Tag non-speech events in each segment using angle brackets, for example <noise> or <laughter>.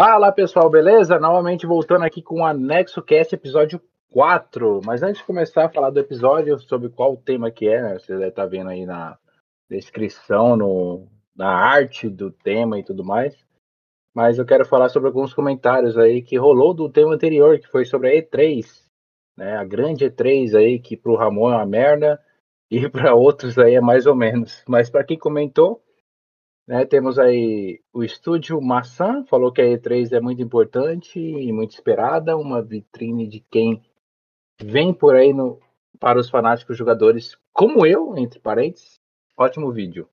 Fala pessoal, beleza? Novamente voltando aqui com o Anexo Cast episódio 4. Mas antes de começar a falar do episódio, sobre qual tema que é, né? Você deve estar vendo aí na descrição, no, na arte do tema e tudo mais. Mas eu quero falar sobre alguns comentários aí que rolou do tema anterior, que foi sobre a E3. Né? A grande E3 aí, que pro Ramon é uma merda e <laughs> para outros aí é mais ou menos. Mas para quem comentou, né, temos aí o estúdio Maçã, falou que a E3 é muito importante e muito esperada, uma vitrine de quem vem por aí no, para os fanáticos jogadores como eu, entre parênteses. Ótimo vídeo.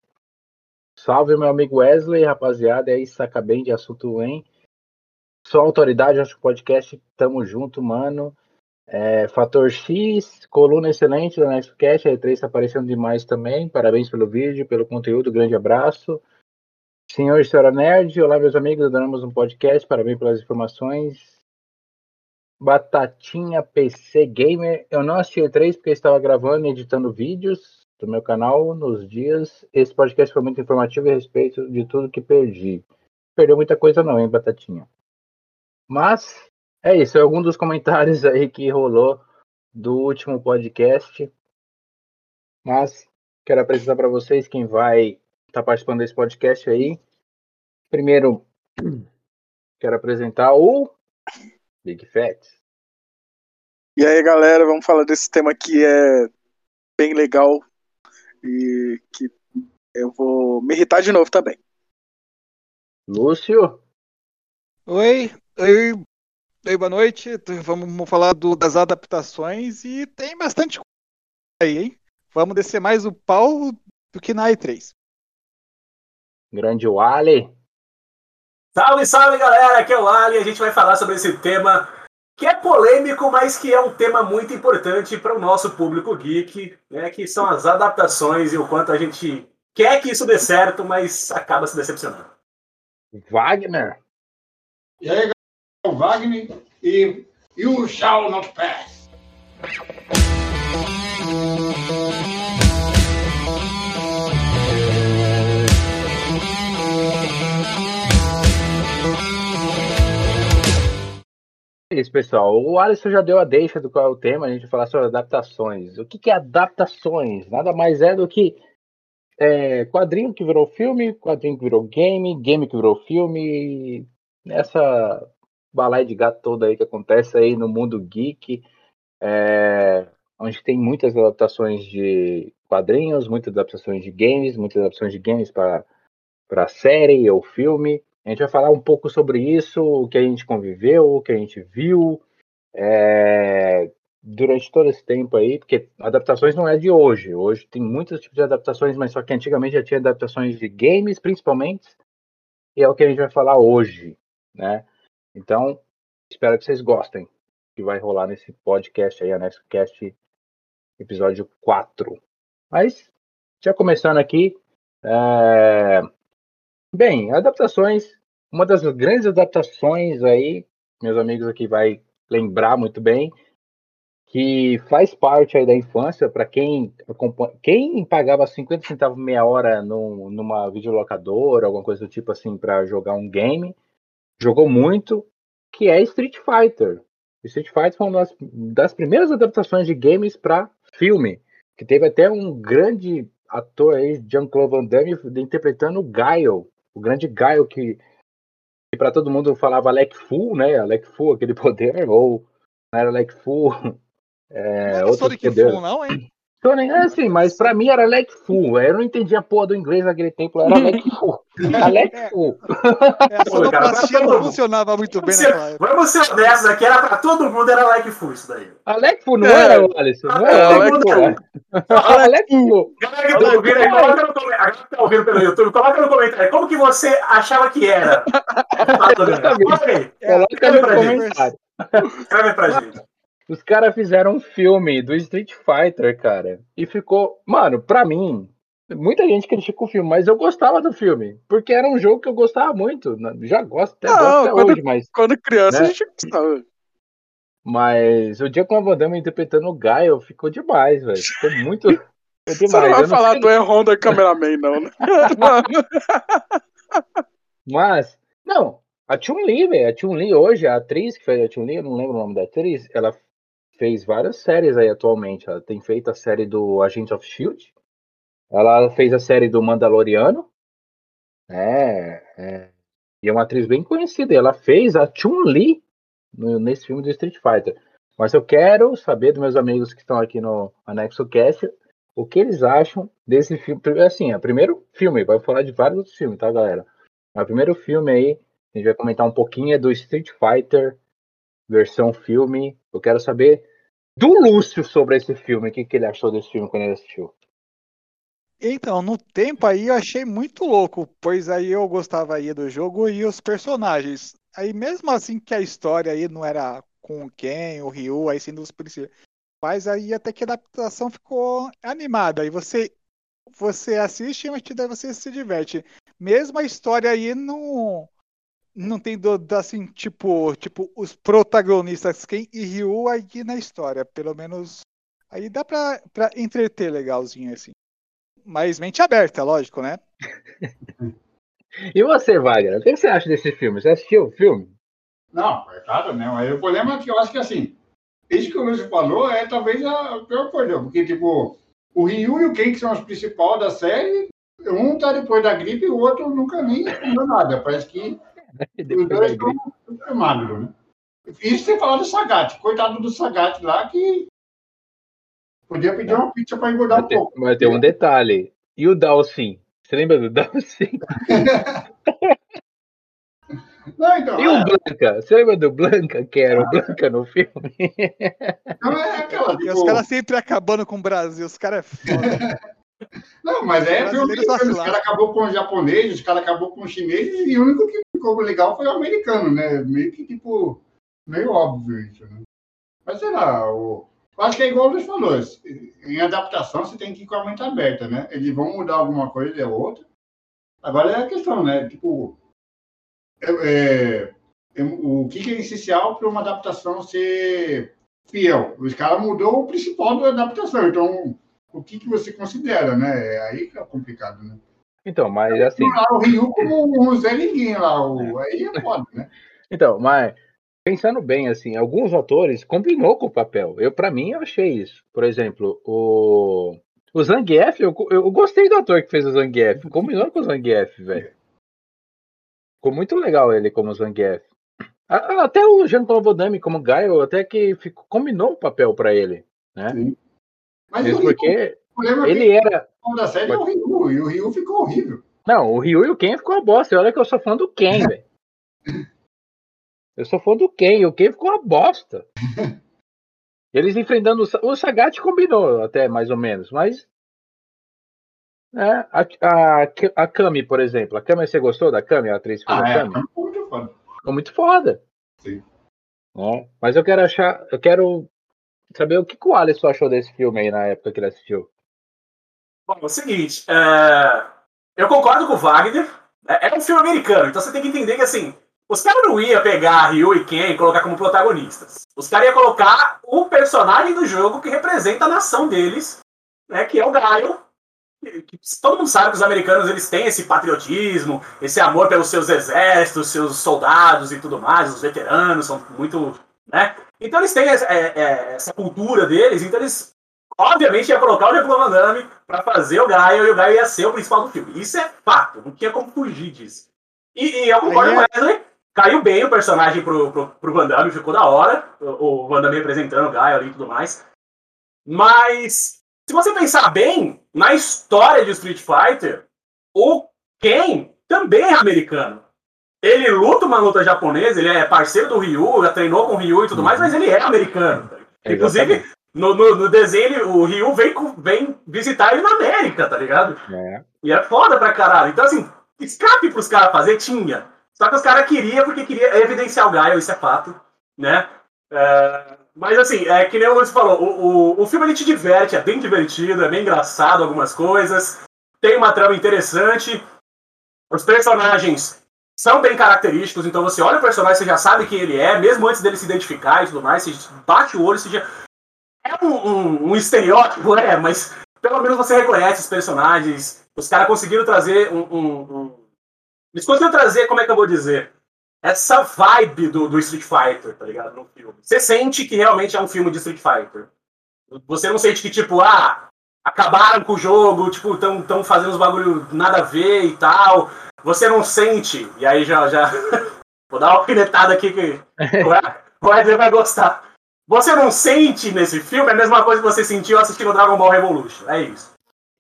Salve meu amigo Wesley, rapaziada, é isso, saca bem de assunto, hein? Sou autoridade, acho que podcast, tamo junto, mano. É, Fator X, coluna excelente da Nextcast, a E3 está aparecendo demais também. Parabéns pelo vídeo, pelo conteúdo, grande abraço. Senhor e senhora Nerd, olá meus amigos, damos um podcast, parabéns pelas informações. Batatinha PC Gamer, eu não assisti E3 porque estava gravando e editando vídeos do meu canal nos dias. Esse podcast foi muito informativo a respeito de tudo que perdi. Perdeu muita coisa não, hein, Batatinha? Mas é isso, é algum dos comentários aí que rolou do último podcast. Mas quero apresentar para vocês quem vai estar tá participando desse podcast aí. Primeiro, <clears throat> quero apresentar o Big Fat. E aí, galera, vamos falar desse tema que é bem legal e que eu vou me irritar de novo também. Lúcio. Oi, oi, oi boa noite. Vamos falar do, das adaptações e tem bastante coisa aí, hein? Vamos descer mais o pau do que na E3. Grande Wally. Salve, salve galera, aqui é o Ali. A gente vai falar sobre esse tema que é polêmico, mas que é um tema muito importante para o nosso público geek, né? Que são as adaptações e o quanto a gente quer que isso dê certo, mas acaba se decepcionando. Wagner. E aí, galera, o Wagner e You Shall Not Pass. É isso, pessoal. O Alisson já deu a deixa do qual é o tema, a gente vai falar sobre adaptações. O que, que é adaptações? Nada mais é do que é, quadrinho que virou filme, quadrinho que virou game, game que virou filme. Nessa balaia de gato toda aí que acontece aí no mundo geek, é, onde tem muitas adaptações de quadrinhos, muitas adaptações de games, muitas adaptações de games para série ou filme. A gente vai falar um pouco sobre isso, o que a gente conviveu, o que a gente viu é, durante todo esse tempo aí, porque adaptações não é de hoje. Hoje tem muitos tipos de adaptações, mas só que antigamente já tinha adaptações de games, principalmente, e é o que a gente vai falar hoje, né? Então, espero que vocês gostem que vai rolar nesse podcast aí, AnexoCast episódio 4. Mas, já começando aqui, é... bem, adaptações, uma das grandes adaptações aí, meus amigos aqui vai lembrar muito bem, que faz parte aí da infância, para quem quem pagava 50 centavos meia hora numa videolocadora, alguma coisa do tipo assim, para jogar um game, jogou muito, que é Street Fighter. Street Fighter foi uma das, das primeiras adaptações de games para filme, que teve até um grande ator aí, Jean-Claude Van Damme, interpretando o Guile, o grande Guile que, que para todo mundo falava Alec Fu, né? Alec Fu, aquele <laughs> poder, ou não era Alec Fu, é, não outro poder. Fu, não, hein? Sonic, é assim, mas pra mim era Alec Fu. Eu não entendia a porra do inglês naquele tempo, era Alec <laughs> Fu. Alec Fu. Essa sonoplastia não funcionava muito bem naquela época. Vamos ser honestos aqui, era pra todo mundo, era Alec Fu isso daí. Alec Fu não é. era, Alisson? Não era Alec Fu. Alec Fu. Galera que tá ouvindo aí, coloca no comentário. Agora que tá ouvindo pelo YouTube, coloca no comentário. Como que você achava que era? Coloca aí. Coloca no comentário. Escreve pra gente. Os caras fizeram um filme do Street Fighter, cara. E ficou. Mano, pra mim, muita gente critica o filme, mas eu gostava do filme. Porque era um jogo que eu gostava muito. Já gosto até, Não, gosto até quando, hoje, mas. Quando criança né? a gente gostava. Mas o dia com a Van Damme interpretando o Gaio ficou demais, velho. Ficou muito. Ficou Você demais. não vai não falar sei- do E Honda Cameraman, não, né? <laughs> Mas, não, A Chun-Li, velho. A Chun-Li hoje, a atriz que fez a Chun-Li, eu não lembro o nome da atriz, ela fez várias séries aí atualmente. Ela tem feito a série do Agent of Shield. Ela fez a série do Mandaloriano. É, é e é uma atriz bem conhecida. Ela fez a Chun-Li nesse filme do Street Fighter. Mas eu quero saber dos meus amigos que estão aqui no Anexo Cast o que eles acham desse filme. Assim, é o primeiro filme, vai falar de vários outros filmes, tá, galera? Mas o primeiro filme aí, a gente vai comentar um pouquinho é do Street Fighter, versão filme. Eu quero saber do Lúcio sobre esse filme, o que, que ele achou desse filme quando ele assistiu. Então, no tempo aí eu achei muito louco, pois aí eu gostava aí do jogo e os personagens. Aí mesmo assim que a história aí não era com quem, o Ryu, aí sendo os principais, aí até que a adaptação ficou animada. Aí você você assiste, mas daí você se diverte. Mesmo a história aí não não tem do, assim, tipo, tipo os protagonistas quem e Ryu aí na história, pelo menos aí dá pra, pra entreter legalzinho assim mas mente aberta, lógico, né? <laughs> e você, Wagner, o que você acha desse filme? Você assistiu o filme? Não, é claro, né? Mas o problema é que eu acho que assim, isso que o Luiz falou é talvez a pior coisa, porque tipo, o Ryu e o Ken, que são os principais da série, um tá depois da gripe e o outro nunca nem comeu nada. Parece que <laughs> os dois estão super magros, né? Isso sem falar do Sagat, coitado do Sagat lá, que Podia pedir uma pizza para engordar um pouco. Mas tem um detalhe. E o Dalsin? Você lembra do Dalsin? <laughs> Não, então, e o é. Blanca? Você lembra do Blanca, que era o Blanca no filme? <laughs> Não, é aquela, tipo... E os caras sempre acabando com o Brasil, os caras é foda. <laughs> Não, mas é filme, os caras acabou com os japoneses, os caras acabou com os chineses, e o único que ficou legal foi o americano, né? Meio que, tipo, meio óbvio isso, né? Mas sei lá, o... Eu acho que é igual o Luiz falou. Em adaptação, você tem que ir com a mente aberta, né? Eles vão mudar alguma coisa é outra. Agora é a questão, né? Tipo, é, é, é o que, é essencial para uma adaptação ser fiel? Os caras mudou o principal da adaptação. Então, o que, que você considera, né? É aí que é complicado, né? Então, mas assim. O Rio como o Zé Ninguém lá, o... aí é foda, né? <laughs> Então, mas pensando bem, assim, alguns atores combinou com o papel. Eu, para mim, eu achei isso. Por exemplo, o, o Zangief, eu, eu gostei do ator que fez o Zangief. Combinou com o Zangief, velho. Ficou muito legal ele como Zangief. Até o Jean-Claude Van Damme como Gaio, até que ficou, combinou o papel para ele, né? Sim. Mas Mesmo porque ele era... Da série é o Ryu, e o Ryu ficou horrível. Não, o Ryu e o Ken ficou a bosta. Olha que eu sou fã do Ken, velho. <laughs> Eu sou fã do Ken, o Ken ficou uma bosta. <laughs> Eles enfrentando o, o Sagat combinou até mais ou menos, mas é, a, a, a Kami, por exemplo. A Kami, você gostou da Kami, a atriz que ah, é, Kami? Ficou muito foda. Ficou muito foda. Sim. É, mas eu quero achar, eu quero saber o que, que o Alisson achou desse filme aí na época que ele assistiu. Bom, é o seguinte, é... eu concordo com o Wagner. É, é um filme americano, então você tem que entender que assim, os caras não iam pegar Ryu e Ken e colocar como protagonistas. Os caras iam colocar o personagem do jogo que representa a nação deles, né, que é o Gaio. Todo mundo sabe que os americanos eles têm esse patriotismo, esse amor pelos seus exércitos, seus soldados e tudo mais, os veteranos são muito. Né? Então eles têm essa, é, é, essa cultura deles, então eles obviamente ia colocar o Jean-Claude Van Damme pra fazer o Gaio e o Gaio ia ser o principal do filme. Isso é fato, não tinha como fugir disso. E, e eu concordo com o Wesley Caiu bem o personagem pro, pro, pro Van Damme, ficou da hora. O, o Van Damme representando o Gaio ali e tudo mais. Mas, se você pensar bem, na história de Street Fighter, o Ken também é americano. Ele luta uma luta japonesa, ele é parceiro do Ryu, já treinou com o Ryu e tudo mais, mas ele é americano. Inclusive, no, no, no, desenho, ele, o Ryu vem, vem visitar ele na América, tá ligado? É. E é foda pra caralho. Então, assim, escape pros caras fazer, tinha. Só que os caras queriam porque queria evidenciar o Gaio, isso é fato, né? É, mas assim, é que nem o Luiz falou, o, o, o filme ele te diverte, é bem divertido, é bem engraçado algumas coisas, tem uma trama interessante, os personagens são bem característicos, então você olha o personagem, você já sabe quem ele é, mesmo antes dele se identificar e tudo mais, você bate o olho, você já... É um, um, um estereótipo, é, mas pelo menos você reconhece os personagens, os caras conseguiram trazer um, um, um eles conseguiram trazer, como é que eu vou dizer? essa vibe do, do Street Fighter, tá ligado? No filme. Você sente que realmente é um filme de Street Fighter. Você não sente que, tipo, ah, acabaram com o jogo, tipo, estão tão fazendo os bagulho nada a ver e tal. Você não sente, e aí já. já... <laughs> Vou dar uma alfinetada aqui que o Wesley vai gostar. Você não sente nesse filme a mesma coisa que você sentiu assistindo Dragon Ball Revolution. É isso.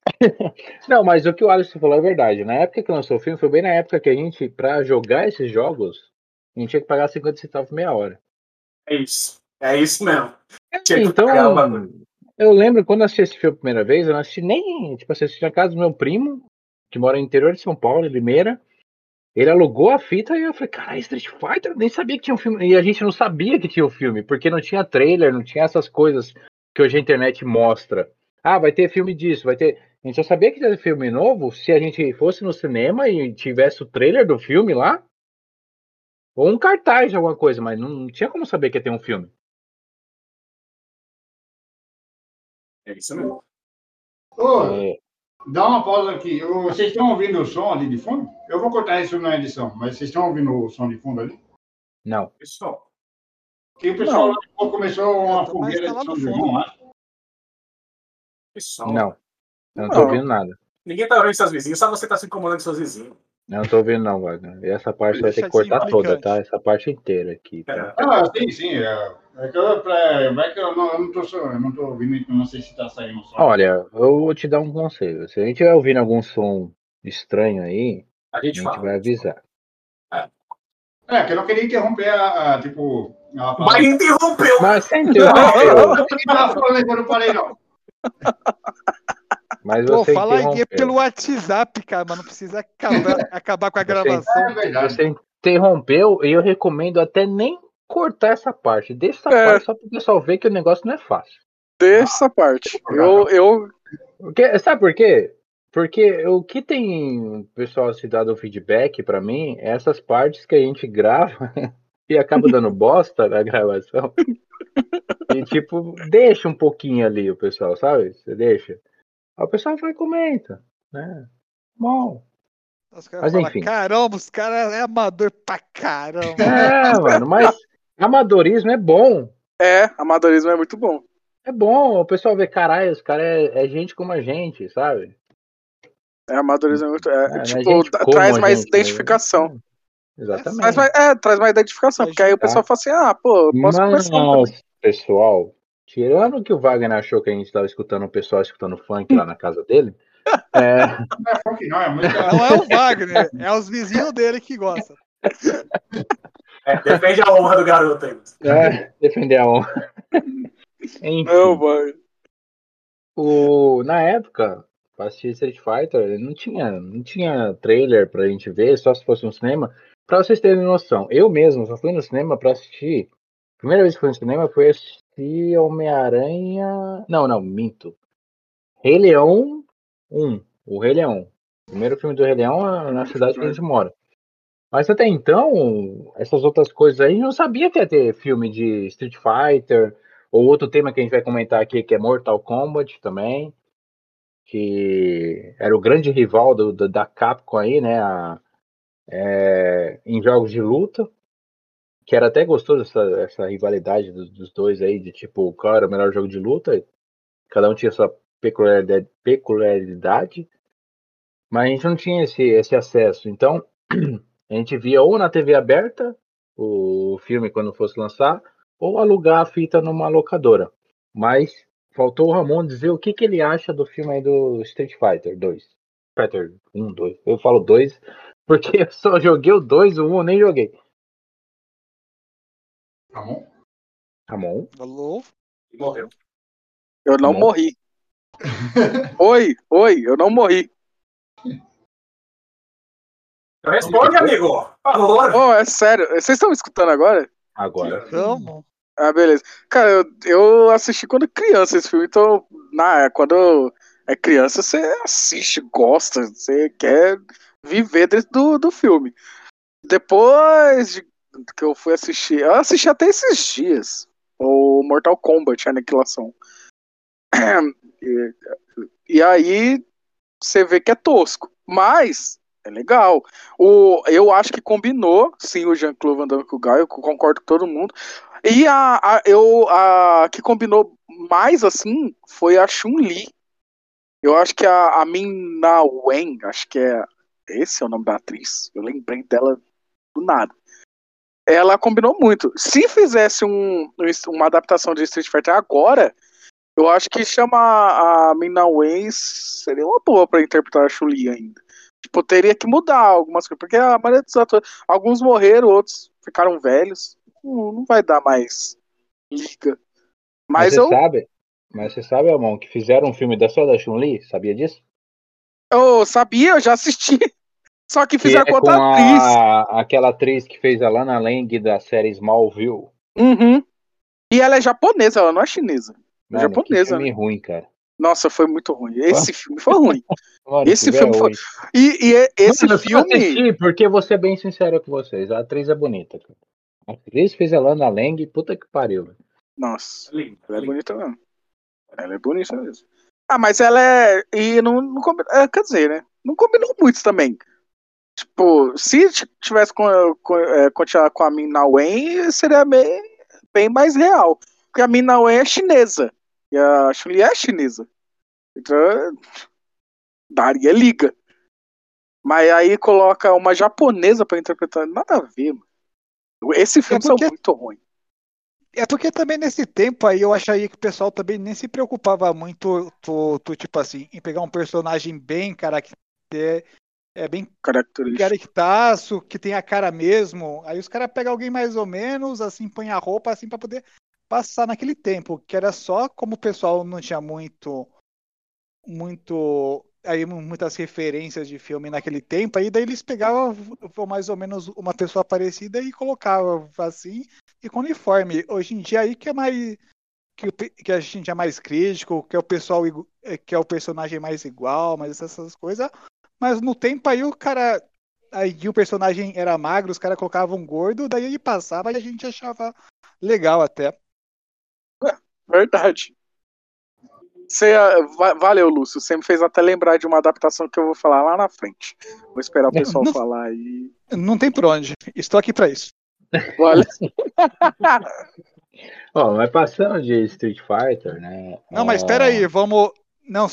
<laughs> não, mas o que o Alisson falou é verdade. Na época que lançou o filme, foi bem na época que a gente, pra jogar esses jogos, a gente tinha que pagar 50 centavos meia hora. É isso. É isso mesmo. então, eu lembro quando assisti esse filme a primeira vez, eu não assisti nem. Tipo, assisti na casa do meu primo, que mora no interior de São Paulo, em Limeira. Ele alugou a fita e eu falei, cara, Street Fighter, eu nem sabia que tinha um filme. E a gente não sabia que tinha o um filme, porque não tinha trailer, não tinha essas coisas que hoje a internet mostra. Ah, vai ter filme disso, vai ter. A gente só sabia que tinha filme novo se a gente fosse no cinema e tivesse o trailer do filme lá. Ou um cartaz de alguma coisa, mas não, não tinha como saber que ia ter um filme. É isso mesmo. Ô, é... Dá uma pausa aqui. Vocês estão ouvindo o som ali de fundo? Eu vou cortar isso na edição, mas vocês estão ouvindo o som de fundo ali? Não. Pessoal. Que o pessoal não. começou uma fogueira de São João, acho. Pessoal. Não. Eu não tô ouvindo nada. Ninguém tá ouvindo seus vizinhos, só você tá se incomodando com seus vizinhos. Não tô ouvindo não, Wagner. E essa parte vai ter que cortar toda, tá? Essa parte inteira aqui. Tá? Ah, sim, sim. É, é que eu, pra, vai que eu não, eu não, tô, eu não tô ouvindo, não sei se tá saindo som. Olha, eu vou te dar um conselho. Se a gente vai ouvindo algum som estranho aí, a gente, a gente vai avisar. É. é, que eu não queria interromper a, a tipo. A Mas interrompeu! Mas você <laughs> interrompeu. eu não parei, não. Mas Pô, fala aí pelo WhatsApp, cara, mas não precisa acabar, <laughs> acabar com a gravação. Você, você interrompeu e eu recomendo até nem cortar essa parte. Deixa essa é. parte só para o pessoal ver que o negócio não é fácil. Deixa essa parte. Eu, eu... Porque, sabe por quê? Porque o que tem o pessoal se dado feedback para mim é essas partes que a gente grava <laughs> e acaba dando <laughs> bosta na gravação. E tipo, deixa um pouquinho ali o pessoal, sabe? Você deixa. Aí o pessoal vai e comenta, né? Bom. Os mas falam, enfim. Caramba, os caras é amador pra caramba. É, mano, mas amadorismo é bom. É, amadorismo é muito bom. É bom, o pessoal vê, caralho, os caras é, é, gente como a gente, sabe? É, amadorismo é muito. É, é, é tipo, traz mais gente, né? identificação. Né? Exatamente. Traz mais, é, traz mais identificação, porque aí o pessoal fala assim, ah, pô, posso Mas, começar. Pessoal, Tirando que o Wagner achou que a gente estava escutando o pessoal escutando funk lá na casa dele. É... Não é funk, não, é música. Não é o Wagner, é os vizinhos dele que gostam. É, defende a honra do garoto aí. É, defender a honra. Enfim, não, Wagner. O, na época, para assistir Street Fighter, não tinha, não tinha trailer pra gente ver, só se fosse um cinema. Pra vocês terem noção, eu mesmo só fui no cinema pra assistir. A primeira vez que fui no cinema foi assistir se Homem-Aranha. Não, não, minto. Rei Leão 1. O Rei Leão. O primeiro filme do Rei Leão é na cidade que a gente mora. Mas até então, essas outras coisas aí, não sabia que ia ter filme de Street Fighter, ou outro tema que a gente vai comentar aqui, que é Mortal Kombat também, que era o grande rival do, do da Capcom aí, né, a, é, em jogos de luta que era até gostoso essa, essa rivalidade dos, dos, dois aí, de tipo, qual era o melhor jogo de luta, cada um tinha sua peculiaridade, peculiaridade mas a gente não tinha esse, esse acesso. Então, <clears throat> a gente via ou na TV aberta o filme quando fosse lançar, ou alugar a fita numa locadora. Mas faltou o Ramon dizer o que, que ele acha do filme aí do Street Fighter 2. Fighter 1, 2. Eu falo 2 <laughs> porque eu só joguei o 2, o 1 eu nem joguei. Ramon? Ramon? Alô? Morreu. Eu não Ramon? morri. <laughs> oi, oi, eu não morri. Responde, amigo. Por favor. Oh, é sério. Vocês estão me escutando agora? Agora. Vamos. Ah, beleza. Cara, eu, eu assisti quando criança esse filme, então, na, quando é criança, você assiste, gosta, você quer viver dentro do, do filme. Depois de que eu fui assistir. Eu assisti até esses dias. O Mortal Kombat, Aniquilação. <clears throat> E, e aí você vê que é tosco. Mas É legal. O, eu acho que combinou, sim, o Jean-Claude Van Damme com o Guy, eu concordo com todo mundo. E a, a, eu, a que combinou mais, assim, foi a Chun-Li. Eu acho que a, a Min Na Wen, acho que é esse é o nome da atriz. Eu lembrei dela do nada. Ela combinou muito. Se fizesse um, uma adaptação de Street Fighter agora, eu acho que chama a Mina Wen seria uma boa para interpretar a Chun-Li ainda. Tipo, teria que mudar algumas coisas, porque a maioria dos atores, alguns morreram, outros ficaram velhos. Não, não vai dar mais liga. Mas, Mas eu. você sabe, mas você sabe, Amon, que fizeram um filme da só da Chun-Li? Sabia disso? Eu sabia, eu já assisti. Só que Que fizeram é com outra atriz. a, aquela atriz que fez a Lana Lang da série Smallville. Uhum. E ela é japonesa, ela não é chinesa. É Mano, que japonesa, filme ruim, cara. Nossa, foi muito ruim. Esse filme foi ruim. <laughs> Mano, Esse que filme foi- ruim. E, e é- esse Mano, eu filme. assisti porque vou ser bem sincero com vocês. A atriz é bonita. cara. A atriz fez a Lana Lang, puta que pariu. velho. Nossa, Lindo, ela é lindo. bonita mesmo. Ela é bonita mesmo. Ah, mas ela é. E não, não combinou. é, quer dizer, né? Não combinou muito também. Tipo, se tivesse com, com, é, continuar com a Min Na Wen, seria bem, bem mais real. Porque a Min Na Wen é chinesa. E a Chun-Li é chinesa. Então, daria liga. Mas aí coloca uma japonesa pra interpretar. Nada a ver, mano. Esse filme porque- são muito ruim. É porque também nesse tempo aí eu acharia que o pessoal também nem se preocupava muito, tu, tu, tipo assim, em pegar um personagem bem caracter, é bem caractaço, que tem a cara mesmo. Aí os caras pegam alguém mais ou menos, assim, põe a roupa assim pra poder passar naquele tempo, que era só como o pessoal não tinha muito muito aí muitas referências de filme naquele tempo, aí daí eles pegavam mais ou menos uma pessoa parecida e colocavam assim e com uniforme. Hoje em dia aí que é mais que, que a gente é mais crítico, que é o pessoal é, que é o personagem mais igual, mas essas coisas. Mas no tempo aí o cara aí o personagem era magro, os caras colocavam um gordo, daí ele passava e a gente achava legal até. Verdade. Você, ah, va- valeu, Lúcio. Você me fez até lembrar de uma adaptação que eu vou falar lá na frente. Vou esperar o pessoal Não- falar aí. Não tem por onde. Estou aqui pra isso. Olha, <laughs> Ó, mas passando de Street Fighter, né? Não, mas espera aí, vamos. Não,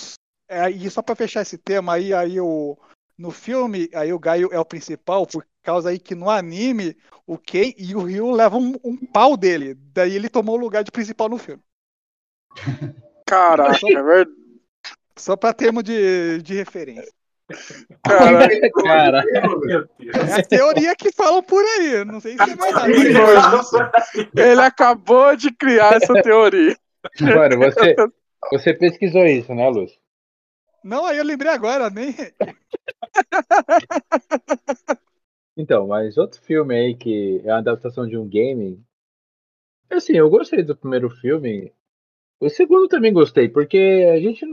é, e só pra fechar esse tema aí, aí o no filme, aí o Gaio é o principal, por causa aí que no anime o Ken e o Ryu levam um, um pau dele. Daí ele tomou o lugar de principal no filme. <laughs> caraca, é verdade. Só pra termo de, de referência. <laughs> Cara, Cara, Meu Deus. É a teoria que falam por aí. Não sei se é mais <laughs> ele acabou de criar essa teoria. mano, você, você pesquisou isso, né, Lúcio? Não, aí eu lembrei agora, nem. <laughs> Então, mas outro filme aí que é a adaptação de um game. Assim, eu gostei do primeiro filme. O segundo também gostei, porque a gente.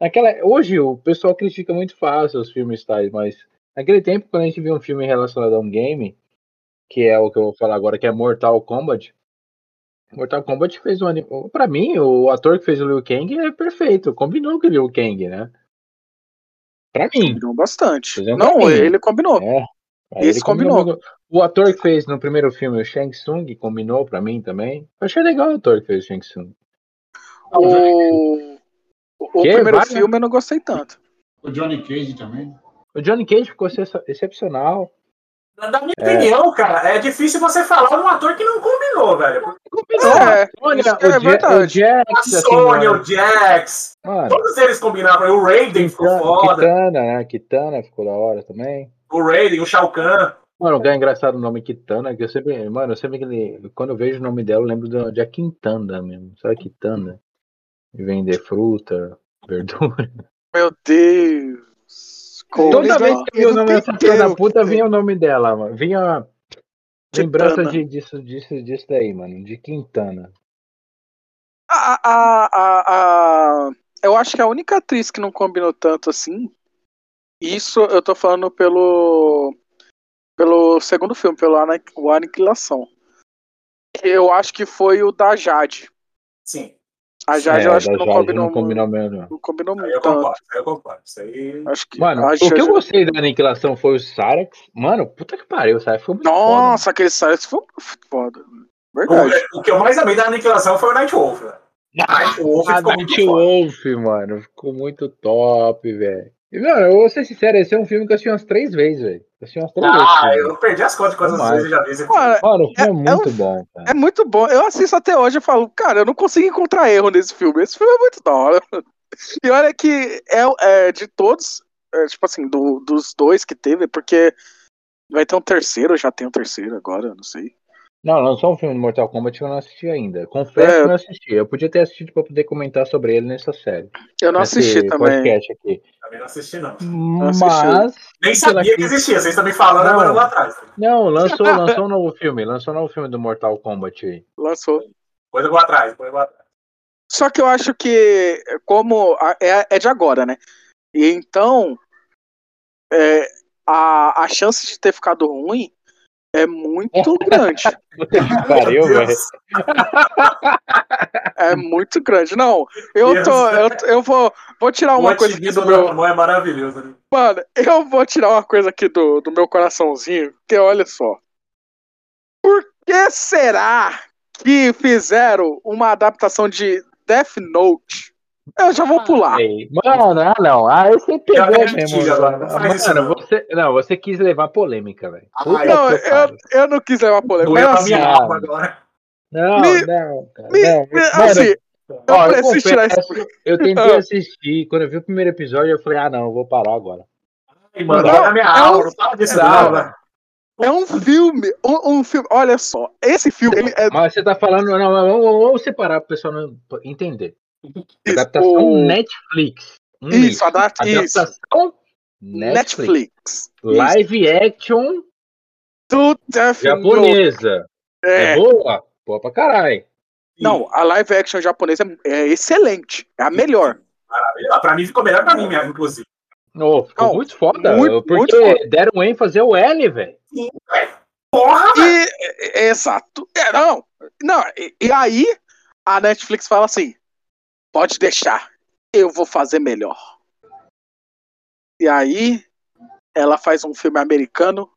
Naquela... Hoje o pessoal critica muito fácil os filmes tais, mas naquele tempo, quando a gente via um filme relacionado a um game, que é o que eu vou falar agora, que é Mortal Kombat. Mortal Kombat fez um anime. Pra mim, o ator que fez o Liu Kang é perfeito. Combinou com o Liu Kang, né? Pra mim. Combinou bastante. Um Não, caminho. ele combinou. É. Aí Esse ele combinou. combinou. O ator que fez no primeiro filme, o Shang Tsung, combinou pra mim também. Eu achei legal o ator que fez o Shang Tsung. O, o Que? primeiro Vai, né? filme eu não gostei tanto. O Johnny Cage também. O Johnny Cage ficou ex- excepcional. Na minha opinião, cara, é difícil você falar um ator que não combinou, velho. É, Olha, isso o, é Ja- o Jax, A assim, Sony, mano, o Jax, mano, todos eles combinaram. O Raiden ficou foda. Kitana, né? Kitana ficou da hora também. O Raiden, o Shao Kahn. Mano, é engraçado o nome Kitana, que eu sempre, mano, eu sempre que quando eu vejo o nome dela, eu lembro do- de a Quintanda mesmo. Sabe Quintanda? De vender fruta, verdura. Meu Deus. Toda vez que eu vi o nome dessa filha da puta, vinha o nome dela, mano. Vinha lembrança de, disso, disso, disso daí, mano. De Quintana. A, a, a, a- eu acho que a única atriz que não combinou tanto assim. Isso eu tô falando pelo. Pelo segundo filme, pelo Aniquilação. Eu acho que foi o da Jade. Sim. A Jade É, eu acho que não Jade combinou, não combinou muito. mesmo. não. Combinou Aí eu muito. concordo, aí eu concordo. Isso aí. Acho que Mano, o que eu gostei da aniquilação foi o Cyrax. Mano, puta que pariu, o Cyrax foi muito foda. Nossa, aquele Cyrus foi foda. O, Verdade. o que eu mais amei da aniquilação foi o Nightwolf, velho. Night muito foda. Wolf, mano, ficou muito top, velho. E, mano, eu vou ser sincero, esse é um filme que eu assisti umas três vezes, velho. Eu assisti umas três Ah, vezes. eu perdi as contas de quantas vezes eu já vi esse filme. Mano, o filme é, É- é muito um- bom, cara. é muito bom. Eu assisto até hoje e falo, cara, eu não consigo encontrar erro nesse filme. Esse filme é muito da hora. <laughs> E olha que é, é de todos, é, tipo assim, do- dos dois que teve, porque vai ter um terceiro, já tem um terceiro agora, não sei. Não, lançou um filme do Mortal Kombat que eu não assisti ainda. Confesso É. que não assisti. Eu podia ter assistido pra poder comentar sobre ele nessa série. Eu não assisti também. aqui. Também não assisti, não. assisti. Mas. Nem sabia que existia, vocês estão me falando Não. agora lá atrás. Não, lançou, lançou um novo filme. Lançou um novo filme do Mortal Kombat aí. Lançou. Depois eu vou atrás, depois eu vou atrás. Só que eu acho que, como é, é de agora, né? E então, é, a, a chance de ter ficado ruim é muito grande. <laughs> Pariu. É muito grande. Não, eu tô. Eu, eu vou, vou tirar O uma coisa aqui do meu. É maravilhoso. Né? Mano, eu vou tirar uma coisa aqui do, do meu coraçãozinho, que olha só. Por que será que fizeram uma adaptação de Death Note? Eu já vou pular. Mano, ah não. Ah, você Já pegou é mesmo. isso, Mano, não. você. Não, você quis levar polêmica, velho. Ah, Não, eu, eu não quis levar polêmica. Doeu assim, minha alma agora. Não, Me- não, cara. me- não. me- Mano, assim, eu ó, eu tirar confesso, isso. eu tentei Ah. assistir. Quando eu vi o primeiro episódio, eu falei, ah, não, eu vou parar agora. Ai, Mano, Não, minha é um- alma, não fala disso velho. velho. É um filme, um, um filme. Olha só, esse filme ele é Mas você tá falando, não, vamos separar pro pessoal não entender. Isso, Adaptação o- Netflix. Um isso, link. adapta, isso, Adaptação Netflix. Netflix. Live action Do japonesa. É. É. boa? Boa pra caralho. Não, a live action japonesa é, é excelente. É a melhor. Maravilha. Pra mim ficou melhor pra mim, mesmo, inclusive. Oh, ficou Não, muito foda. muito, porque muito foda. deram ênfase ao L, velho. Porra! E, exato. É, não, não e, e aí a Netflix fala assim: pode deixar, eu vou fazer melhor. E aí ela faz um filme americano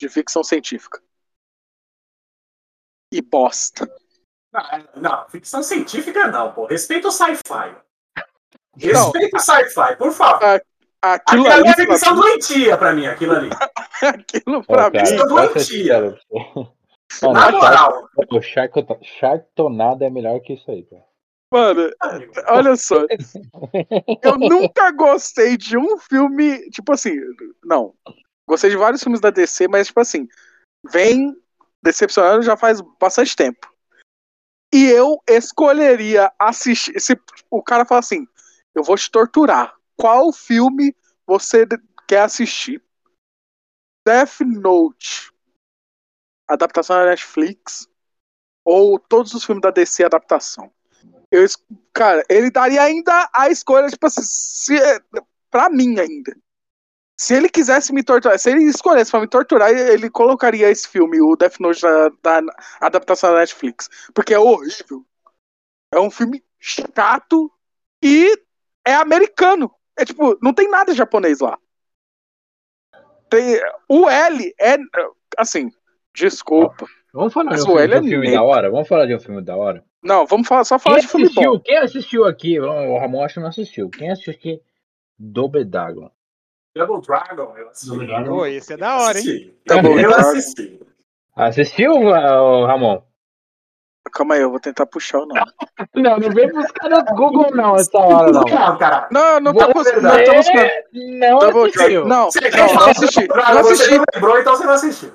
de ficção científica. E bosta. Não, não, ficção científica não, pô. Respeita o sci-fi. <laughs> Respeita o sci-fi, por favor. Aquilo Aquilo ali é ficção doentia pra mim, aquilo ali. <laughs> aquilo pra cara, mim. É ser doentia. Mano, Na moral. o Shark- Sharktonado é melhor que isso aí, cara. Mano, olha só. Eu nunca gostei de um filme, tipo assim, não. Gostei de vários filmes da DC, mas tipo assim, vem decepcionando já faz bastante tempo. E eu escolheria assistir. Se o cara fala assim, eu vou te torturar. Qual filme você quer assistir? Death Note. Adaptação da Netflix. Ou todos os filmes da DC adaptação. Eu, cara, ele daria ainda a escolha, tipo assim, se, pra mim ainda. Se ele quisesse me torturar, se ele escolhesse pra me torturar, ele colocaria esse filme, o Death Note da, da adaptação da Netflix. Porque é horrível. É um filme chato e é americano. É tipo, não tem nada japonês lá. Tem, o L é, assim, desculpa. Vamos falar de um filme, é filme da hora? Vamos falar de um filme da hora? Não, vamos falar, só falar Quem de filme assistiu, bom. quem assistiu aqui? O Ramon acho que não assistiu. Quem assistiu aqui? Doble Dragon. Double Dragon, eu assisti. Double Dragon. Pô, esse é da hora, hein? Assisti. Double Eu Dragon. assisti. Assistiu, Ramon? Calma aí, eu vou tentar puxar o nome. <laughs> Não, não vem buscar no Google não essa hora, não. Não, cara. Não, não tá buscando. Não, tá buscando. não Double assistiu. Não, Você não, quer não assisti. Double Não você assisti. não lembrou, então você não assistiu.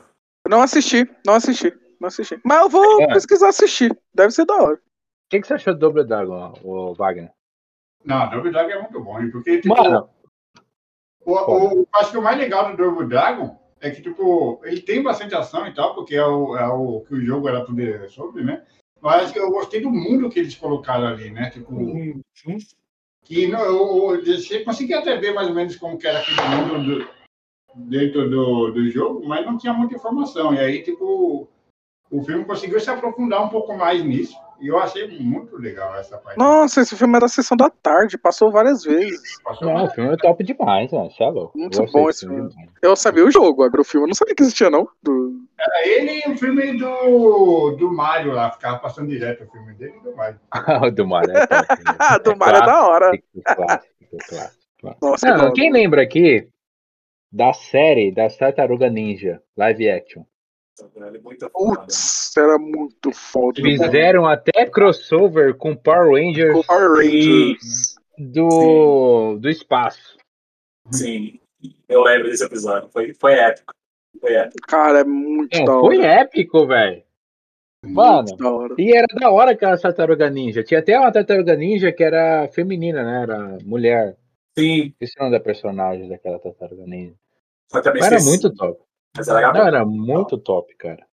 Não assisti. Não assisti. Não assisti. Mas eu vou É. pesquisar assistir. Deve ser da hora. O que, que você achou do Double Dragon, o Wagner? Não, Double Dragon é muito bom, hein? porque tipo, Mano, o, o- acho que o mais legal do Double Dragon é que tipo, ele tem bastante ação e tal, porque é o, é o que o jogo era tudo sobre, né? Mas eu gostei do mundo que eles colocaram ali, né? Tipo, que não, eu, eu, você conseguia até ver mais ou menos como que era aquele mundo do- dentro do, do jogo, mas não tinha muita informação. E aí, tipo, o filme conseguiu se aprofundar um pouco mais nisso, E eu achei muito legal essa parte. Nossa, esse filme era a sessão da tarde, passou várias vezes. Passou Não, o filme é top demais, mano. Você é louco. Muito Eu bom esse filme. demais. Eu sabia o jogo, agora o filme eu não sabia que existia, não. Do... Era ele e o filme do, do Mario lá, ficava passando direto o filme dele e do Mario. <laughs> o do Mario é top. né? <laughs> Ah, do Mario é da hora. Clássico, clássico, clássico. Nossa, Não, igual- quem lembra aqui da série da Tartaruga Ninja, live action? Ele é. Putz, era muito foda. Fizeram até crossover com Power Rangers Com Power Rangers. do, do espaço. Sim, eu lembro desse episódio. Foi, foi épico. Foi épico. Cara, é muito Não, da hora. foi épico, velho. Mano, Muito da hora. e era da hora aquela tartaruga ninja. Tinha até uma tartaruga ninja que era feminina, né? Era mulher. Sim, Esqueci o nome da personagem daquela tartaruga ninja. era muito top. Mas era legal. Não, era muito top, cara.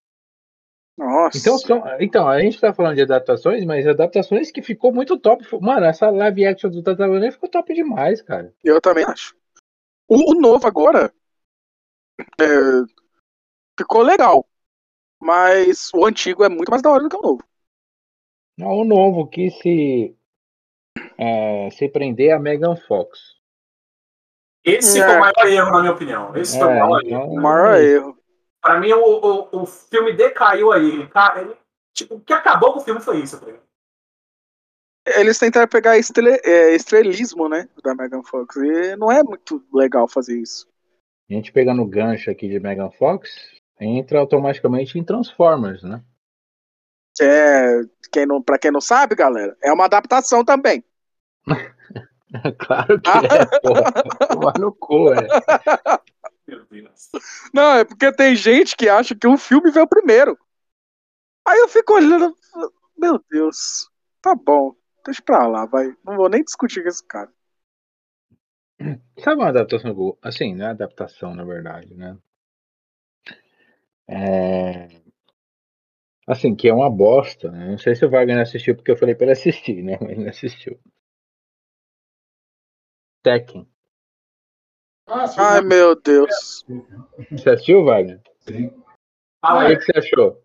Nossa. Então, são, então, a gente tá falando de adaptações, mas adaptações que ficou muito top. Mano, essa live action do Ninja ficou top demais, cara. Eu também acho. O, o novo agora é, ficou legal. Mas o antigo é muito mais da hora do que o novo. Não, o novo que se, é, se prender a Megan Fox. Esse É. foi o maior erro, na minha opinião. Esse foi o É, maior então- erro. O maior erro. Pra mim, o, o, o filme decaiu aí. Ele, ca- ele- tipo, o que acabou com o filme foi isso. Tá ligado? Eles tentaram pegar estre- é, estrelismo, né? Da Megan Fox. E não é muito legal fazer isso. A gente pegando o gancho aqui de Megan Fox, entra automaticamente em Transformers, né? É, quem não, pra quem não sabe, galera, é uma adaptação também. <laughs> <laughs> claro que é, porra. Tomar no cu, é. Não, é porque tem gente que acha que o filme veio primeiro. Aí eu fico olhando, meu Deus, tá bom, deixa pra lá, vai. Não vou nem discutir com esse cara. Sabe uma adaptação? Assim, não é adaptação, na verdade, né? É... Assim, que é uma bosta. Né? Não sei se o Wagner assistiu, porque eu falei pra ele assistir, né? Mas ele não assistiu. Tekken. Ah, Ai, meu Deus. Você assistiu, Wagner? sim. Ah, O é. que, você achou?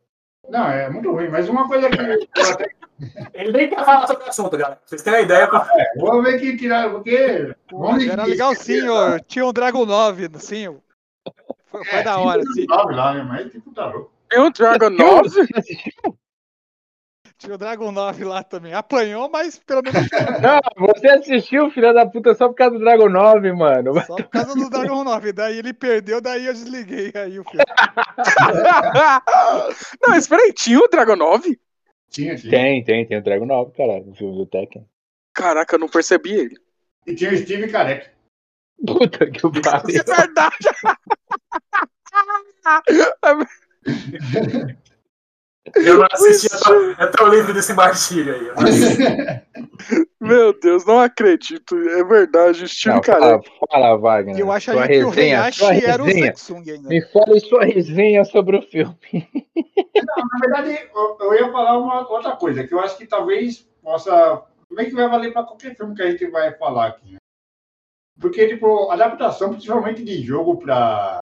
Não, é muito ruim, mas uma coisa que <laughs> Ele nem quer falar sobre o assunto, galera. Vocês têm uma ideia? é, vou ver que tirar, porque Pô, vamos era legal sim, ó. Tinha um Dragon 9, sim. Foi, foi é, da hora, sim. nove lá, né? Mas tipo, tá louco. Tem um Dragon 9? Tinha o Dragon 9 lá também. Apanhou, mas pelo menos. <laughs> Não, você assistiu, filha da puta, só por causa do Dragon 9, mano. Só por causa do Dragon 9. Daí ele perdeu, daí eu desliguei aí o filme. <laughs> Não, espera aí, tinha o Dragon 9? Tinha, tinha. Tem, tem, tem o Dragon 9, caralho, no filme do Tekken. Caraca, eu não percebi ele. E tinha o Steve Careca. Puta que É pariu. verdade. <laughs> Eu não assisti, eu tô livre desse martírio aí. <laughs> Meu Deus, não acredito. É verdade, Steve Não, Careca. fala, fala, Wagner. Eu acho sua aí que o resenha, Heihachi sua era o. Setsung ainda. Me fale sua resenha sobre o filme. Na verdade, eu, eu ia falar uma outra coisa, que eu acho que talvez possa. Como é que vai valer para qualquer filme que a gente vai falar aqui? né? Porque, tipo, adaptação, principalmente de jogo para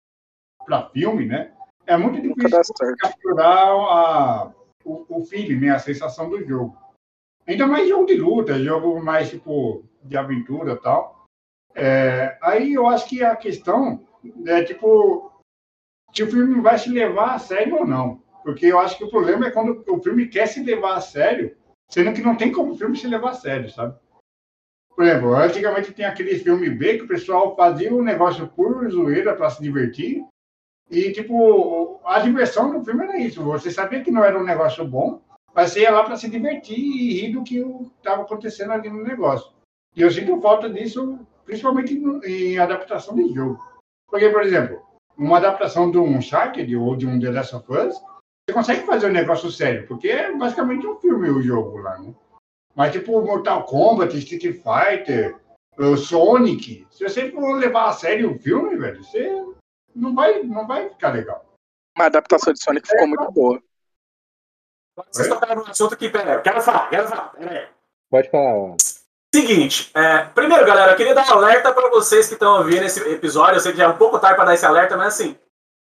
filme, né? É muito difícil capturar a, o, o feeling, né? A sensação do jogo. Ainda mais jogo de luta, jogo mais, tipo, de aventura e tal. É, aí eu acho que a questão é, tipo, se o filme vai se levar a sério ou não. Porque eu acho que o problema é quando o filme quer se levar a sério, sendo que não tem como o filme se levar a sério, sabe? Por exemplo, antigamente tinha aquele filme B que o pessoal fazia um negócio por zoeira para se divertir. E, tipo, a diversão do filme era isso. Você sabia que não era um negócio bom, mas você ia lá para se divertir e rir do que estava acontecendo ali no negócio. E eu sinto falta disso, principalmente em adaptação de jogo. Porque, por exemplo, uma adaptação de um Uncharted ou de um The Last of Us, você consegue fazer um negócio sério, porque é basicamente um filme o jogo lá, né? Mas, tipo, Mortal Kombat, Street Fighter, Sonic, se você for levar a sério o filme, velho, você não vai, não vai ficar legal. A adaptação de Sonic ficou muito boa. Vocês tocaram no assunto aqui, peraí. Eu quero falar, quero falar. Peraí. Pode falar. Seguinte, é, primeiro, galera, eu queria dar um alerta para vocês que estão ouvindo esse episódio. Eu sei que já é um pouco tarde para dar esse alerta, mas assim,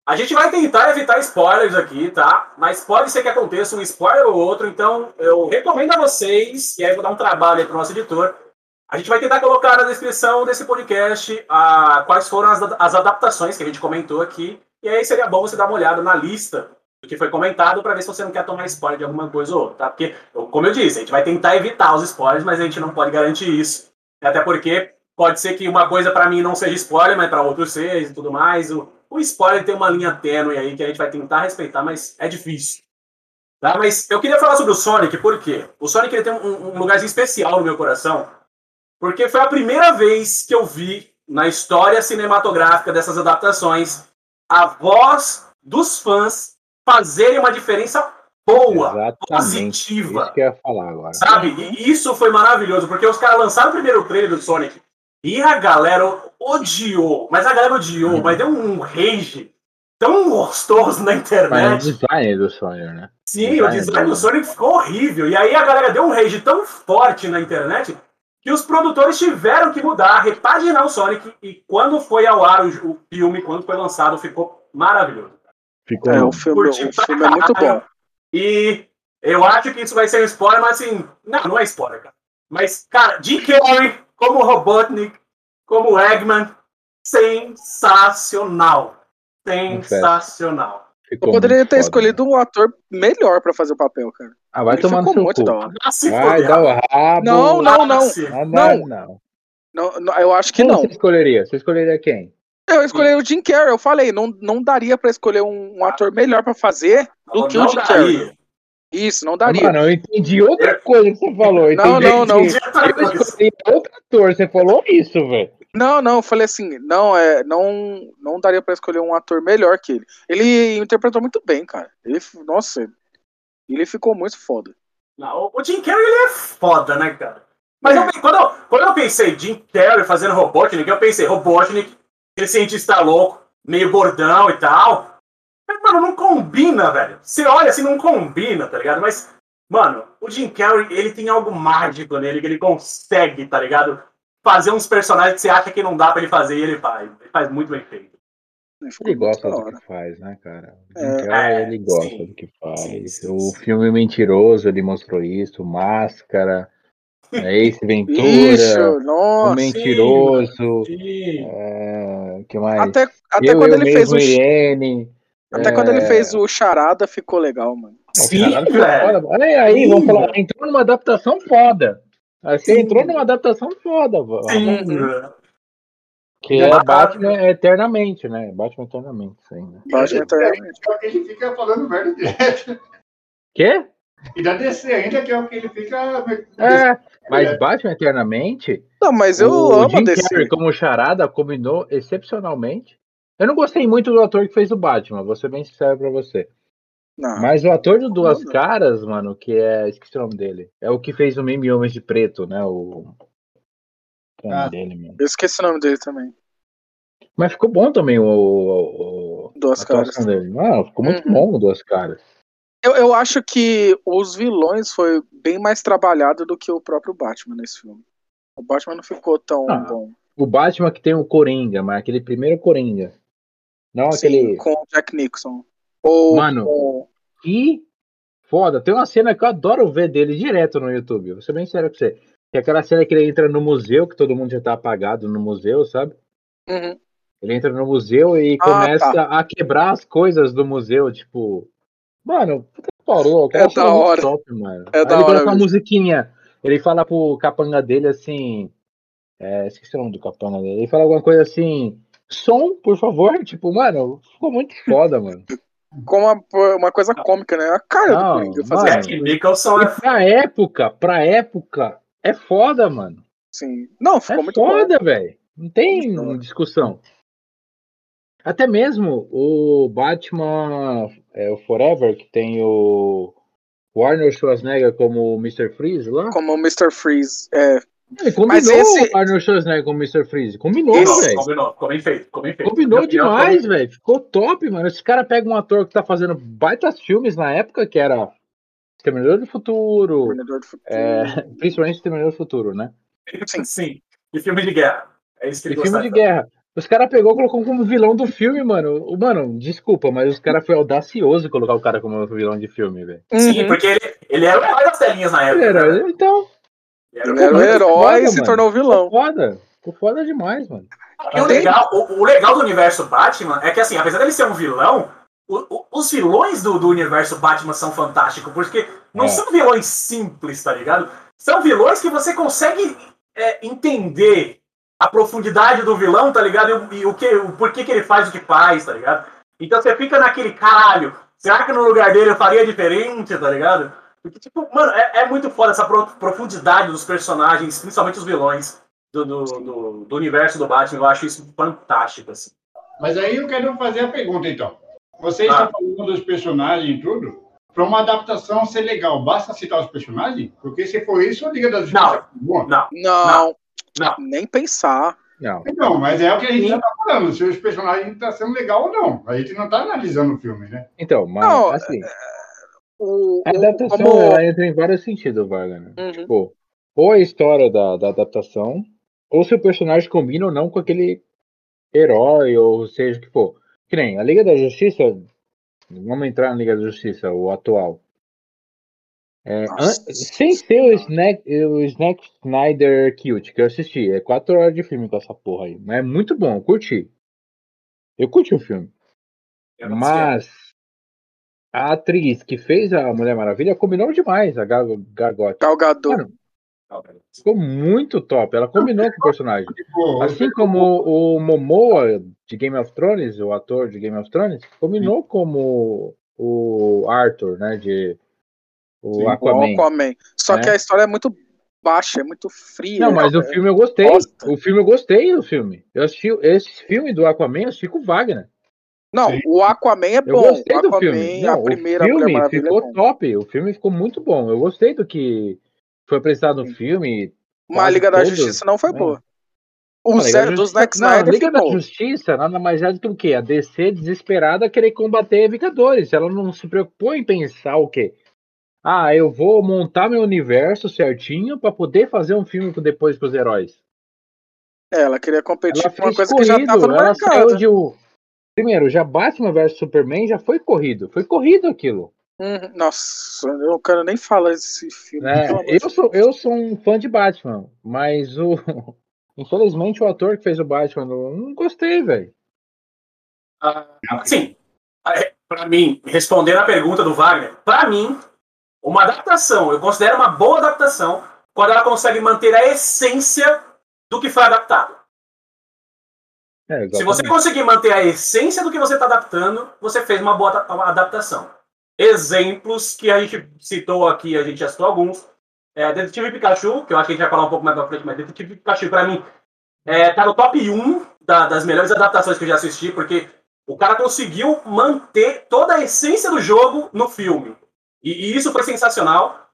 A gente vai tentar evitar spoilers aqui, tá? Mas pode ser que aconteça um spoiler ou outro, então eu recomendo a vocês, e aí eu vou dar um trabalho aí pro nosso editor. A gente vai tentar colocar na descrição desse podcast a, quais foram as, as adaptações que a gente comentou aqui. E aí seria bom você dar uma olhada na lista do que foi comentado para ver se você não quer tomar spoiler de alguma coisa ou outra, tá? Porque, como eu disse, a gente vai tentar evitar os spoilers, mas a gente não pode garantir isso. Até porque pode ser que uma coisa para mim não seja spoiler, mas para outros seja e tudo mais. O, o spoiler tem uma linha tênue aí que a gente vai tentar respeitar, mas é difícil. Tá? Mas eu queria falar sobre o Sonic, por quê? O Sonic ele tem um, um lugarzinho especial no meu coração, porque foi a primeira vez que eu vi na história cinematográfica dessas adaptações a voz dos fãs fazerem uma diferença boa, Exatamente. positiva. Isso que eu ia falar agora. Sabe? E isso foi maravilhoso, porque os caras lançaram o primeiro trailer do Sonic e a galera odiou, mas a galera odiou, mas deu um rage tão gostoso na internet. Mas o design do Sonic, né? Sim, o design, o design do Sonic ficou horrível. E aí a galera deu um rage tão forte na internet que os produtores tiveram que mudar, repaginar o Sonic. E quando foi ao ar o, o filme, quando foi lançado, ficou maravilhoso. Ficou é, o filme, o filme é muito bom. E eu acho que isso vai ser um spoiler, mas assim, não, não é spoiler, cara. Mas, cara, Jim Carrey como Robotnik, como Eggman, sensacional. Sensacional. Ficou eu poderia ter foda, escolhido né? um ator melhor pra fazer o papel, cara. Ah, vai Ele tomar no muito cu. Da hora. Vai dar o rabo. Não, não, não. Não, não. não. não, não eu acho que Quem não. você escolheria? Você escolheria quem? Eu escolhi o Jim Carrey, eu falei, não, não daria pra escolher um, um ator melhor pra fazer do não, que o Jim Carrey. Isso, não daria. Mano, eu entendi outra coisa que você falou. Não, não, não. Eu escolhi outro ator, você falou isso, velho. Não, não, eu falei assim, não, é, não, não daria para escolher um ator melhor que ele. Ele interpretou muito bem, cara. Ele, nossa, ele ficou muito foda. Não, o Jim Carrey ele é foda, né, cara? Mas é. eu, quando, eu, quando eu pensei Jim Carrey fazendo Robotnik, eu pensei Robotnik, aquele cientista louco, meio gordão e tal. Mas, mano, não combina, velho. Você olha assim, não combina, tá ligado? Mas, mano, o Jim Carrey, ele tem algo mágico nele que ele consegue, tá ligado? Fazer uns personagens que você acha que não dá pra ele fazer e ele faz. Ele faz muito bem feito. Ele gosta do que faz, né, cara? É, ele gosta sim, do que faz. Sim, sim, o filme Mentiroso, ele mostrou isso, Máscara, <laughs> é Ace Ventura, Isso, nossa, o Mentiroso, é, que mais? Até, até eu, quando eu ele fez o Irene, até é... quando ele é. fez o Charada, ficou legal, mano. Sim, velho. Olha aí, Sim, vamos falar. Entrou numa adaptação foda. Você entrou numa adaptação foda, Sim, Que é Batman eternamente, né? Batman eternamente, sim. Né? Batman eternamente. É o que ele fica falando merda direto. Quê? E da DC ainda, que é o que ele fica. É, mas Batman eternamente. Não, mas eu o amo Jim a DC. Carrey como charada combinou excepcionalmente. Eu não gostei muito do ator que fez o Batman, vou ser bem sincero pra você. Não. Mas o ator do Duas Caras, mano, que é. Esqueci o nome dele. É o que fez o meme Homens de Preto, né? O. o nome ah, dele, mano. Eu esqueci o nome dele também. Mas ficou bom também o. o, o Duas Caras. Dele. Ah, ficou muito uhum. bom o Duas Caras. Eu, eu acho que os vilões foi bem mais trabalhado do que o próprio Batman nesse filme. O Batman não ficou tão ah, bom. O Batman que tem o Coringa, mas aquele primeiro Coringa. Não Sim, aquele. Com o Jack Nixon. Ou, Mano, ou... que foda. Tem uma cena que eu adoro ver dele direto no YouTube. Vou ser bem sério com você. Que é aquela cena que ele entra no museu, que todo mundo já tá apagado no museu, sabe? Uhum. Ele entra no museu e ah, começa tá. a quebrar as coisas do museu, tipo. Mano, puta que pariu. É da hora. Top, mano. É Aí da ele hora. uma musiquinha. Ele fala pro capanga dele assim. É, esqueci o nome do capanga dele. Ele fala alguma coisa assim som, por favor. <laughs> Tipo, mano, ficou muito foda, mano. Com uma, uma coisa cômica, né? A cara não, do Coringa fazer Nicholson é... pra época, pra época, é foda, mano. Sim. Não, ficou é muito foda, velho. Não tem discussão. Até mesmo o Batman é, o Forever, que tem o Warner Schwarzenegger como Mr. Freeze lá. Como Mr. Freeze, é. Ele combinou Mas esse... o Arnold Schwarzenegger com o Mr. Freeze. Combinou, velho. Combinou, ficou bem feito. Ficou, bem feito. combinou demais, velho. Ficou top, mano. Esse cara pega um ator que tá fazendo baitas filmes na época, que era Terminador do Futuro. Terminador do Futuro. É, principalmente Terminador do Futuro, né? Sim, <laughs> sim. E filme de guerra. É isso que ele e filme de guerra. Os caras pegou e colocou como vilão do filme, mano. O- Mano, desculpa, mas os caras foi audacioso colocar o cara como vilão de filme, velho. Sim, Uhum. porque ele, ele era o herói das telinhas na época. Era, né? então, Ele Ele era o herói e se mano. tornou vilão. ficou foda. Ficou foda demais, mano. O legal, o, o legal do universo Batman é que, assim, apesar dele ser um vilão, o- o- os vilões do, do universo Batman são fantásticos, porque não É. são vilões simples, tá ligado? São vilões que você consegue é, entender a profundidade do vilão, tá ligado? E, o- e o, que, o porquê que ele faz o que faz, tá ligado? Então você fica naquele caralho, será que no lugar dele eu faria diferente, tá ligado? Porque, tipo, mano, é, é muito foda essa pro- profundidade dos personagens, principalmente os vilões do, do, do- do universo do Batman. Eu acho isso fantástico, assim. Mas aí eu quero fazer a pergunta, então. Vocês Ah. estão falando dos personagens e tudo. Para uma adaptação ser legal, basta citar os personagens? Porque se for isso, a Liga da Justiça Não. é boa. Não, Não, Não. nem pensar. Não. Então, mas é o que a gente já está falando, se os personagens estão sendo legal ou não. A gente não está analisando o filme, né? Então, mas Não, assim, O, a adaptação como- ela entra em vários sentidos, Wagner. Uhum. Tipo, ou a história da, da adaptação, ou se o personagem combina ou não com aquele herói, ou seja o que for. Que nem a Liga da Justiça. Vamos entrar na Liga da Justiça, o atual. É, an- sem ser o Snack, o Snack Snyder Cute, que eu assisti. É quatro horas de filme com essa porra aí. Mas é muito bom, eu curti. Eu curti o filme. Mas a atriz que fez a Mulher Maravilha combinou demais, a Gal Gadot. Gal Gadot. Mano, Ficou muito top. Ela combinou com o personagem. Assim como o Momoa de Game of Thrones, o ator de Game of Thrones, combinou como o Arthur, né? De o Sim, o Aquaman. Aquaman. Só né? que a história é muito baixa, é muito fria. Não, mas o é- filme eu gostei. bosta. O filme eu gostei do filme. Eu assisti esse filme do Aquaman, eu assisti com o Wagner. Não, Sim. o Aquaman é Eu bom. gostei o do Aquaman, filme. Não, a primeira o filme Maravilha ficou é top. O filme ficou muito bom. Eu gostei do que foi apresentado no filme. Mas a Liga da Justiça não foi né? boa. O A Liga Zé da do Justiça- Zack Não, a Snyder Liga da. Justiça nada mais é do que o quê? A DC desesperada querer combater Vingadores. Ela não se preocupou em pensar o quê? Ah, eu vou montar meu universo certinho pra poder fazer um filme depois com os heróis. É, ela queria competir Ela com uma coisa que já corrido. tava no ela mercado. saiu de um... Primeiro, já Batman vs Superman já foi corrido. Foi corrido aquilo. Uhum. Nossa, eu não quero nem falar desse filme. de Eu, sou, eu sou um fã de Batman, mas o. <laughs> Infelizmente o ator que fez o Batman, eu não gostei, velho. Ah, Sim, para mim, respondendo a pergunta do Wagner, para mim, uma adaptação, eu considero uma boa adaptação quando ela consegue manter a essência do que foi adaptado. É, Se você conseguir manter a essência do que você está adaptando, você fez uma boa adaptação. Exemplos que a gente citou aqui, a gente já citou alguns. É, Detetive Pikachu, que eu acho que a gente vai falar um pouco mais pra frente, mas Detetive Pikachu, pra mim, é, tá no top 1 da- das melhores adaptações que eu já assisti, porque o cara conseguiu manter toda a essência do jogo no filme. E, e isso foi sensacional.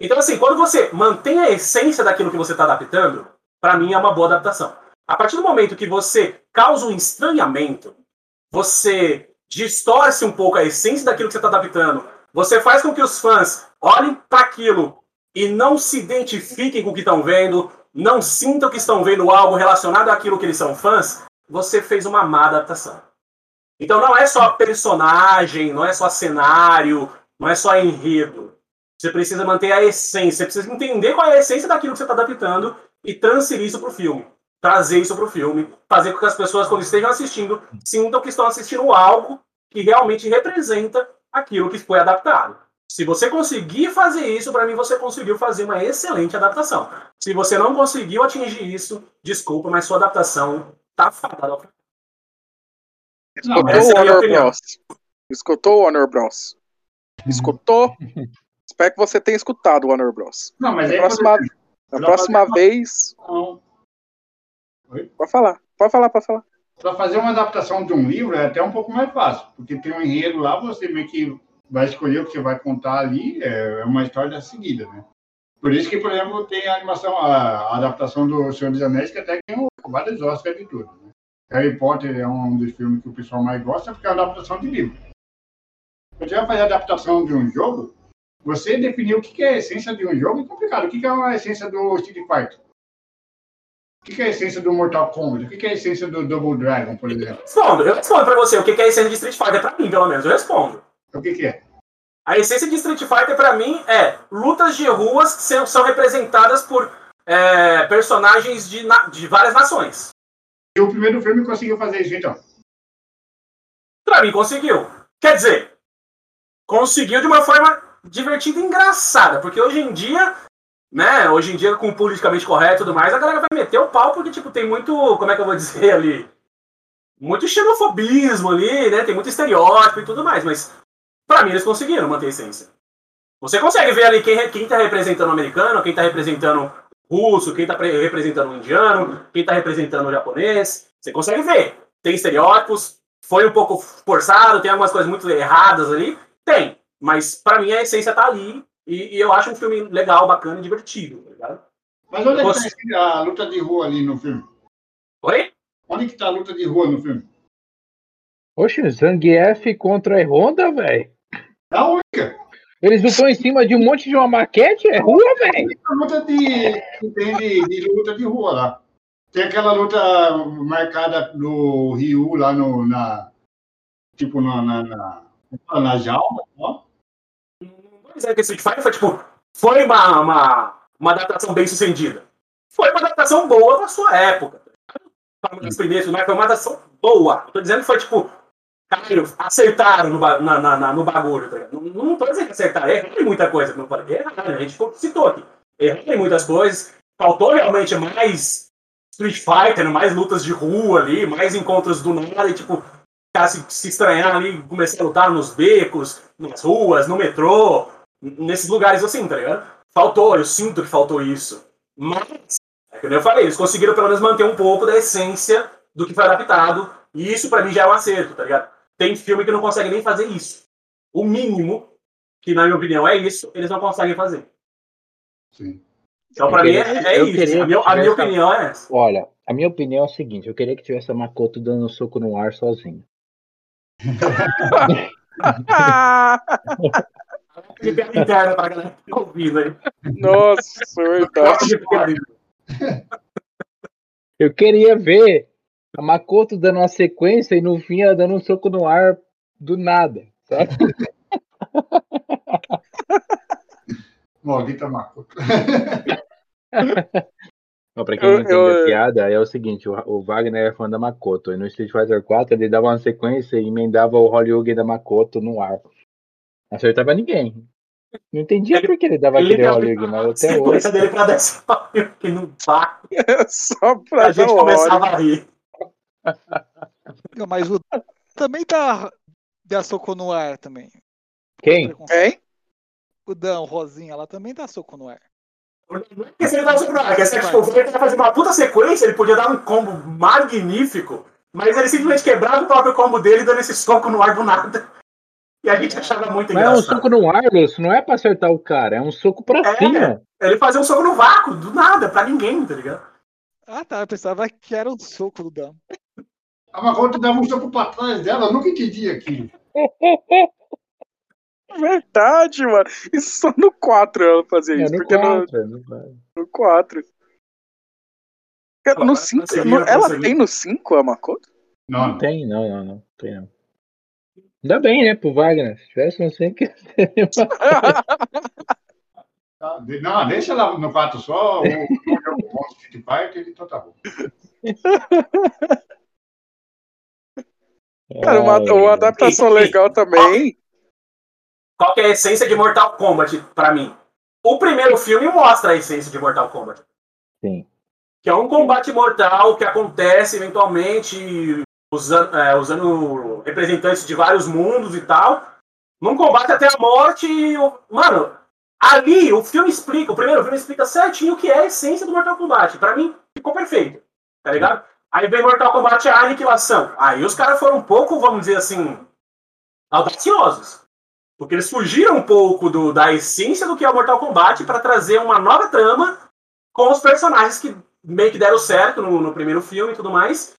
Então, assim, quando você mantém a essência daquilo que você está adaptando, pra mim é uma boa adaptação. A partir do momento que você causa um estranhamento, você distorce um pouco a essência daquilo que você está adaptando, você faz com que os fãs olhem para aquilo e não se identifiquem com o que estão vendo, não sintam que estão vendo algo relacionado àquilo que eles são fãs, você fez uma má adaptação. Então não é só personagem, não é só cenário, não é só enredo. Você precisa manter a essência, você precisa entender qual é a essência daquilo que você está adaptando e transferir isso para o filme. Trazer isso para o filme, fazer com que as pessoas, quando estejam assistindo, sintam que estão assistindo algo que realmente representa aquilo que foi adaptado. Se você conseguir fazer isso, para mim você conseguiu fazer uma excelente adaptação. Se você não conseguiu atingir isso, desculpa, mas sua adaptação tá fadada. Escutou essa o é opinião. Bros. Escutou o Warner Bros. Escutou? Espero que você tenha escutado o Warner Bros. Não, mas Na aí próxima, na próxima uma- vez. Não. Pode falar. Pode falar, pode falar. Para fazer uma adaptação de um livro é até um pouco mais fácil, porque tem um enredo lá, você meio que vai escolher o que você vai contar ali, é uma história seguida, né? Por isso que, por exemplo, tem a animação, a, a adaptação do Senhor dos Anéis, que até ganhou vários Oscars de tudo. Né? Harry Potter é um dos filmes que o pessoal mais gosta, porque é uma adaptação de livro. Quando você vai fazer a adaptação de um jogo, você definir o que é a essência de um jogo é complicado. O que é a essência do Street Fighter? O que é a essência do Mortal Kombat? O que é a essência do Double Dragon, por exemplo? Respondo, eu respondo pra você o que é a essência de Street Fighter pra mim, pelo menos. Eu respondo. O que, que é? A essência de Street Fighter pra mim é lutas de ruas que são, representadas por é, personagens de, de várias nações. E o primeiro filme conseguiu fazer isso, então? Pra mim, conseguiu. Quer dizer, conseguiu de uma forma divertida e engraçada, porque hoje em dia, né, hoje em dia com politicamente correto e tudo mais, a galera vai meter o pau porque, tipo, tem muito, como é que eu vou <laughs> dizer ali, muito xenofobismo ali, né, tem muito estereótipo e tudo mais, mas pra mim eles conseguiram manter a essência. Você consegue ver ali quem, quem tá representando o americano, quem tá representando o russo, quem tá representando o indiano, quem tá representando o japonês, você consegue ver. Tem estereótipos, foi um pouco forçado, tem algumas coisas muito erradas ali, tem. Mas para mim a essência tá ali. E, e, eu acho um filme legal, bacana e divertido, tá ligado? Mas onde é Você... que tá a luta de rua ali no filme? Oi? Onde que tá a luta de rua no filme? Oxe, Zangief contra a Honda, velho. Da única. Eles lutam em cima de um monte de uma maquete? É rua, velho? Luta de, tem de, de, luta de rua lá. Tem aquela luta marcada no Rio, lá no, na. Tipo, na, na, na, na jaula, ó. É, que Street Fighter foi tipo. Foi uma, uma, uma adaptação bem sucedida. Foi uma adaptação boa pra sua época. Das primeiras, mas foi uma adaptação boa. Eu tô dizendo que foi tipo. Caralho, acertaram no, na, na, no bagulho. Tá não, não tô dizendo que acertaram, erraram muita coisa. Não falei, erraram, a gente citou aqui. Erraram muitas coisas. Faltou realmente mais Street Fighter, mais lutas de rua ali, mais encontros do nada e tipo, se, se estranhar ali, começar a lutar nos becos, nas ruas, no metrô, nesses lugares assim, tá ligado? Faltou, eu sinto que faltou isso. Mas, é que eu falei, eles conseguiram pelo menos manter um pouco da essência do que foi adaptado, e isso para mim já é um acerto, tá ligado? Tem filme que não consegue nem fazer isso. O mínimo, que na minha opinião é isso, eles não conseguem fazer. Sim. Então, para mim, é, é isso. A minha, a minha opinião é essa. Olha, a minha opinião é o seguinte: eu queria que tivesse a Makoto dando um soco no ar sozinho. <laughs> <laughs> <laughs> de piada interna pra galera que tá ouvindo aí. Nossa, verdade. <laughs> Eu queria ver a Makoto dando uma sequência e no fim ela dando um soco no ar do nada, sabe? <laughs> Maldita Makoto. <laughs> Pra quem não entendeu a piada, é o seguinte: o, o, Wagner é fã da Makoto. E no Street Fighter 4 ele dava uma sequência e emendava o Hollywood da Makoto no ar. Não acertava ninguém. Não entendia ele, por que ele dava ele aquele Hollywood, mas até hoje. dele pra dar esse que não tá. Só pra a gente começava a rir. Não, mas o também tá dá soco no ar também. Quem? Quem? O Dan, o Rosinha, ela também dá soco no ar. Porque se ele dá soco no ar, que é, tipo, ele fazer uma puta sequência, ele podia dar um combo magnífico, mas ele simplesmente quebrava o próprio combo dele dando esse soco no ar do nada. E a gente achava muito Mas engraçado. é um soco no ar, Lúcio, não é pra acertar o cara, é um soco pra é, cima. Ele fazia um soco no vácuo, do nada, pra ninguém, tá ligado? Ah, tá. Eu pensava que era um soco do Dan. A Magoto dava um soco pra trás dela, eu nunca entendi aquilo. <laughs> Verdade, mano. Isso só no 4 ela fazia é, isso. No porque 4, no, no 4. No 5, ela tem no 5 a Makoto? Não, não, tem, não, não, não. Tem não. Ainda bem, né, pro Wagner. Se tivesse, não sei que. não, deixa lá no 4 só. O Street Fighter, então tá bom. <laughs> Cara, uma, uma adaptação legal também. Qual que é a essência de Mortal Kombat para mim? O primeiro filme mostra a essência de Mortal Kombat. Sim. Que é um combate mortal que acontece eventualmente usando, é, usando representantes de vários mundos e tal. Num combate até a morte. Mano, ali o filme explica, o primeiro filme explica certinho o que é a essência do Mortal Kombat. Para mim, ficou perfeito. Tá ligado? Aí vem Mortal Kombat a aniquilação. Aí os caras foram um pouco, vamos dizer assim, audaciosos. Porque eles fugiram um pouco do, da essência do que é o Mortal Kombat para trazer uma nova trama com os personagens que meio que deram certo no, no, primeiro filme e tudo mais.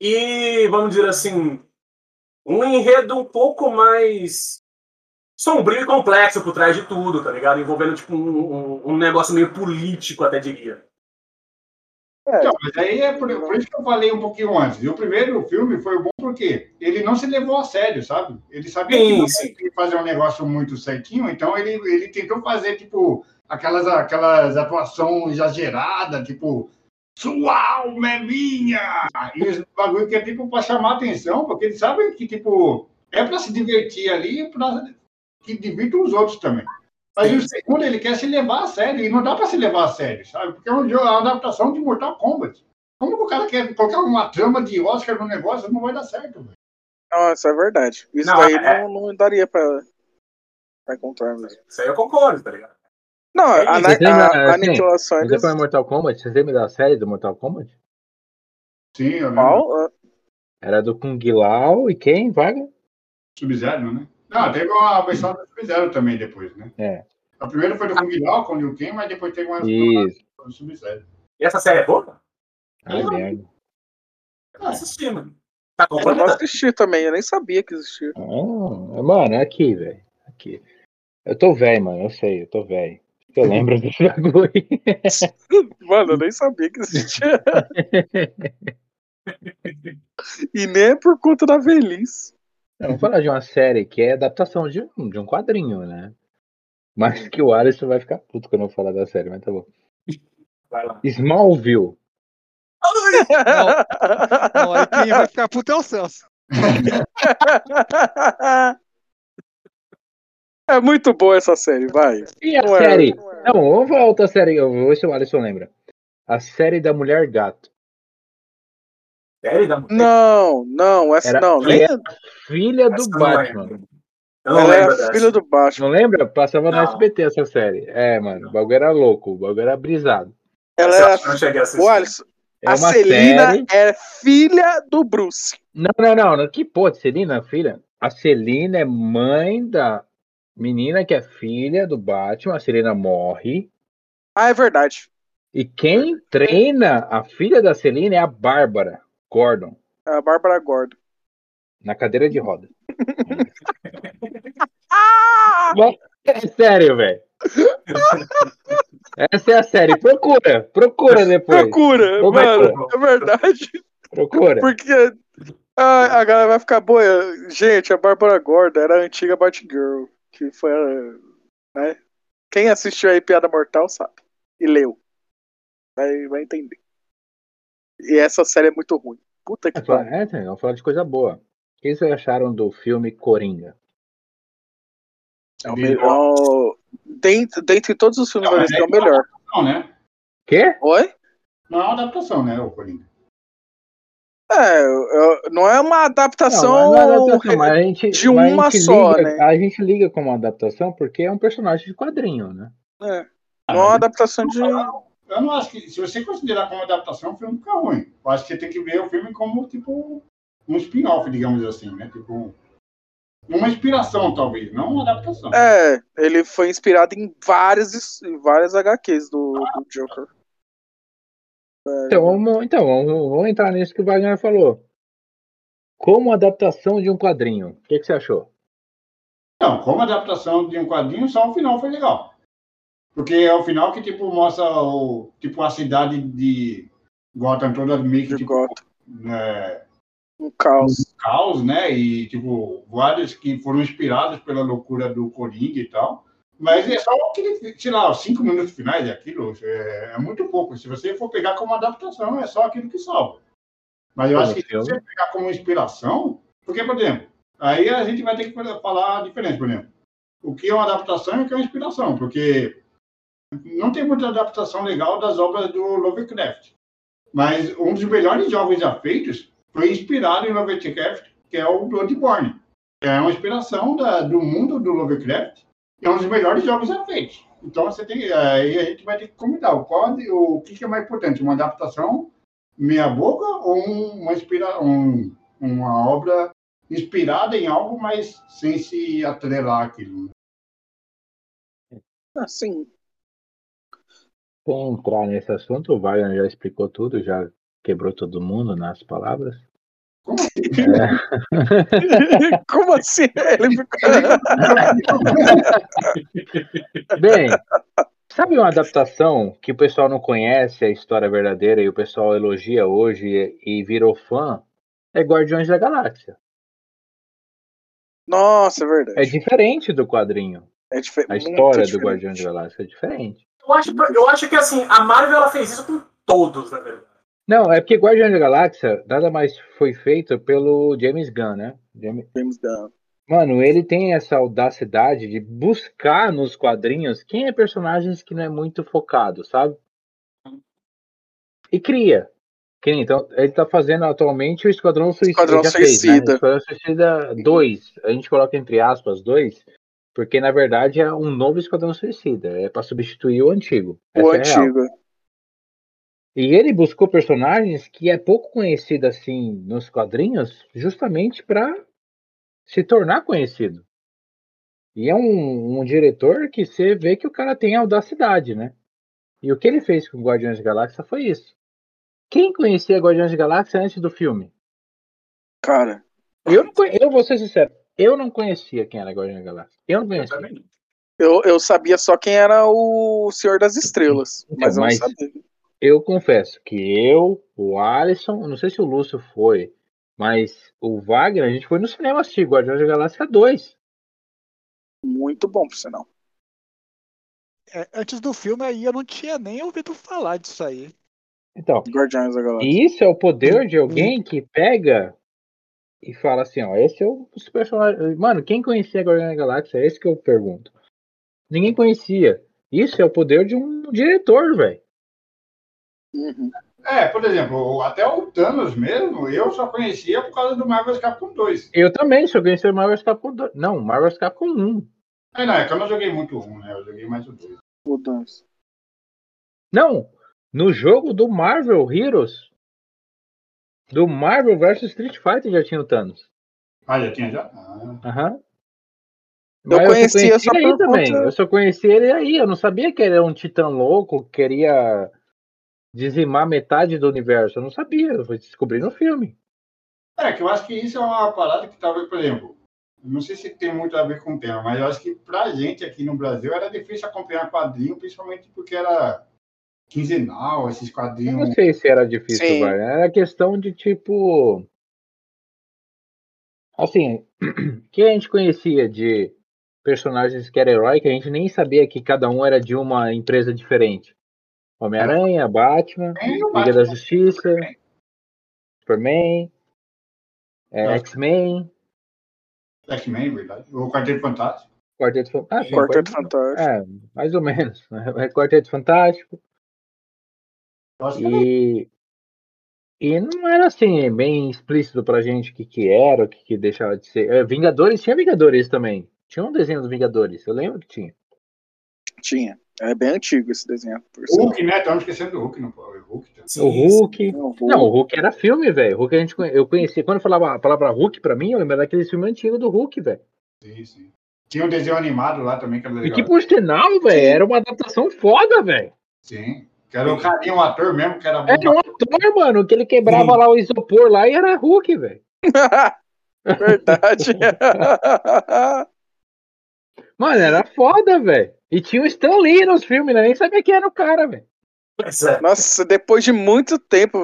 E, vamos dizer assim, um enredo um pouco mais sombrio e complexo por trás de tudo, tá ligado? Envolvendo, tipo, um, um, um negócio meio político, até diria. É. Então, mas aí é por, por, isso que eu falei um pouquinho antes. E o primeiro filme foi bom porque ele não se levou a sério, sabe? Ele sabia sim, que não sim. fazer um negócio muito certinho, então ele, ele tentou fazer, tipo, aquelas, aquelas atuação exagerada, tipo, sua alma é minha! E esse bagulho que é tipo para chamar atenção, porque ele sabe que, tipo, é para se divertir ali, para que divirta os outros também. Mas Sim. o segundo, ele quer se levar a sério, e não dá para se levar a sério, sabe? Porque é uma adaptação de Mortal Kombat. Como o cara quer colocar uma trama de Oscar no negócio, não vai dar certo, velho. Não, isso é verdade. Isso não, daí é... não, não daria pra, pra encontrar mesmo. Isso aí eu concordo, tá ligado? Não, a, a, a, a aniquilação. Você foi Mortal Kombat? Você lembra da série do Mortal Kombat? Sim, eu lembro. Qual? Era do Kung Lao e quem, Vaga? Sub-Zero, né? Não, teve uma versão do Sub-Zero também depois, né? É. A primeira foi do Kung Lao com o Liu Kang, mas depois teve uma do Sub-Zero. E essa série é boa? Ah, é merda. Eu assisti, mano. Tá eu não assisti também, eu nem sabia que existia. Ah, mano, é aqui, velho. Aqui. Eu tô velho, mano, eu sei, eu tô velho. Eu lembro desse bagulho. <laughs> mano, eu nem sabia que existia. <laughs> e nem é por conta da velhice. Vamos falar de uma série que é adaptação de, de um quadrinho, né? Mas que o Alisson vai ficar puto quando eu falar da série, mas tá bom. Vai lá. Smallville. Não, não, aí quem vai ficar puto é o Celso. <laughs> É muito boa essa série, vai. E a não é série? É, não, vamos falar outra série, eu vou ver se o Alisson lembra. A série da Mulher Gato. Série da Mulher Não, não, essa Era não. Filha, filha do Batman. Não Ela é a filha do Batman. Não lembra? Passava não. no SBT essa série. É, mano, o bagulho era louco, o bagulho era brisado. Ela é. A... O Alisson, é a Celina série... é filha do Bruce. Não, não, não. Que porra, Celina, filha? A Celina é mãe da menina que é filha do Batman. A Celina morre. Ah, é verdade. E quem treina a filha da Celina é a Bárbara Gordon. É a Bárbara Gordon. Na cadeira de roda. <laughs> é sério, velho. Essa é a série. Procura, procura depois. Procura, procura. mano, é verdade. Procura. Porque a, a galera vai ficar boa. Gente, a Bárbara Gorda era a antiga Batgirl, que foi. Né? Quem assistiu aí Piada Mortal sabe. E leu. Vai, vai entender. E essa série é muito ruim. Puta que pariu. É, é, vamos falar de coisa boa. O que vocês acharam do filme Coringa? É o melhor. Dentre, dentre todos os filmes não, lista, é o melhor. Não, né? Quê? Oi? Não é uma adaptação, né, o Coringa? É, não é uma adaptação, não, é uma adaptação a gente, de uma só, liga, né? A gente liga como adaptação porque é um personagem de quadrinho, né? É. Não é uma adaptação de. Eu não acho que. Se você considerar como adaptação, o filme fica ruim. Eu acho que você tem que ver o filme como, tipo, um spin-off, digamos assim, né? Tipo, uma inspiração, talvez, não uma adaptação. É, ele foi inspirado em várias, em várias HQs do, do Joker. É. Então, vamos, então vamos, vamos, entrar nisso que o Wagner falou. Como adaptação de um quadrinho, o que, que, você achou? Não, como adaptação de um quadrinho, só o final foi legal. Porque é o final que tipo mostra o, tipo a cidade de Gotham toda meio que tipo, é, um caos. Um caos, né? E, tipo, vários que foram inspirados pela loucura do Coringa e tal. Mas é só aquele, sei lá, os cinco minutos finais daquilo, é, é, muito pouco. Se você for pegar como adaptação, é só aquilo que salva. Mas eu acho que se você pegar como inspiração, porque, por exemplo, aí a gente vai ter que falar a diferença, por exemplo. O que é uma adaptação e o que é uma inspiração, porque não tem muita adaptação legal das obras do Lovecraft. Mas um dos melhores jogos já feitos foi inspirado em Lovecraft, que é o Bloodborne. É uma inspiração da, do mundo do Lovecraft, é um dos melhores jogos já feitos. Então você tem, aí a gente vai ter que comentar o, qual, o que, que é mais importante, uma adaptação meia boca ou uma, inspira, um, uma obra inspirada em algo, mas sem se atrelar aquilo. Assim. Sem entrar nesse assunto, o Wagner já explicou tudo, já quebrou todo mundo nas palavras. Como assim? É. <laughs> Como assim? Ele... Bem, Sabe uma adaptação que o pessoal não conhece a história verdadeira e o pessoal elogia hoje e, e virou fã? É Guardiões da Galáxia. Nossa, é verdade. É diferente do quadrinho. É A história do. Guardiões da Galáxia é diferente. Eu acho, eu acho que assim, a Marvel ela fez isso com todos, na verdade. Não, é porque Guardiões da Galáxia nada mais foi feito pelo James Gunn, né? James- James Gunn. Mano, ele tem essa audacidade de buscar nos quadrinhos quem é personagens que não é muito focado, sabe? E cria. Então, ele tá fazendo atualmente o Esquadrão Suicida. Esquadrão já fez, né? Suicida. Esquadrão Suicida 2. A gente coloca entre aspas 2, porque na verdade é um novo Esquadrão Suicida. É pra substituir o antigo. O é a real. E ele buscou personagens que é pouco conhecido assim nos quadrinhos, justamente para se tornar conhecido. E é um, um diretor que você vê que o cara tem audacidade, né? E o que ele fez com Guardiões da Galáxia foi isso. Quem conhecia Guardiões da Galáxia antes do filme? Cara, Eu, não conhe- eu vou ser sincero, eu não conhecia quem era Guardiões da Galáxia. Eu não Eu conhecia. não. eu, eu sabia só quem era o Senhor das Estrelas. Então, mas eu não mas- sabia. Eu confesso que eu, o Alisson, não sei se o Lúcio foi, mas o Wagner, a gente foi no cinema assistir Guardiões da Galáxia 2. Muito bom, por sinal. É, antes do filme aí eu não tinha nem ouvido falar disso aí. Então, Guardiões da Galáxia. e isso é o poder de alguém que pega e fala assim, ó, esse é o os personagens. Mano, quem conhecia Guardiões da Galáxia? É esse que eu pergunto. Ninguém conhecia. Isso é o poder de um diretor, velho. Uhum. É, por exemplo, o- até o Thanos mesmo, eu só conhecia por causa do Marvel Capcom 2. Eu também, se eu conhecer Marvel Capcom 2. Não, Marvel Capcom 1. É, não, é que eu não joguei muito um, né? Eu joguei mais o 2. O Thanos. Não, no jogo do Marvel Heroes, do Marvel vs Street Fighter já tinha o Thanos. Ah, já tinha já? Ah. Aham. Eu Mas conhecia conheci só aí por também. conta- Eu só conheci ele aí. Eu não sabia que ele era um titã louco, que queria dizimar metade do universo. Eu não sabia. Eu fui descobrir no filme. É, que eu acho que isso é uma parada que talvez, por exemplo, não sei se tem muito a ver com o tema, mas eu acho que pra gente aqui no Brasil era difícil acompanhar quadrinho, principalmente porque era quinzenal, esses Eu quadrinhos. não sei se era difícil, Sim. Era questão de tipo. Assim, <clears throat> que a gente conhecia de personagens que era herói, que a gente nem sabia que cada um era de uma empresa diferente. Homem-Aranha, Batman, o Liga Batman da Justiça, também. Superman, é, Ah. X-Men, X-Men, verdade. O Quarteto Fantástico. Quarteto Fantástico. Quarteto Fantástico. É, mais ou menos. É Quarteto Fantástico. E, e não era assim, bem explícito pra gente o que, que era, o que, que deixava de ser. É, Vingadores, tinha Vingadores também. Tinha um desenho dos Vingadores, eu lembro que tinha. Tinha. É bem antigo esse desenho. Hulk, né? Estamos esquecendo do Hulk, não pode. O Hulk também. o Sim, Hulk. Não, o Não, o Hulk era filme, velho. O Hulk a gente, conhe- eu conhecia. Quando eu falava a palavra Hulk pra mim, eu lembrava daquele filme antigo do Hulk, velho. Sim, sim. Tinha um desenho animado lá também que era E legal. que por sinal, velho, era uma adaptação foda, velho. Sim. Que era o carinha, um ator mesmo, que era bom. Era um ator, mano, que ele quebrava Sim. lá o isopor lá e era Hulk, velho. <laughs> Verdade. <laughs> Mano, era foda, velho. E tinha o Stan Lee nos filmes, né? Nem sabia quem era o cara, velho. É. Nossa, depois de muito tempo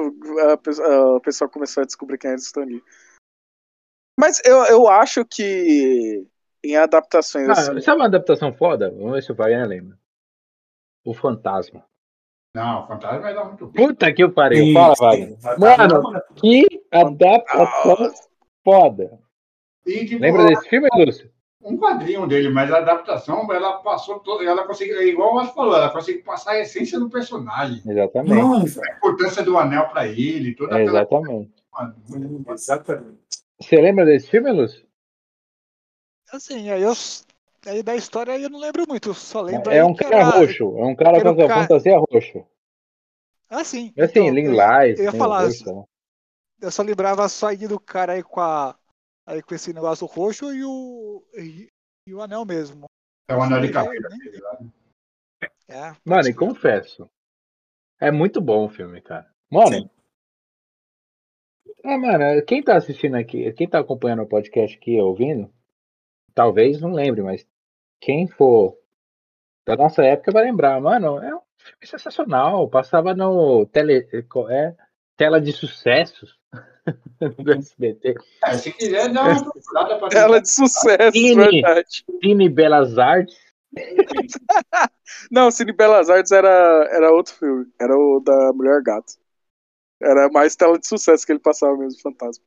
a, pe- a- o pessoal começou a descobrir quem era o Stan Lee. Mas eu, eu acho que em adaptações Ah, assim, sabe uma adaptação foda? Vamos ver se o Wagner lembra. O Fantasma. Não, o Fantasma era muito bom. Puta que eu parei. Sim, Fala. Wagner. Mano, que adaptação foda. E, tipo, Lembra desse filme, Lúcio? Um quadrinho dele, mas a adaptação, ela passou toda. Ela conseguiu, é igual o falou, ela conseguiu passar a essência do personagem. Exatamente. Hum, A importância do anel pra ele, toda É, aquela. exatamente. hum, Exatamente. Você lembra desse filme, Lúcio? Assim, aí eu. Aí da história eu não lembro muito, só lembro É um cara era- roxo. É um cara com a cara- fantasia roxo. Ah, sim. É assim, então, Lin eu- Lies. eu ia tem falar, roxo, né? Eu só lembrava só aí do cara aí com a. Aí com esse negócio roxo e o. E, e o anel mesmo. É o anel de nem- dele lá. É, Mano, e confesso. É muito bom o filme, cara. Mano. Sim. É, mano, quem tá assistindo aqui, quem tá acompanhando o podcast aqui, ouvindo, talvez não lembre, mas quem for da nossa época vai lembrar, mano, é um filme sensacional. Passava no tele, é, tela de sucessos <laughs> do SBT. É, se quiser, dá uma procurada pra Ela de sucesso, Cine. verdade. Cine Belas Artes. <laughs> Não, Cine Belas Artes era, era outro filme. Era o da Mulher Gato. Era mais tela de sucesso que ele passava mesmo, Fantasma.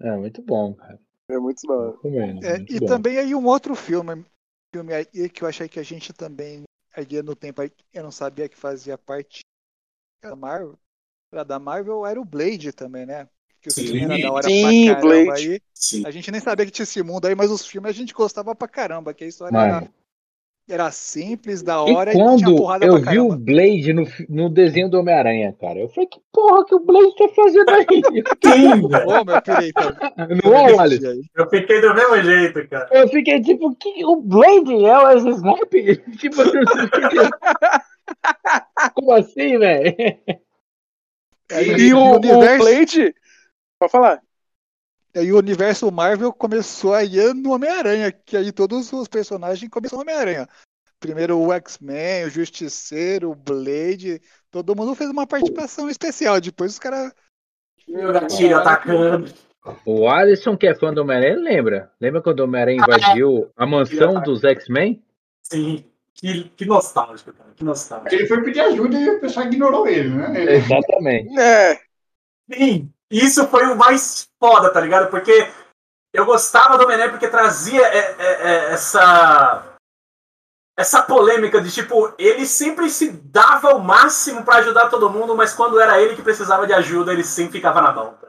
É muito bom, cara. É muito da hora. Recomendo, É, muito e bom. também aí um outro filme, filme aí que eu achei que a gente também, aí no tempo aí, eu não sabia que fazia parte da Marvel, era da Marvel, era o Blade também, né? Que o Sim. filme era da hora Sim, pra caramba Blade. aí. Sim. A gente nem sabia que tinha esse mundo aí, mas os filmes a gente gostava pra caramba, que a história Mano, era, era simples, da hora e, tinha quando porrada eu pra vi o. Blade no, no desenho do Homem-Aranha, cara, eu falei, que porra que o Blade tá fazendo aí? <laughs> Velho. Ô, meu então. <laughs> Não é. Eu fiquei do mesmo jeito, cara. Eu fiquei tipo, que, o Blade é o Snipes? <laughs> tipo, como assim, velho? Aí, E o, o universo, Blade. Pode falar. aí o universo Marvel começou aí no Homem-Aranha, que aí todos os personagens começaram no Homem-Aranha. Primeiro o X-Men, o Justiceiro, o Blade, todo mundo fez uma participação especial. Depois os caras. Meu gatilho atacando. O Alisson, que é fã do Homem-Aranha, lembra? Lembra quando o Homem-Aranha invadiu a mansão dos X-Men? Sim. Que, que nostálgico, cara. Que nostálgico. Ele foi pedir ajuda e o pessoal ignorou ele, né? Ele- Exatamente. É. Sim, isso foi o mais foda, tá ligado? Porque eu gostava do Homem-Aranha porque trazia é, é, é, essa essa polêmica de tipo, ele sempre se dava o máximo pra ajudar todo mundo, mas quando era ele que precisava de ajuda, ele sempre ficava na mão. tá?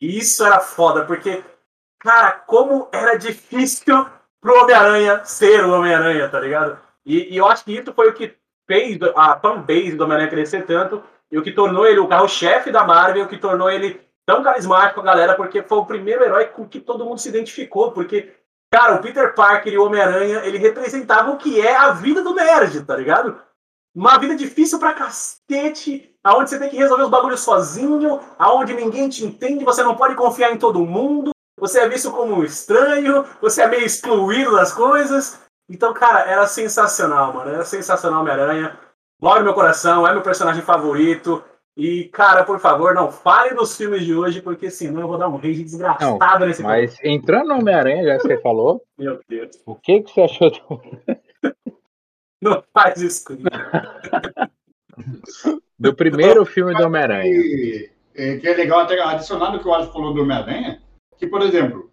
E isso era foda, porque, cara, como era difícil pro Homem-Aranha ser o Homem-Aranha, tá ligado? E, e eu acho que isso foi o que fez a fanbase do Homem-Aranha crescer tanto e o que tornou ele o carro-chefe da Marvel, o que tornou ele tão carismático, a galera, porque foi o primeiro herói com que todo mundo se identificou, porque, cara, o Peter Parker e o Homem-Aranha, ele representavam o que é a vida do nerd, tá ligado? Uma vida difícil pra cacete, aonde você tem que resolver os bagulhos sozinho, aonde ninguém te entende, você não pode confiar em todo mundo, você é visto como um estranho, você é meio excluído das coisas. Então, cara, era sensacional, mano. Era sensacional Homem-Aranha. Mora no meu coração, é meu personagem favorito. E, cara, por favor, não fale dos filmes de hoje, porque senão eu vou dar um rage desgraçado nesse Mas entrando no Homem-Aranha, já que você falou, Meu Deus. o que, que você achou do, <laughs> Não faz isso comigo. <laughs> do primeiro filme do Homem-Aranha? que, é, que é legal até adicionar no que o Alisson falou do Homem-Aranha, que, por exemplo,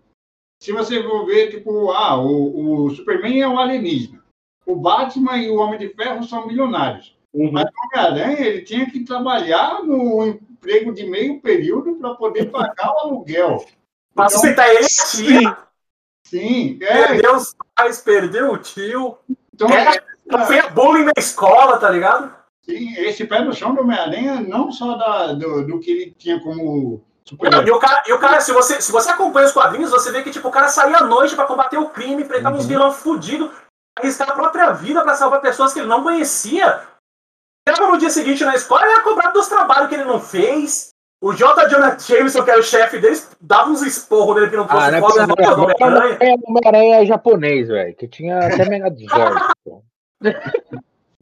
se você for ver, tipo, ah, o, o Superman é um alienígena, o Batman e o Homem de Ferro são milionários. Uhum. Mas o Homem-Aranha, ele tinha que trabalhar no emprego de meio período para poder pagar o aluguel. <laughs> Pra Então, sustentar ele, tia, sim, é, perdeu os pais, perdeu o tio, então, É. sofria bullying na escola, tá ligado? sim, esse pé no chão do Homem-Aranha, não só da, do, do que ele tinha como Não, e o cara, e o cara se, você, se você acompanha os quadrinhos, você vê que tipo, o cara saía à noite pra combater o crime, enfrentar uns Uhum. vilões fudidos, arriscar a própria vida pra salvar pessoas que ele não conhecia. Chegava no dia seguinte na escola e era cobrado dos trabalhos que ele não fez. O J. Jonah Jameson, que era o chefe deles, dava uns esporros nele que não fosse Ah, não é foda do Homem-Aranha. é o Homem-Aranha japonês, velho, que tinha até Megazord. <laughs> pô.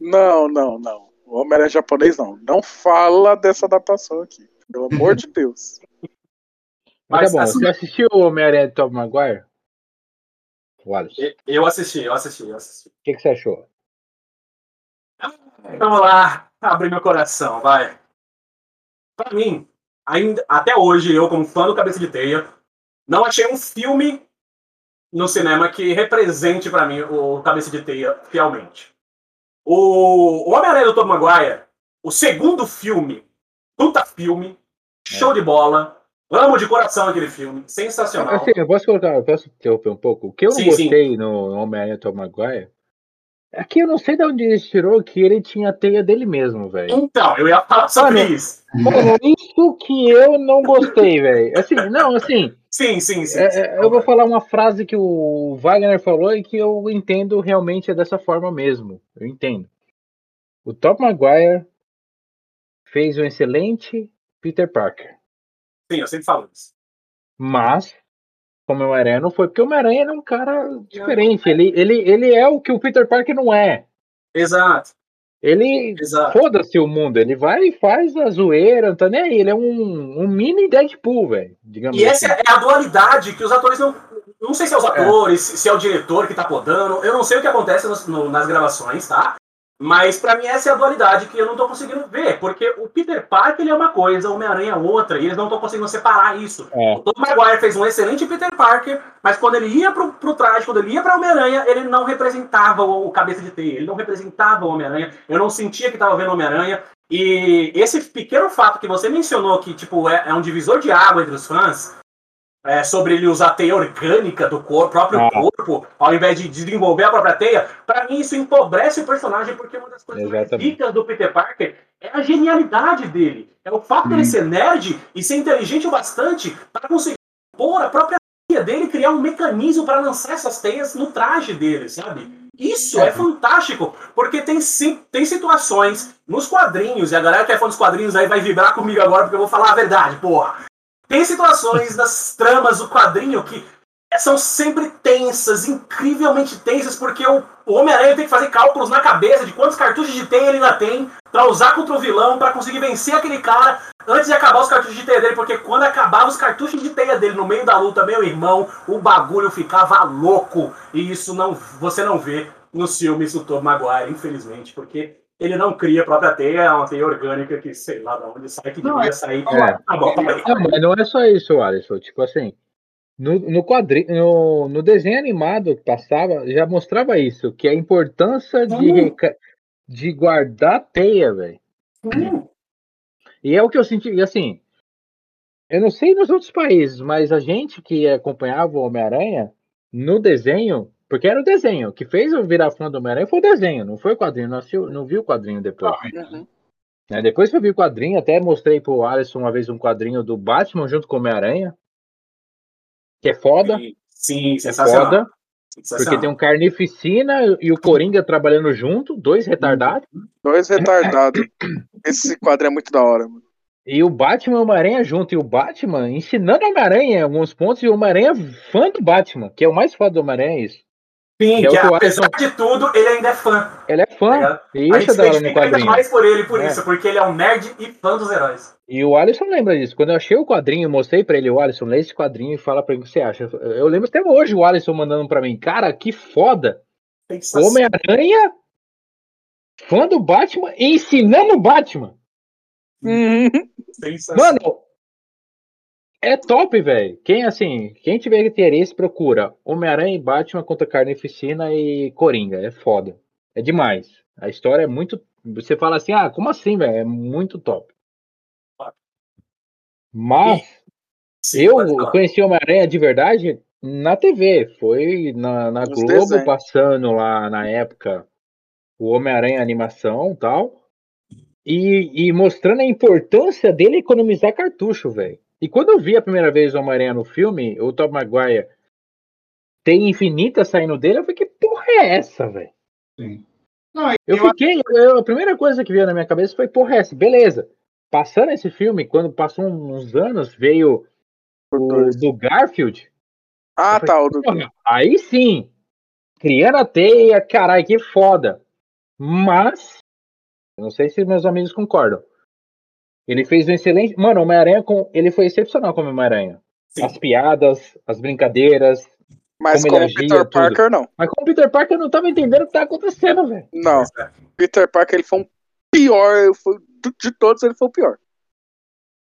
Não, não, não. O Homem-Aranha japonês não. Não fala dessa adaptação aqui. Pelo amor de Deus. <laughs> Mas Mas, tá bom, assim- você assistiu o Homem-Aranha de Tom Maguire? Wallace, o Eu assisti, eu assisti, eu assisti. que, que você achou? Vamos lá, abrir meu coração, vai. Pra mim, ainda, até hoje, eu, como fã do Cabeça de Teia, não achei um filme no cinema que represente pra mim o Cabeça de Teia fielmente. O, o Homem-Aranha do Tom Maguire, o segundo filme, puta filme, show de bola, amo de coração aquele filme, sensacional. Assim, eu posso colocar, eu posso interromper um pouco? O que eu não Sim, sim. gostei no Homem-Aranha Tom Maguire é que eu não sei de onde ele tirou que ele tinha a teia dele mesmo, velho. Então, eu ia falar sobre Mano, isso. Mano, isso que eu não gostei, velho. Assim, não, assim, Sim, sim, sim. é- sim. é, eu vou falar uma frase que o Wagner falou e que eu entendo realmente é dessa forma mesmo. Eu entendo. O Tom Maguire fez um excelente Peter Parker. Sim, eu sempre falo isso. Mas, como o Homem-Aranha não foi, porque o Homem-Aranha é um cara diferente. Ele, ele, ele é o que o Peter Parker não é. Exato. Ele foda-se o mundo, ele vai e faz a zoeira, não tá nem aí. Ele é um, um mini Deadpool, velho. E assim. essa é a dualidade que os atores não. Não sei se é os é. atores, é. se é o diretor que tá podando. Eu não sei o que acontece no, no, nas gravações, tá? Mas para mim essa é a dualidade que eu não tô conseguindo ver, porque o Peter Parker ele é uma coisa, o Homem-Aranha é outra, e eles não estão conseguindo separar isso. É. O Tom Maguire fez um excelente Peter Parker, mas quando ele ia pro, pro traje, quando ele ia pra Homem-Aranha, ele não representava o, o, cabeça de teia, ele não representava o Homem-Aranha, eu não sentia que tava vendo o Homem-Aranha, e esse pequeno fato que você mencionou, que tipo é, é um divisor de água entre os fãs, é, sobre ele usar a teia orgânica do corpo, próprio ah. corpo, ao invés de desenvolver a própria teia, para mim isso empobrece o personagem, porque uma das coisas Exatamente. mais ricas do Peter Parker é a genialidade dele. É o fato hum. dele ser nerd e ser inteligente o bastante para conseguir pôr a própria teia dele, criar um mecanismo para lançar essas teias no traje dele, sabe? Isso é. é, fantástico, porque tem, tem situações nos quadrinhos, e a galera que é fã dos quadrinhos aí vai vibrar comigo agora, porque eu vou falar a verdade, porra. Tem situações das tramas do quadrinho que são sempre tensas, incrivelmente tensas, porque o, Homem-Aranha tem que fazer cálculos na cabeça de quantos cartuchos de teia ele ainda tem para usar contra o vilão, para conseguir vencer aquele cara antes de acabar os cartuchos de teia dele, porque quando acabava os cartuchos de teia dele no meio da luta, meu irmão, o bagulho ficava louco. E isso não você não vê nos filmes do Tom Maguire, infelizmente, porque ele não cria a própria teia, é uma teia orgânica que sei lá de onde sai, que não, devia é, sair. É. Tá bom, tá não, mas não é só isso, Alisson. Tipo assim, no, no quadrinho, no, no, desenho animado que passava, já mostrava isso, que a importância de, de guardar teia, velho. E é o que eu senti, assim, eu não sei nos outros países, mas a gente que acompanhava o Homem-Aranha, no desenho, porque era o desenho. que fez eu virar fã do Homem-Aranha foi o desenho, não foi o quadrinho. Não, assisti, não vi o quadrinho depois. Uhum. É, depois que eu vi o quadrinho, até mostrei pro Alisson uma vez um quadrinho do Batman junto com o Homem-Aranha. Que é foda. Sim, sim sensacional. Foda, porque tem um Carnificina e o Coringa trabalhando junto, dois retardados. Dois retardados. Esse quadro é muito da hora, mano. E o Batman e o Homem-Aranha junto. E o Batman ensinando o Homem-Aranha em alguns pontos. E o Homem-Aranha fã do Batman, que é o mais foda do Homem-Aranha, é isso. Sim, que, é que apesar de tudo, ele ainda é fã. Ele é fã. Tá e isso hora no quadrinho. mais por ele por é. isso, porque ele é um nerd e fã dos heróis. E o Alisson lembra disso. Quando eu achei o quadrinho, mostrei pra ele, o Alisson, lê esse quadrinho e fala pra ele o que você acha. Eu lembro até hoje o Alisson mandando pra mim, cara, que foda. Homem-Aranha, fã do Batman, ensinando o Batman. Uhum. Mano, é top, velho. Quem assim, quem tiver interesse, procura Homem-Aranha e Batman contra Carnificina e Coringa. É foda. É demais. A história é muito. Você fala assim, ah, como assim, velho? É muito top. Mas Sim, eu conheci Homem-Aranha de verdade na TV. Foi na, na Globo desenhos. passando lá na época o Homem-Aranha animação tal. E, e mostrando a importância dele economizar cartucho, velho. E quando eu vi a primeira vez o Homem-Aranha no filme, o Tom Maguire tem infinita saindo dele, eu fiquei, que porra é essa, velho? Eu, eu fiquei, eu, a primeira coisa que veio na minha cabeça foi, porra, é essa, beleza. Passando esse filme, quando passou uns anos, veio o do Garfield. Ah, falei, tá, o do... Aí sim, criando a teia, caralho, que foda. Mas, não sei se meus amigos concordam. Ele fez um excelente. Mano, o Homem-Aranha, com... ele foi excepcional como Homem-Aranha. As piadas, as brincadeiras. Mas como, como Peter Parker, não. Mas como Peter Parker, eu não tava entendendo o que tá acontecendo, velho. Não. Peter Parker, ele foi um pior. Foi... De todos, ele foi o pior.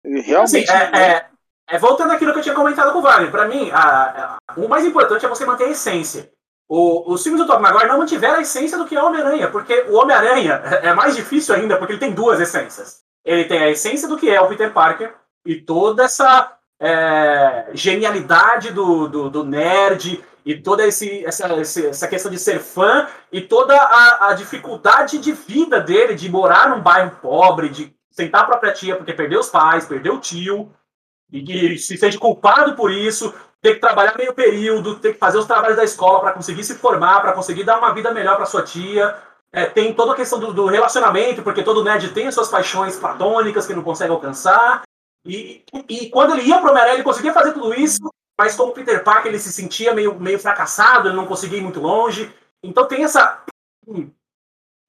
Ele realmente. Assim, é, é, é, voltando àquilo que eu tinha comentado com o Wagner, pra mim, a, a, o mais importante é você manter a essência. O, os filmes do Tom Maguire não mantiveram a essência do que é o Homem-Aranha, porque o Homem-Aranha é mais difícil ainda, porque ele tem duas essências ele tem a essência do que é o Peter Parker e toda essa é, genialidade do, do, do, nerd e toda esse, essa, essa questão de ser fã e toda a, a, dificuldade de vida dele, de morar num bairro pobre, de sentar a própria tia porque perdeu os pais, perdeu o tio, e que se sente culpado por isso, ter que trabalhar meio período, ter que fazer os trabalhos da escola para conseguir se formar, para conseguir dar uma vida melhor para sua tia, é, tem toda a questão do, do, relacionamento, porque todo nerd tem as suas paixões platônicas que não consegue alcançar. E, e quando ele ia pro Homem-Aranha, ele conseguia fazer tudo isso, mas como Peter Parker, ele se sentia meio, meio fracassado, ele não conseguia ir muito longe. Então tem essa.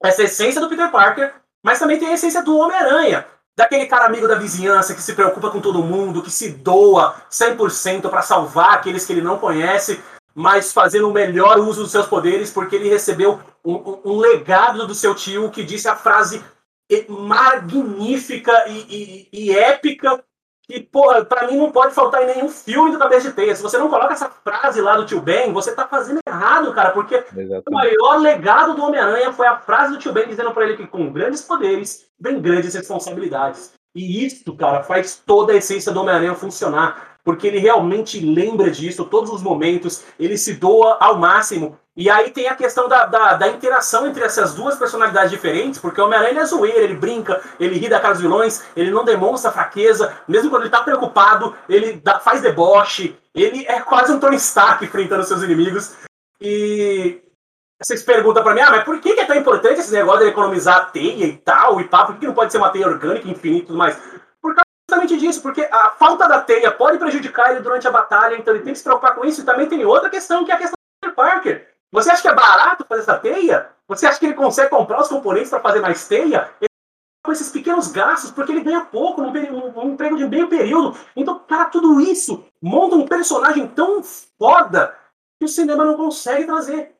essa essência do Peter Parker, mas também tem a essência do Homem-Aranha. Daquele cara amigo da vizinhança que se preocupa com todo mundo, que se doa 100% para salvar aqueles que ele não conhece, mas fazendo o melhor uso dos seus poderes, porque ele recebeu um, um, legado do seu tio que disse a frase magnífica e, e, e épica que, porra, pra mim não pode faltar em nenhum filme do Cabeça de Teia. Se você não coloca essa frase lá do tio Ben, você tá fazendo errado, cara, porque Exatamente. o maior legado do Homem-Aranha foi a frase do tio Ben dizendo para ele que com grandes poderes vem grandes responsabilidades. E isso, cara, faz toda a essência do Homem-Aranha funcionar porque ele realmente lembra disso todos os momentos, ele se doa ao máximo. E aí tem a questão da, da, da interação entre essas duas personalidades diferentes, porque o Homem-Aranha é zoeiro, ele brinca, ele ri da cara dos vilões, ele não demonstra fraqueza, mesmo quando ele tá preocupado, ele dá, faz deboche, ele é quase um Tony Stark enfrentando seus inimigos. E vocês perguntam para mim, ah, mas por que, é tão importante esse negócio de economizar teia e tal, e pá, por que não pode ser uma teia orgânica infinita e tudo mais? Justamente disso, porque a falta da teia pode prejudicar ele durante a batalha, então ele tem que se preocupar com isso. E também tem outra questão, que é a questão do Peter Parker. Você acha que é barato fazer essa teia? Você acha que ele consegue comprar os componentes para fazer mais teia? Ele com esses pequenos gastos, porque ele ganha pouco num, num emprego de meio período. Então, para tudo isso, monta um personagem tão foda que o cinema não consegue trazer.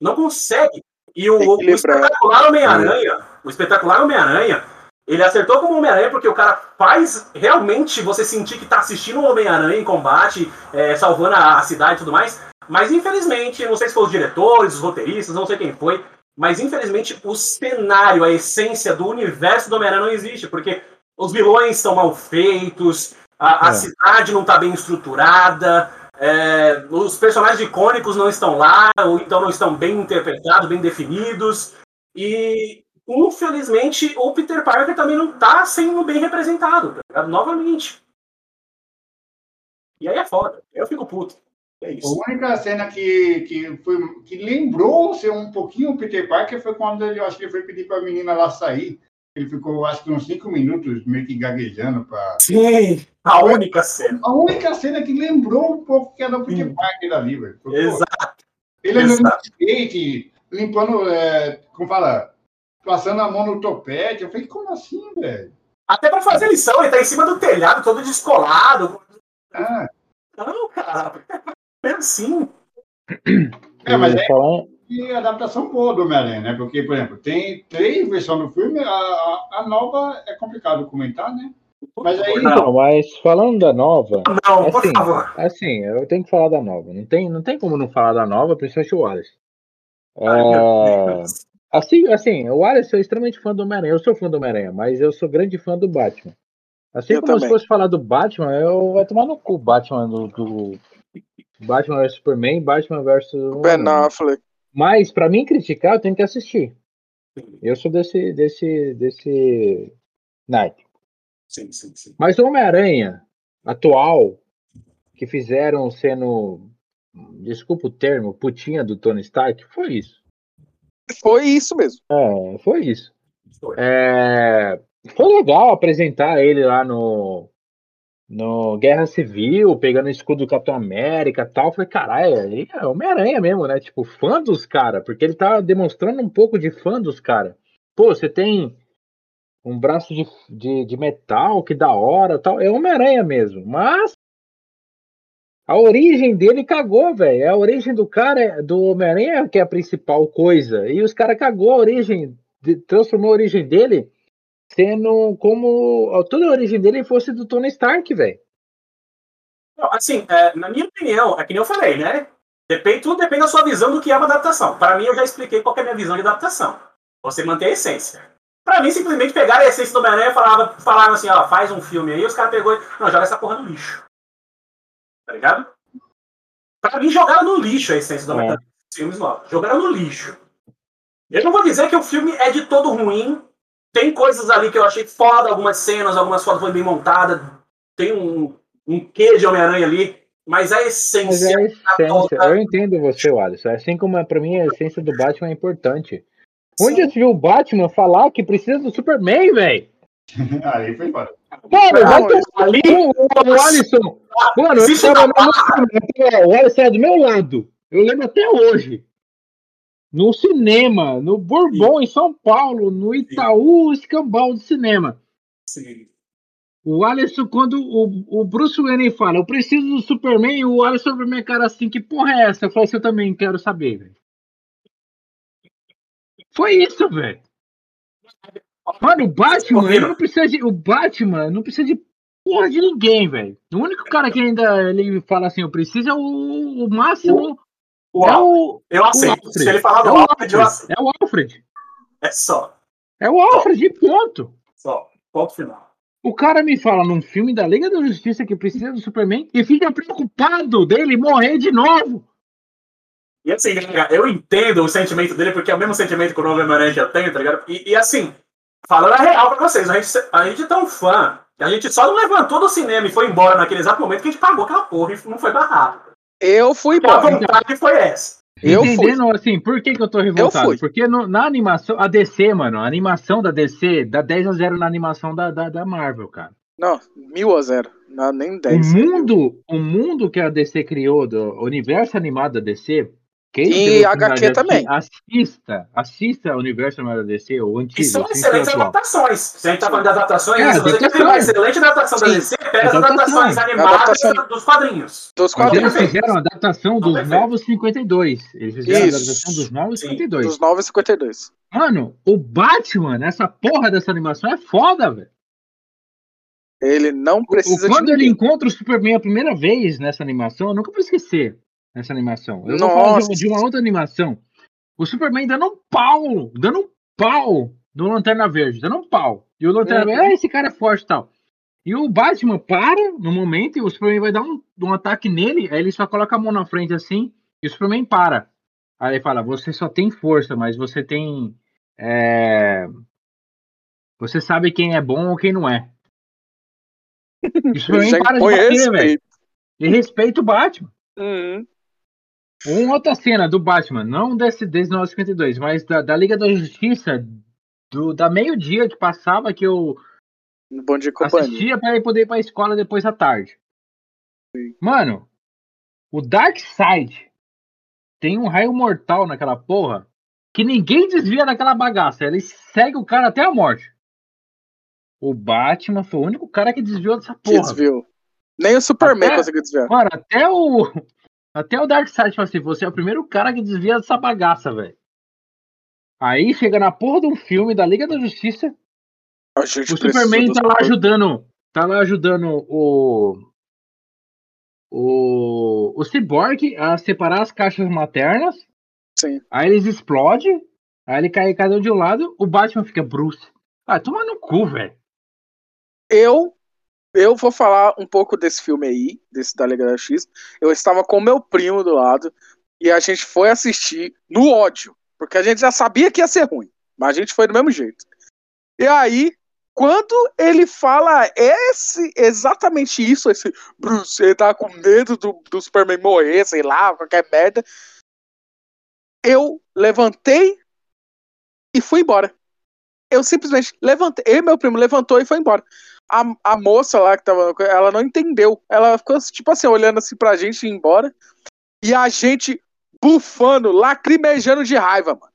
Não consegue. E o, o espetacular Homem-Aranha, o espetacular Homem-Aranha, ele acertou como Homem-Aranha porque o cara faz realmente você sentir que tá assistindo o Homem-Aranha em combate, é, salvando a, a cidade e tudo mais. Mas infelizmente, não sei se foram os diretores, os roteiristas, não sei quem foi, mas infelizmente o cenário, a essência do universo do Homem-Aranha não existe, porque os vilões estão mal feitos, a, a é. cidade não está bem estruturada, é, os personagens icônicos não estão lá, ou então não estão bem interpretados, bem definidos. E infelizmente, o Peter Parker também não tá sendo bem representado, tá ligado? Novamente. E aí é foda. Eu fico puto. É isso. A única cena que, que, foi, que lembrou ser um pouquinho o Peter Parker foi quando ele, eu acho que ele foi pedir para a menina lá sair. Ele ficou, acho que uns cinco minutos meio que gaguejando para. Sim, a única cena. A única cena que lembrou um pouco que era o Peter Sim. Parker dali, velho. Exato. Ele andando no skate, limpando, é, como fala, passando a mão no topete. Eu falei, como assim, velho? Até pra fazer lição, ele tá em cima do telhado, todo descolado. Ah. Não, cara, é assim. É, mas é e adaptação boa do Homem-Aranha, né? Porque, por exemplo, tem três versões do filme, a, a nova é complicado comentar, né? Mas aí. Não, mas falando da nova. Não, assim, por favor. Assim, eu tenho que falar da nova. Não tem, não tem como não falar da nova, principalmente o Wallace. Ai, é... Assim, assim, o Alisson é extremamente fã do Homem-Aranha. Eu sou fã do Homem-Aranha, mas eu sou grande fã do Batman. Assim eu como também. se fosse falar do Batman, eu vai tomar no cu Batman do, do Batman vs Superman, Batman vs Ben Affleck. Mas para mim criticar, eu tenho que assistir. Eu sou desse desse desse night. Sim, sim, sim. Mas o Homem-Aranha atual que fizeram sendo desculpa o termo, putinha do Tony Stark, foi isso. Foi isso mesmo. É, foi isso. É, foi legal apresentar ele lá no, no Guerra Civil, pegando o escudo do Capitão América tal. Falei, caralho, ele é Homem-Aranha mesmo, né? Tipo, fã dos caras, porque ele tá demonstrando um pouco de fã dos caras. Pô, você tem um braço de, de, de metal, que da hora tal. É Homem-Aranha mesmo. Mas a origem dele cagou, velho. A origem do cara, do Homem-Aranha, que é a principal coisa. E os caras cagou a origem, transformou a origem dele sendo como toda a origem dele fosse do Tony Stark, velho. Assim, é, na minha opinião, é que nem eu falei, né? Depende, tudo depende da sua visão do que é uma adaptação. Para mim, eu já expliquei qual é a minha visão de adaptação. Você manter a essência. Para mim, simplesmente pegaram a essência do Homem-Aranha e falavam, falaram assim, ó, faz um filme aí, os caras pegou e. Não, joga essa porra no lixo. Tá ligado? Pra mim, jogaram no lixo a essência do é. filmes lá. Jogaram no lixo. Eu não vou dizer que o filme é de todo ruim. Tem coisas ali que eu achei foda, algumas cenas, algumas fotos foram bem montadas. Tem um, um quê de Homem-Aranha ali. Mas a essência. Mas é a essência. Toda... Eu entendo você, Alisson. Assim como pra mim a essência do Batman é importante. Onde Sim. já viu o Batman falar que precisa do Superman, velho? <laughs> Aí foi embora. Mano, vai ter ali. O, Alisson. Mano, eu tava no, o Alisson é do meu lado. Eu lembro até hoje. no cinema, no Bourbon, em São Paulo, no Itaú Escambau de Cinema. Sim. O Alisson, quando o, o Bruce Wayne fala, eu preciso do Superman, o Alisson pra minha cara assim, que porra é essa? Eu falei assim, eu também quero saber, velho. Foi isso, velho. Mano, o Batman, ele não precisa de. O Batman não precisa de porra de ninguém, velho. O único cara que ainda ele fala assim, eu preciso é o, o máximo. O, é o, eu aceito. o Se ele falar do é o Alfred, eu Alfred. aceito. É o Alfred. É só. É o Alfred, ponto. Só. Ponto final. O cara me fala num filme da Liga da Justiça que precisa do Superman e fica preocupado dele morrer de novo. E assim, galera, eu entendo o sentimento dele, porque é o mesmo sentimento que o Novo Homem-Aranha já tem, tá ligado? E, e assim, falando a real pra vocês, a gente, a gente é tão fã que a gente só não levantou do cinema e foi embora naquele exato momento que a gente pagou aquela porra e não foi barrado. Eu fui Porque a embora. vontade foi essa. Eu fui. Entendendo assim, por que, que eu tô revoltado? fui. Porque no- na animação, a DC, mano, a animação da DC dá 10 a 0 na animação da, da, da Marvel, cara. Não, mil a zero. Não, nem O 10. mundo, o mundo que a DC criou, do universo animado da DC, quem não E HQ também. Assista, assista o universo animado da DC, o E antigo. são sem ser excelentes atual. adaptações. Se a gente tá falando de adaptações, É, se você quer uma excelente adaptação da Sim. DC, pega as Adaptações. animadas Adaptação. dos quadrinhos. Dos Mas eles quadrinhos. fizeram a adaptação dos perfeito. Novos 52. Eles fizeram Isso. a adaptação dos Novos Sim, 52. Dos 9,52. Mano, o Batman, essa porra dessa animação é foda, velho. Ele não O- precisa Quando de ele encontra o Superman a primeira vez nessa animação, eu nunca vou esquecer essa animação. Eu vou Nossa. de, de uma outra animação. O Superman dando um pau, dando um pau no Lanterna Verde, dando um pau. E o Lanterna Uhum. Verde, ah, esse cara é forte e tal. E o Batman para no momento e o Superman vai dar um, um ataque nele, aí ele só coloca a mão na frente assim e o Superman para. Aí ele fala: Você só tem força, mas você tem. é, Você sabe quem é bom ou quem não é. E o Superman para de bater, velho. E respeita o Batman. Uhum. Uma outra cena do Batman, não desse desde 1952, mas da, da Liga da Justiça, do, da meio-dia que passava, que eu No Bom Dia Companhia. assistia para ele poder ir pra escola depois à tarde. Mano, o Darkseid tem um raio mortal naquela porra que ninguém desvia daquela bagaça. Ele segue o cara até a morte. O Batman foi o único cara que desviou dessa porra. desviou. Nem o Superman Até- conseguiu desviar. Mano, até o. Até o Darkseid fala assim: você é o primeiro cara que desvia dessa bagaça, velho. Aí chega na porra de um filme da Liga da Justiça, o Superman tá lá ajudando. Tá lá ajudando o. O. O Cyborg a separar as caixas maternas. Sim. Aí eles explodem. Aí ele cai cada um de um lado. O Batman fica Bruce. Ah, toma no cu, velho. Eu, eu vou falar um pouco desse filme aí, desse da Liga da X. Eu estava com meu primo do lado e a gente foi assistir no ódio, porque a gente já sabia que ia ser ruim, mas a gente foi do mesmo jeito. E aí, quando ele fala esse, exatamente isso, esse Bruce, ele tá com medo do, do Superman morrer, sei lá, qualquer merda, eu levantei e fui embora. Eu simplesmente levantei, eu e meu primo levantou e foi embora a, a moça lá que tava, ela não entendeu. Ela ficou, tipo assim, olhando assim pra gente ir embora. E a gente bufando, lacrimejando de raiva, mano.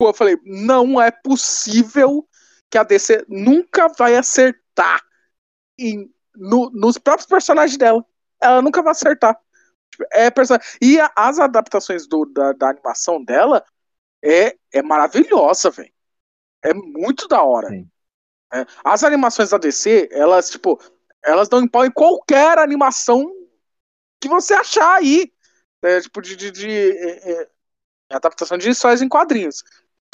Eu falei, não é possível que a DC nunca vai acertar em, no- nos próprios personagens dela. Ela nunca vai acertar. Tipo, É person... E a- as adaptações do- da, da animação dela é, é maravilhosa, velho. É muito da hora. Sim. É, as animações da DC, elas, tipo, elas dão em pau em qualquer animação que você achar aí. É, tipo, de, de, de, é, é, adaptação de histórias em quadrinhos.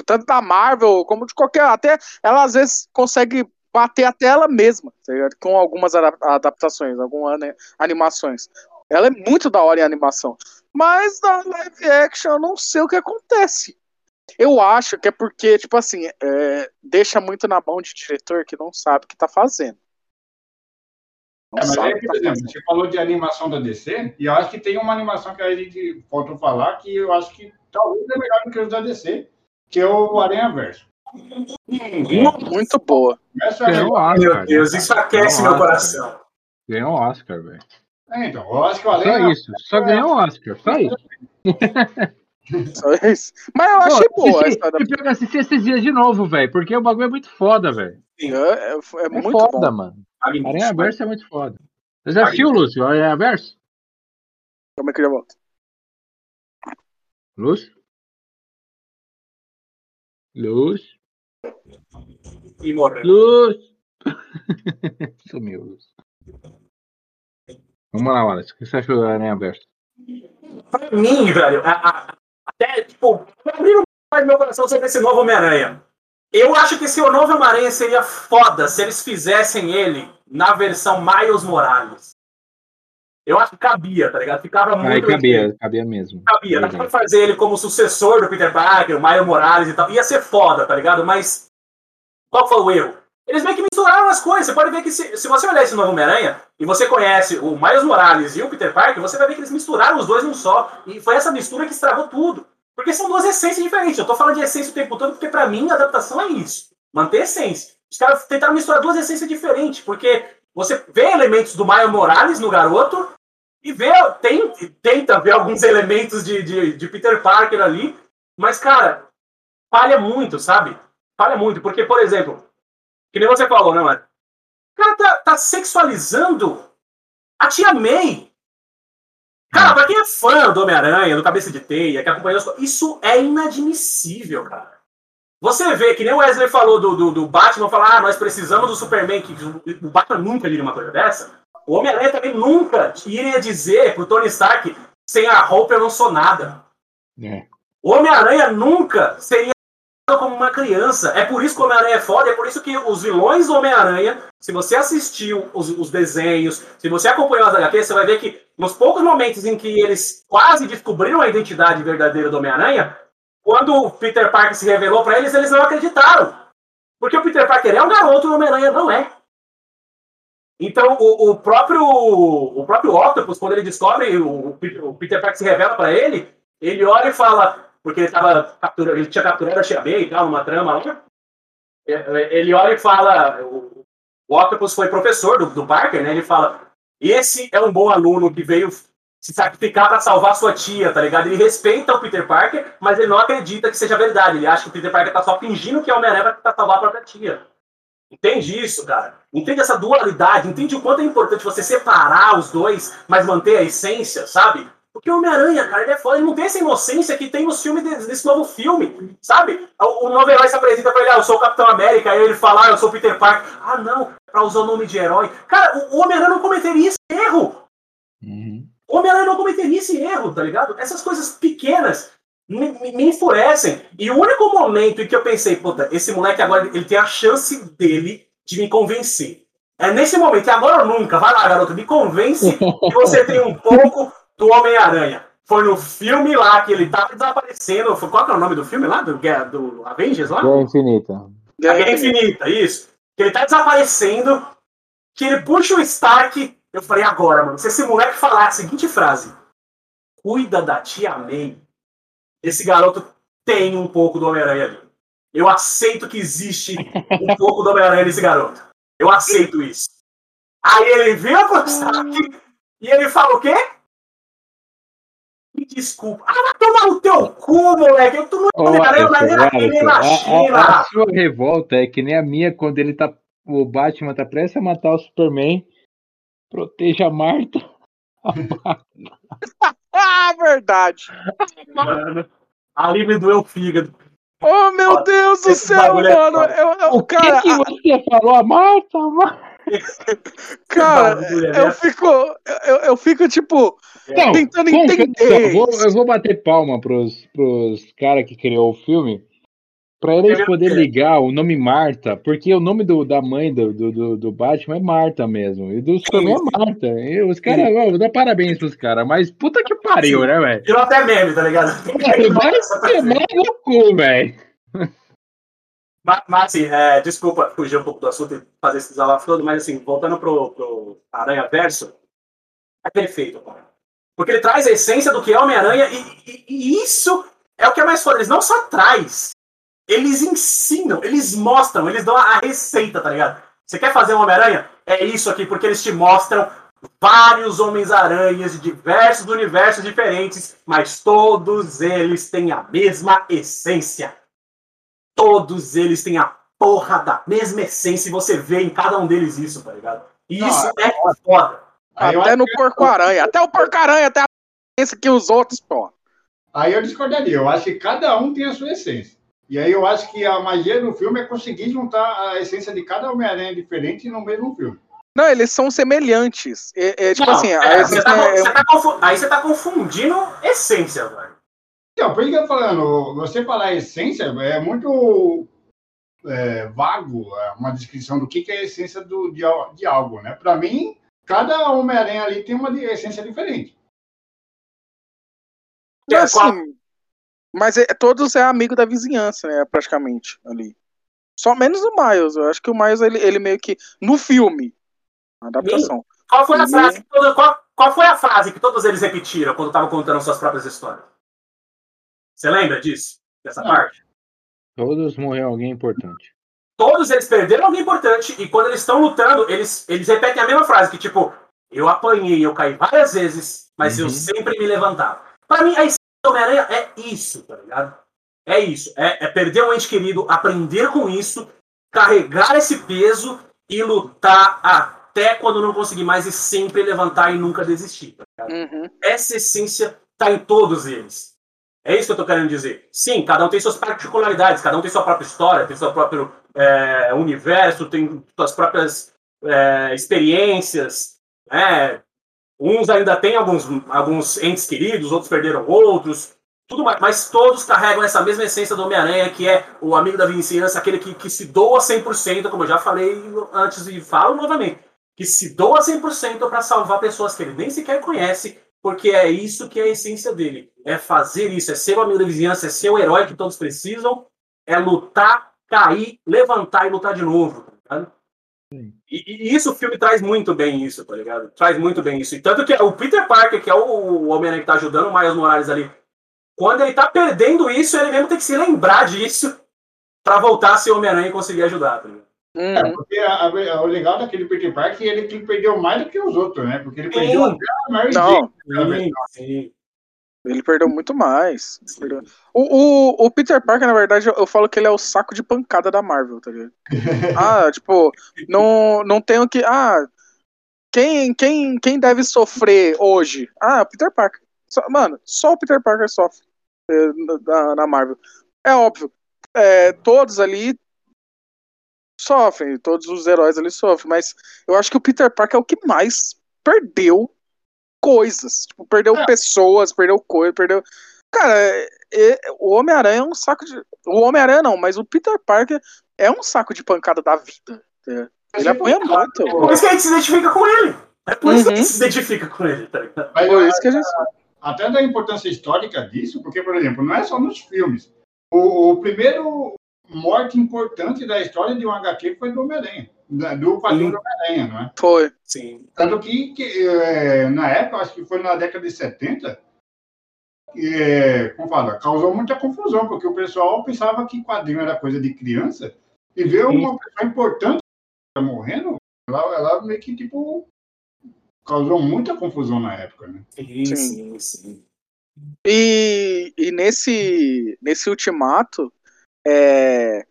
Tanto da Marvel como de qualquer. Até ela às vezes consegue bater até ela mesma, tá com algumas adap- adaptações, algumas né, animações. Ela é muito da hora em animação. Mas na live action eu não sei o que acontece. Eu acho que é porque, tipo assim, é, deixa muito na mão de diretor que não sabe o que tá fazendo. Não É, mas sabe aí, o que por tá exemplo, fazendo. você falou de animação da DC, e eu acho que tem uma animação que a gente faltou falar, que eu acho que talvez é melhor do que os da DC, que é o Aranha Verso. Muito boa. Essa é o melhor. Oscar. Meu Deus, isso aquece Ganhou meu o coração. Ganhou o Oscar, velho. É, então, eu acho que o Só Aranha isso. Só ganhou o Oscar. Só isso. <laughs> Só isso. Mas eu achei Pô, boa assisti- essa Eu assistir esses dias de novo, velho, porque o bagulho é muito foda, velho. É, é, é É muito foda, bom. mano. Aranha Verso é muito foda. Você já assistiu, Lúcio? Aranha Verso? Como é que eu já volto? Lúcio? Lúcio? E morreu. Lúcio? <laughs> Sumiu, Lúcio. Vamos lá, Wallace. O que você achou do Aranha Verso? Pra mim, velho, a- a- até, tipo, abrindo mais meu coração sobre esse novo Homem-Aranha. Eu acho que esse novo Homem-Aranha seria foda se eles fizessem ele na versão Miles Morales. Eu acho que cabia, tá ligado? Ficava muito. Aí cabia, cabia mesmo. Cabia, dá pra fazer ele como sucessor do Peter Parker, o Miles Morales e tal. Ia ser foda, tá ligado? Mas qual foi o erro? Eles meio que misturaram as coisas. Você pode ver que se, se você olhar esse novo Homem-Aranha e você conhece o Miles Morales e o Peter Parker, você vai ver que eles misturaram os dois num só. E foi essa mistura que estragou tudo. Porque são duas essências diferentes. Eu tô falando de essência o tempo todo porque pra mim a adaptação é isso. Manter a essência. Os caras tentaram misturar duas essências diferentes. Porque você vê elementos do Miles Morales no garoto e vê, tem, tenta ver alguns elementos de, de, de Peter Parker ali, mas, cara, falha muito, sabe? Falha muito, porque, por exemplo, que nem você falou, né, mano? O cara tá, tá sexualizando a tia May. Cara, pra quem é fã do Homem-Aranha, do Cabeça de Teia, que acompanhou as co- isso é inadmissível, cara. Você vê, que nem o Wesley falou do, do, do Batman, falar, ah, nós precisamos do Superman, que o Batman nunca diria uma coisa dessa. O Homem-Aranha também nunca iria dizer pro Tony Stark, sem a roupa eu não sou nada. É. O Homem-Aranha nunca seria como uma criança. É por isso que o Homem-Aranha é foda, é por isso que os vilões do Homem-Aranha, se você assistiu os, os desenhos, se você acompanhou as HQs, você vai ver que nos poucos momentos em que eles quase descobriram a identidade verdadeira do Homem-Aranha, quando o Peter Parker se revelou pra eles, eles não acreditaram. Porque o Peter Parker é um garoto e o Homem-Aranha não é. Então, o, o próprio o próprio Octopus, quando ele descobre, o, o Peter Parker se revela pra ele, ele olha e fala, porque ele, tava captura, ele tinha capturado a Tia e tal, numa trama lá, é, ele olha e fala, o, Octopus foi professor do, do Parker, né? Ele fala, esse é um bom aluno que veio se sacrificar pra salvar sua tia, tá ligado? Ele respeita o Peter Parker, mas ele não acredita que seja verdade. Ele acha que o Peter Parker tá só fingindo que é o Homem-Aranha salvar a própria tia. Entende isso, cara? Entende essa dualidade, entende o quanto é importante você separar os dois, mas manter a essência, sabe? Porque o Homem-Aranha, cara, ele é foda, ele não tem essa inocência que tem nos filmes desse, desse novo filme, sabe? O, o novo herói se apresenta pra ele, ah, eu sou o Capitão América, aí ele fala, ah, eu sou o Peter Parker. Ah, não, pra usar o nome de herói. Cara, o, Homem-Aranha não cometeria esse erro. Uhum. O Homem-Aranha não cometeria esse erro, tá ligado? Essas coisas pequenas me, me, me enfurecem. E o único momento em que eu pensei, puta, esse moleque agora ele tem a chance dele de me convencer. É nesse momento, e agora ou nunca, vai lá, garoto, me convence <laughs> que você tem um pouco do Homem-Aranha. Foi no filme lá que ele tava desaparecendo. Foi- Qual que é o nome do filme lá? Do, do Avengers lá? Guerra Infinita. Guerra Infinita, isso. Que ele tá desaparecendo, que ele puxa o Stark. Eu falei, agora, mano, se esse moleque falar a seguinte frase: Cuida da tia May, esse garoto tem um pouco do Homem-Aranha ali. Eu aceito que existe um <laughs> pouco do Homem-Aranha nesse garoto. Eu aceito isso. Aí ele vira pro Stark e ele fala o quê? Me desculpa. Ah, vai tomar no teu cu, moleque. Eu tô no mas Alisson, aqui, nem Alisson, na a- a- China. A, sua revolta é que nem a minha quando ele tá. O Batman tá prestes a matar o Superman. Proteja a Marta. <laughs> <laughs> Ah, verdade. Mano, ali me doeu o fígado. Oh, meu. Deus do céu, é mano. foda. Eu, eu, O que, cara, que a- você falou? A Marta? A Marta? <laughs> cara, eu fico, eu, eu fico tipo Não, tentando entender. eu, vou, eu vou bater palma pros, pros caras que criou o filme. Pra eles poderem ligar o nome Marta, porque o nome do, da mãe do, do, do, Batman é Marta mesmo. E do Superman é Marta. E os caras, vou dar parabéns pros caras, mas puta que pariu, né, velho? Virou até meme, tá ligado? Vai <laughs> mais no cu, velho. Mas, mas, assim, é, desculpa fugir um pouco do assunto e fazer esse desabafo todo, mas assim, voltando pro, pro Aranha Verso, é perfeito, cara. Porque ele traz a essência do que é Homem-Aranha e, e- e isso é o que é mais foda. Eles não só traz, eles ensinam, eles mostram, eles dão a, a receita, tá ligado? Você quer fazer um Homem-Aranha? É isso aqui, porque eles te mostram vários Homens-Aranhas de diversos universos diferentes, mas todos eles têm a mesma essência. Todos eles têm a porra da mesma essência e você vê em cada um deles isso, tá ligado? E isso Não, é foda. Até no porco-aranha, até o porco-aranha, até a essência que os outros, pô. Aí eu discordaria, eu acho que cada um tem a sua essência. E aí eu acho que a magia do filme é conseguir juntar a essência de cada Homem-Aranha diferente no mesmo filme. Não, eles são semelhantes. É, é tipo não, assim, é, você tá, é... Você tá aí você tá confundindo essência, velho. Então, por isso que eu tô falando, você falar essência é muito é, vago, é uma descrição do que, que é a essência do, de, de algo, né? Para mim, cada Homem-Aranha ali tem uma essência diferente. É assim, mas é, todos é amigo da vizinhança, né? Praticamente ali. Só menos o Miles. Eu acho que o Miles, ele, ele meio que. No filme. Adaptação. Qual foi, a frase que qual, qual foi a frase que todos eles repetiram quando estavam contando suas próprias histórias? Você lembra disso? Dessa Não. parte? Todos morreram alguém importante. Todos eles perderam alguém importante e quando eles estão lutando, eles, eles repetem a mesma frase, que tipo, eu apanhei, eu caí várias vezes, mas uhum. eu sempre me levantava. Para mim, a essência do Homem-Aranha é isso, tá ligado? É isso. É, é perder um ente querido, aprender com isso, carregar esse peso e lutar até quando não conseguir mais e sempre levantar e nunca desistir. Tá uhum. Essa essência tá em todos eles. É isso que eu tô querendo dizer. Sim, cada um tem suas particularidades, cada um tem sua própria história, tem seu próprio é, universo, tem suas próprias é, experiências. Né? Uns ainda têm alguns, alguns entes queridos, outros perderam outros, tudo mais, mas todos carregam essa mesma essência do Homem-Aranha, que é o amigo da vizinhança, aquele que, que se doa 100%, como eu já falei antes e falo novamente, que se doa 100% para salvar pessoas que ele nem sequer conhece, porque é isso que é a essência dele. É fazer isso, é ser o amigo da vizinhança, é ser o herói que todos precisam, é lutar, cair, levantar e lutar de novo. Tá e, e, isso o filme traz muito bem isso, tá ligado? Traz muito bem isso. E tanto que o Peter Parker, que é o, o Homem-Aranha que tá ajudando o Miles Morales ali, quando ele tá perdendo isso, ele mesmo tem que se lembrar disso para voltar a ser Homem-Aranha e conseguir ajudar, tá ligado? Hum. É, porque a, a, o legal daquele Peter Parker é ele que perdeu mais do que os outros, né? Porque ele sim. perdeu até a Mary Não. Jane. Sim, sim. Ele perdeu muito mais. O, o, o, Peter Parker, na verdade, eu, eu, falo que ele é o saco de pancada da Marvel, tá ligado? <laughs> ah, tipo, não, não tenho que. Ah, quem, quem, quem deve sofrer hoje? Ah, Peter Parker. Só, mano, só o Peter Parker sofre é, na, na, Marvel. É óbvio. É, todos ali sofrem, todos os heróis ali sofrem, mas eu acho que o Peter Parker é o que mais perdeu coisas. Tipo, perdeu é. pessoas, perdeu coisas, perdeu. Cara, é, é, o Homem-Aranha é um saco de. O Homem-Aranha não, mas o Peter Parker é um saco de pancada da vida. É. Ele apanha muito. É por isso que a gente se identifica com ele. É por isso uhum. que a gente se identifica com ele, tá ligado? Mas, por isso que a gente. Até da importância histórica disso, porque, por exemplo, não é só nos filmes. O, o primeiro morte importante da história de um HQ foi do Homem-Aranha do quadrinho do Homem-Aranha, não é? Foi. Sim. Tanto que, que é, na época, acho que foi na década de 70, é, como fala, causou muita confusão, porque o pessoal pensava que quadrinho era coisa de criança, e ver uma pessoa importante morrendo, ela, ela meio que, tipo, causou muita confusão na época, né? Sim, sim, sim. E, e nesse, nesse ultimato, é,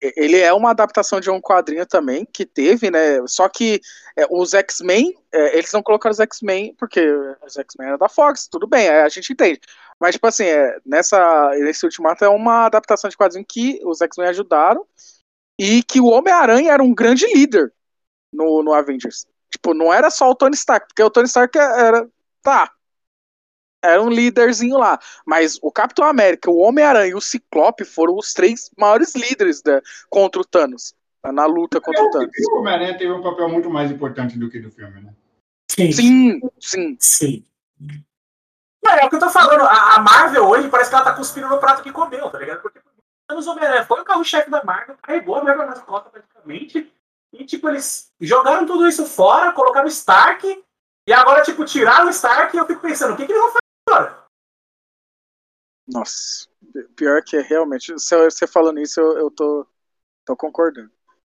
ele é uma adaptação de um quadrinho também que teve, né? Só que é, os X-Men, é, eles não colocaram os X-Men porque os X-Men eram da Fox, tudo bem, é, a gente entende. Mas, tipo assim, é, nessa, nesse Ultimato é uma adaptação de quadrinho que os X-Men ajudaram e que o Homem-Aranha era um grande líder no, no Avengers. Tipo, não era só o Tony Stark, porque o Tony Stark era. Tá, era um líderzinho lá. Mas o Capitão América, o Homem-Aranha e o Ciclope foram os três maiores líderes da, contra o Thanos. Na luta contra o Thanos. O Homem-Aranha teve um papel muito mais importante do que do filme, né? Sim. Sim, sim. sim. É, é o que eu tô falando. A, Marvel hoje parece que ela tá cuspindo no prato que comeu, tá ligado? Porque Thanos Homem-Aranha foi o carro-chefe da Marvel, carregou a Marvel nas costas praticamente. E, tipo, eles jogaram tudo isso fora, colocaram o Stark. E agora, tipo, tiraram o Stark e eu fico pensando, o que, que eles vão Nossa, pior que é realmente. Você falando isso, eu, eu tô, tô concordando.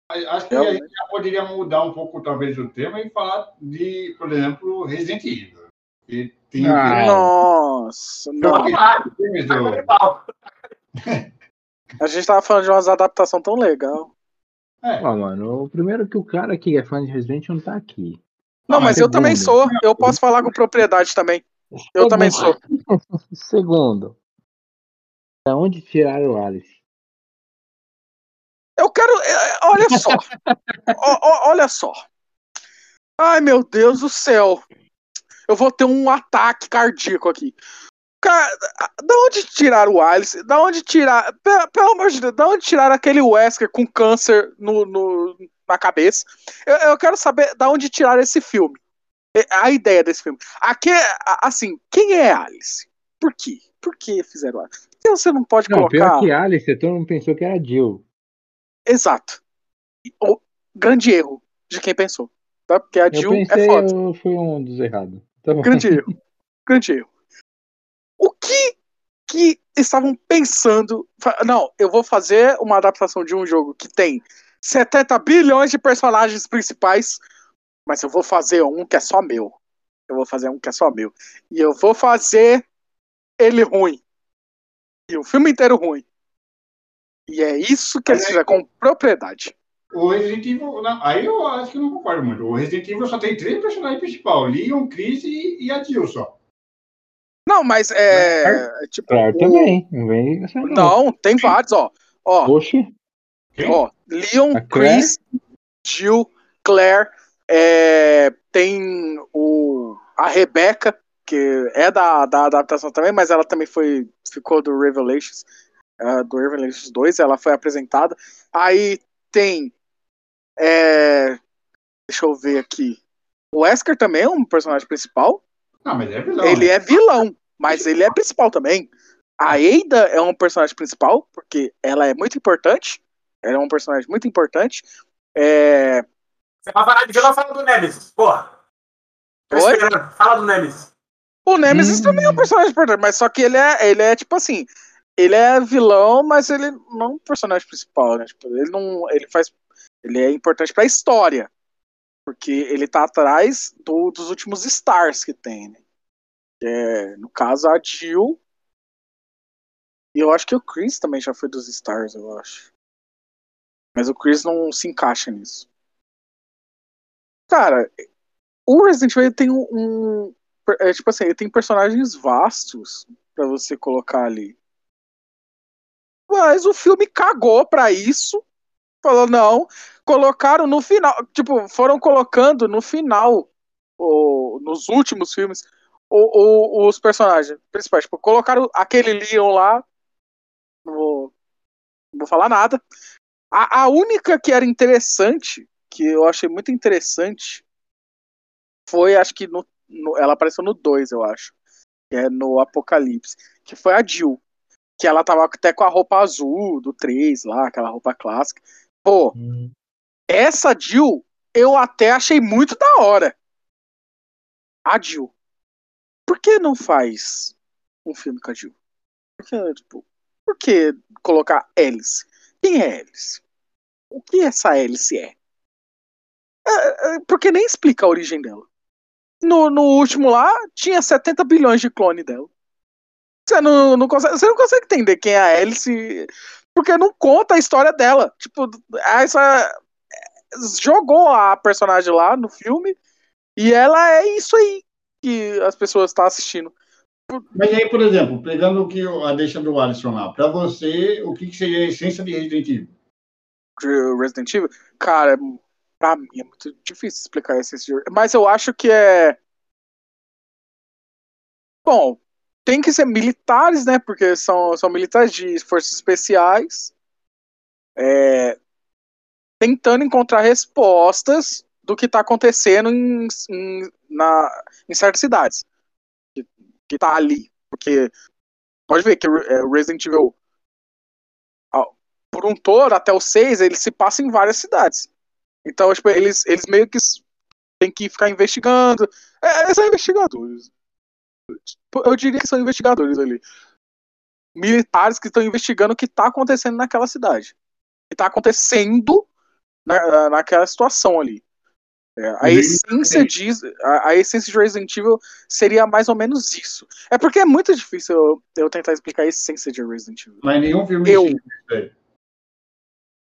Acho que a gente já poderia mudar um pouco, talvez, o tema e falar de, por exemplo, Resident Evil. Que tem ah, nossa, não. <laughs> A gente tava falando de umas adaptações tão legal. É. Ó, mano, o primeiro que o cara que é fã de Resident não tá aqui. Não, mas, mas eu também sou. Eu posso falar com propriedade também. Eu Segundo. também sou. <laughs> Segundo. Da onde tiraram o Alice? Eu quero. É, é, olha só. o, olha só. Ai, meu Deus do céu. Eu vou ter um ataque cardíaco aqui. Cara, da onde tiraram o Alice? Da onde tirar. Pelo amor de Deus, da onde tiraram aquele Wesker com câncer no, no na cabeça? Eu, eu, quero saber da onde tiraram esse filme. A ideia desse filme. Aqui, assim, quem é Alice? Por quê? Por que fizeram Alice? Por que você não pode não, colocar. Pior que Alice, todo mundo pensou que era Jill. Exato. O grande erro de quem pensou. Tá? Porque a Jill eu pensei, é foda. Eu fui um dos errados. Tá grande erro. <laughs> Grande erro. O que que estavam pensando? Não, eu vou fazer uma adaptação de um jogo que tem 70 bilhões de personagens principais, mas eu vou fazer um que é só meu. Eu vou fazer um que é só meu. E eu vou fazer ele ruim. E o filme inteiro ruim. E é isso que eles fizeram com propriedade. O Resident Evil. Não, aí eu acho que não concordo muito. O Resident Evil só tem três personagens principais: Leon, Chris e, e a Jill só. Não, mas é. é tipo, claro, o... também. Não, vem não, tem vários, ó. Ó, Oxi. ó Leon, Chris, Jill, Claire. É, tem o, a Rebecca, que é da, da adaptação também, mas ela também foi ficou do Revelations uh, do Revelations 2, ela foi apresentada. Aí tem. É, deixa eu ver aqui. O Wesker também é um personagem principal. Não, mas é vilão. Ele né? é vilão, mas ele é principal também. A Ada é um personagem principal, porque ela é muito importante. Ela é um personagem muito importante. É... Você vai falar de vilão, fala do Nemesis, porra. Oi? Fala do Nemesis. O Nemesis hum. também é um personagem importante, mas só que ele é, ele é tipo assim, ele é vilão, mas ele não é um personagem principal, né? Tipo, ele não. Ele faz. Ele é importante pra história. Porque ele tá atrás do, dos últimos stars que tem, né? É, no caso, a Jill. E eu acho que o Chris também já foi dos stars, eu acho. Mas o Chris não se encaixa nisso. Cara, o Resident Evil tem um. é, tipo assim, ele tem personagens vastos para você colocar ali. Mas o filme cagou pra isso. Falou, não. Colocaram no final. Tipo, foram colocando no final, ou, nos últimos filmes, o, o, os personagens principais. Tipo, colocaram aquele Leon lá. Não vou, não vou falar nada. A, a única que era interessante, que eu achei muito interessante, foi, acho que no, no ela apareceu no 2, eu acho. Que é no Apocalipse. Que foi a Jill que ela tava até com a roupa azul do 3 lá, aquela roupa clássica. Pô, hum. essa Jill eu até achei muito da hora. A Jill. Por que não faz um filme com a Jill? Por que, tipo, por que colocar Alice? Quem é Alice? O que essa Alice é? É, é porque nem explica a origem dela. No, no último lá, tinha 70 bilhões de clone dela. Você não, não consegue, você não consegue entender quem é a Alice, porque não conta a história dela. Tipo, essa jogou a personagem lá no filme e ela é isso aí que as pessoas estão assistindo. Mas aí, por exemplo, pegando o que a deixa do Alisson lá, pra você, o que, seria a essência de Resident Evil? Resident Evil? Cara, pra mim é muito difícil explicar essência de... Mas eu acho que é. Bom, tem que ser militares, né? Porque são, são militares de forças especiais. É, tentando encontrar respostas do que está acontecendo em, em, na, em certas cidades. Que, que tá ali. Porque pode ver que é, Resident Evil, por um todo, até o 6, ele se passa em várias cidades. Então, tipo, eles, eles meio que tem que ficar investigando. É, eles são investigadores eu diria que são investigadores ali. Militares que estão investigando o que está acontecendo naquela cidade. O que está acontecendo na, naquela situação ali. É, a, essência de, a, a, essência de Resident Evil seria mais ou menos isso. É porque é muito difícil eu, eu tentar explicar a essência de Resident Evil. Mas nenhum filme eu...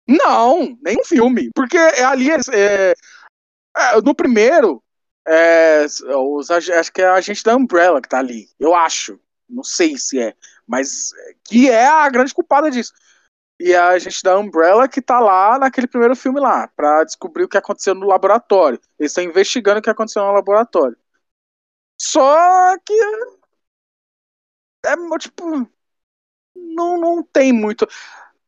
Não, nenhum filme. Porque é ali é, é, no primeiro, é, os, acho que é a gente da Umbrella que tá ali. Eu acho. Não sei se é. Mas que é a grande culpada disso e a gente da Umbrella que tá lá naquele primeiro filme lá, para descobrir o que aconteceu no laboratório. Eles estão investigando o que aconteceu no laboratório. Só que é tipo não, não tem muito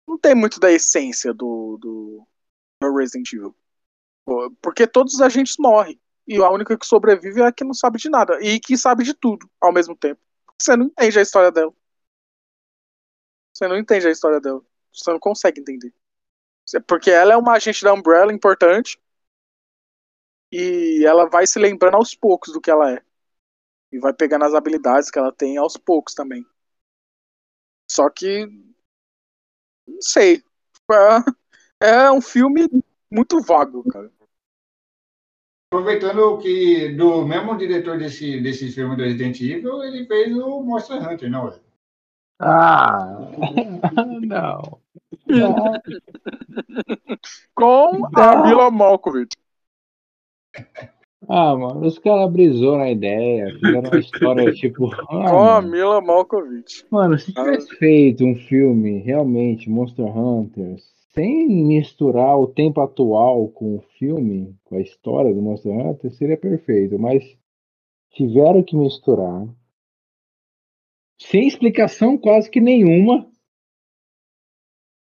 não tem muito da essência do, do, do Resident Evil. Porque todos os agentes morrem. E a única que sobrevive é a que não sabe de nada. E que sabe de tudo ao mesmo tempo. Você não entende a história dela. Você não entende a história dela. Você não consegue entender. Porque ela é uma agente da Umbrella importante. E ela vai se lembrando aos poucos do que ela é. E vai pegando as habilidades que ela tem aos poucos também. Só que. Não sei. É, é um filme muito vago, cara. Aproveitando que do mesmo diretor desse, desse filme do Resident Evil, ele fez o Monster Hunter, não é? Ah, <laughs> não. Com a Mila Malkovich. <laughs> Ah, mano, os caras brisou na ideia, fizeram uma história <laughs> tipo. Ah, Com a Mila Malkovich. Mano, se tivesse feito um filme realmente Monster Hunter, sem misturar o tempo atual com o filme, com a história do Monster Hunter, seria perfeito. Mas tiveram que misturar sem explicação quase que nenhuma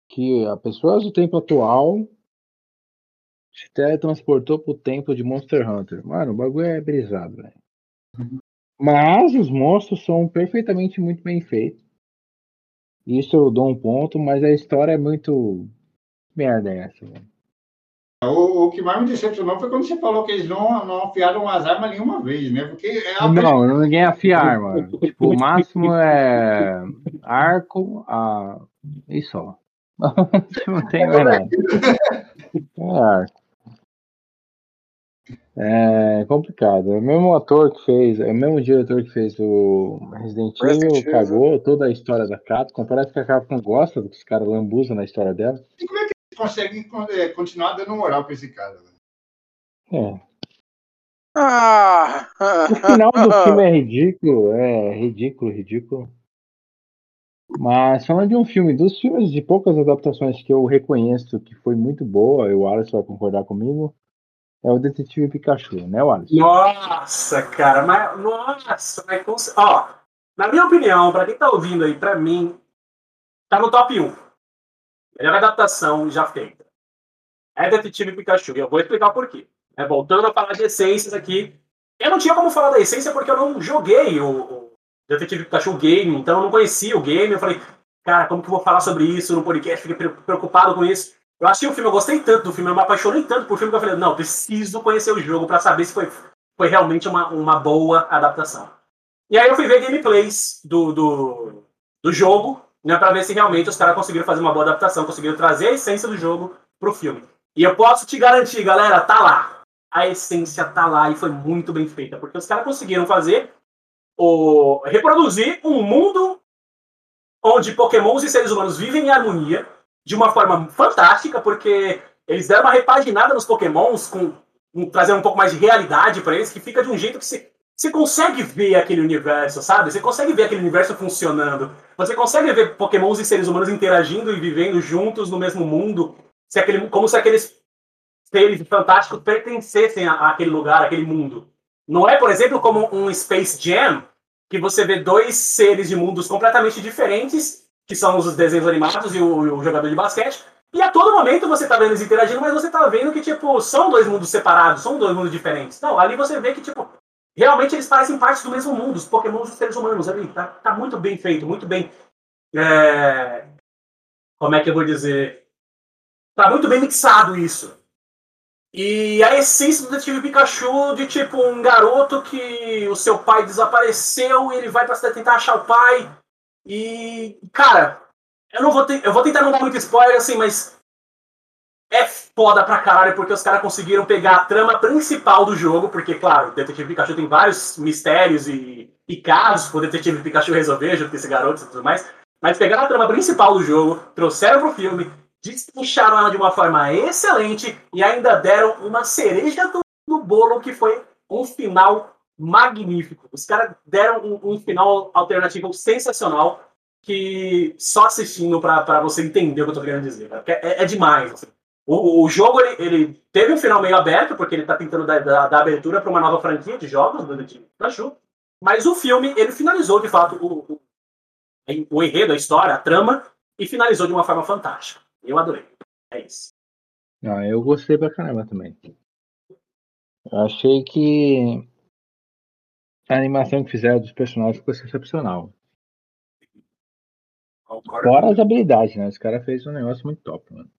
que a pessoa do tempo atual se teletransportou pro tempo de Monster Hunter. Mano, o bagulho é brisado, velho. Mas os monstros são perfeitamente muito bem feitos. Isso eu dou um ponto, mas a história é muito merda essa, velho. O, o, que mais me decepcionou foi quando você falou que eles não, não afiaram as armas nenhuma vez, né? Porque é a... Não, ninguém afia arma. tipo, o máximo é arco a... e só. <laughs> não tem mais nada. É arco. É complicado. É o mesmo ator que fez, é o mesmo diretor que fez o Resident Evil, cagou toda a história da Capcom. Parece que a Capcom gosta do que os caras lambuzam na história dela. E como é que conseguem é, continuar dando moral pra esse cara. É. Ah, o final do filme é ridículo, é ridículo, ridículo. Mas falando de um filme, dos filmes de poucas adaptações que eu reconheço que foi muito boa, e o Alisson vai concordar comigo, é o Detetive Pikachu, né, Alisson? Nossa, cara, mas nossa, mas ó, na minha opinião, para quem tá ouvindo aí, para mim, tá no top 1. Melhor adaptação já feita. É Detetive Pikachu. E eu vou explicar por quê. É, voltando a falar de essências aqui. Eu não tinha como falar da essência porque eu não joguei o, o Detetive Pikachu game, então eu não conhecia o game. Eu falei, cara, como que eu vou falar sobre isso no podcast? Fiquei preocupado com isso. Eu achei o filme, eu gostei tanto do filme, eu me apaixonei tanto por filme que eu falei, não, preciso conhecer o jogo para saber se foi, foi realmente uma, uma boa adaptação. E aí eu fui ver gameplays do, do, do jogo, né, para ver se realmente os caras conseguiram fazer uma boa adaptação, conseguiram trazer a essência do jogo pro filme. E eu posso te garantir, galera, tá lá. A essência tá lá e foi muito bem feita, porque os caras conseguiram fazer o reproduzir um mundo onde pokémons e seres humanos vivem em harmonia de uma forma fantástica, porque eles deram uma repaginada nos pokémons com, com trazer um pouco mais de realidade para eles, que fica de um jeito que você consegue ver aquele universo, sabe? Você consegue ver aquele universo funcionando. Você consegue ver pokémons e seres humanos interagindo e vivendo juntos no mesmo mundo, se aquele, como se aqueles seres fantásticos pertencessem àquele lugar, àquele mundo. Não é, por exemplo, como um Space Jam, que você vê dois seres de mundos completamente diferentes, que são os desenhos animados e o, o jogador de basquete, e a todo momento você tá vendo eles interagindo, mas você tá vendo que, tipo, são dois mundos separados, são dois mundos diferentes. Não, ali você vê que, tipo, realmente eles parecem parte do mesmo mundo, os pokémons dos seres humanos ali. Tá, tá muito bem feito, muito bem. É... Como é que eu vou dizer? Tá muito bem mixado isso. E a essência do Detetive Pikachu de tipo um garoto que o seu pai desapareceu e ele vai pra cidade tentar achar o pai. E, cara, eu não vou eu vou tentar não dar muito spoiler assim, mas é foda pra caralho, porque os caras conseguiram pegar a trama principal do jogo, porque, claro, o Detetive Pikachu tem vários mistérios e, e casos pro Detetive Pikachu resolver, junto com esse garoto e tudo mais. Mas pegaram a trama principal do jogo, trouxeram pro filme, destrincharam ela de uma forma excelente e ainda deram uma cereja do, do bolo que foi um final magnífico. Os caras deram um, um, final alternativo sensacional que só assistindo para você entender o que eu tô querendo dizer. É, é, demais. Assim. O, o, jogo ele, ele, teve um final meio aberto, porque ele tá tentando dar, dar, dar abertura para uma nova franquia de jogos do time Pikachu. Mas o filme, ele finalizou de fato o, o, o enredo, a história, a trama, e finalizou de uma forma fantástica. Eu adorei. É isso. Ah, eu gostei pra caramba também. Eu achei que a animação que fizeram dos personagens ficou excepcional. Fora as habilidades, né? Os caras fez um negócio muito top, mano.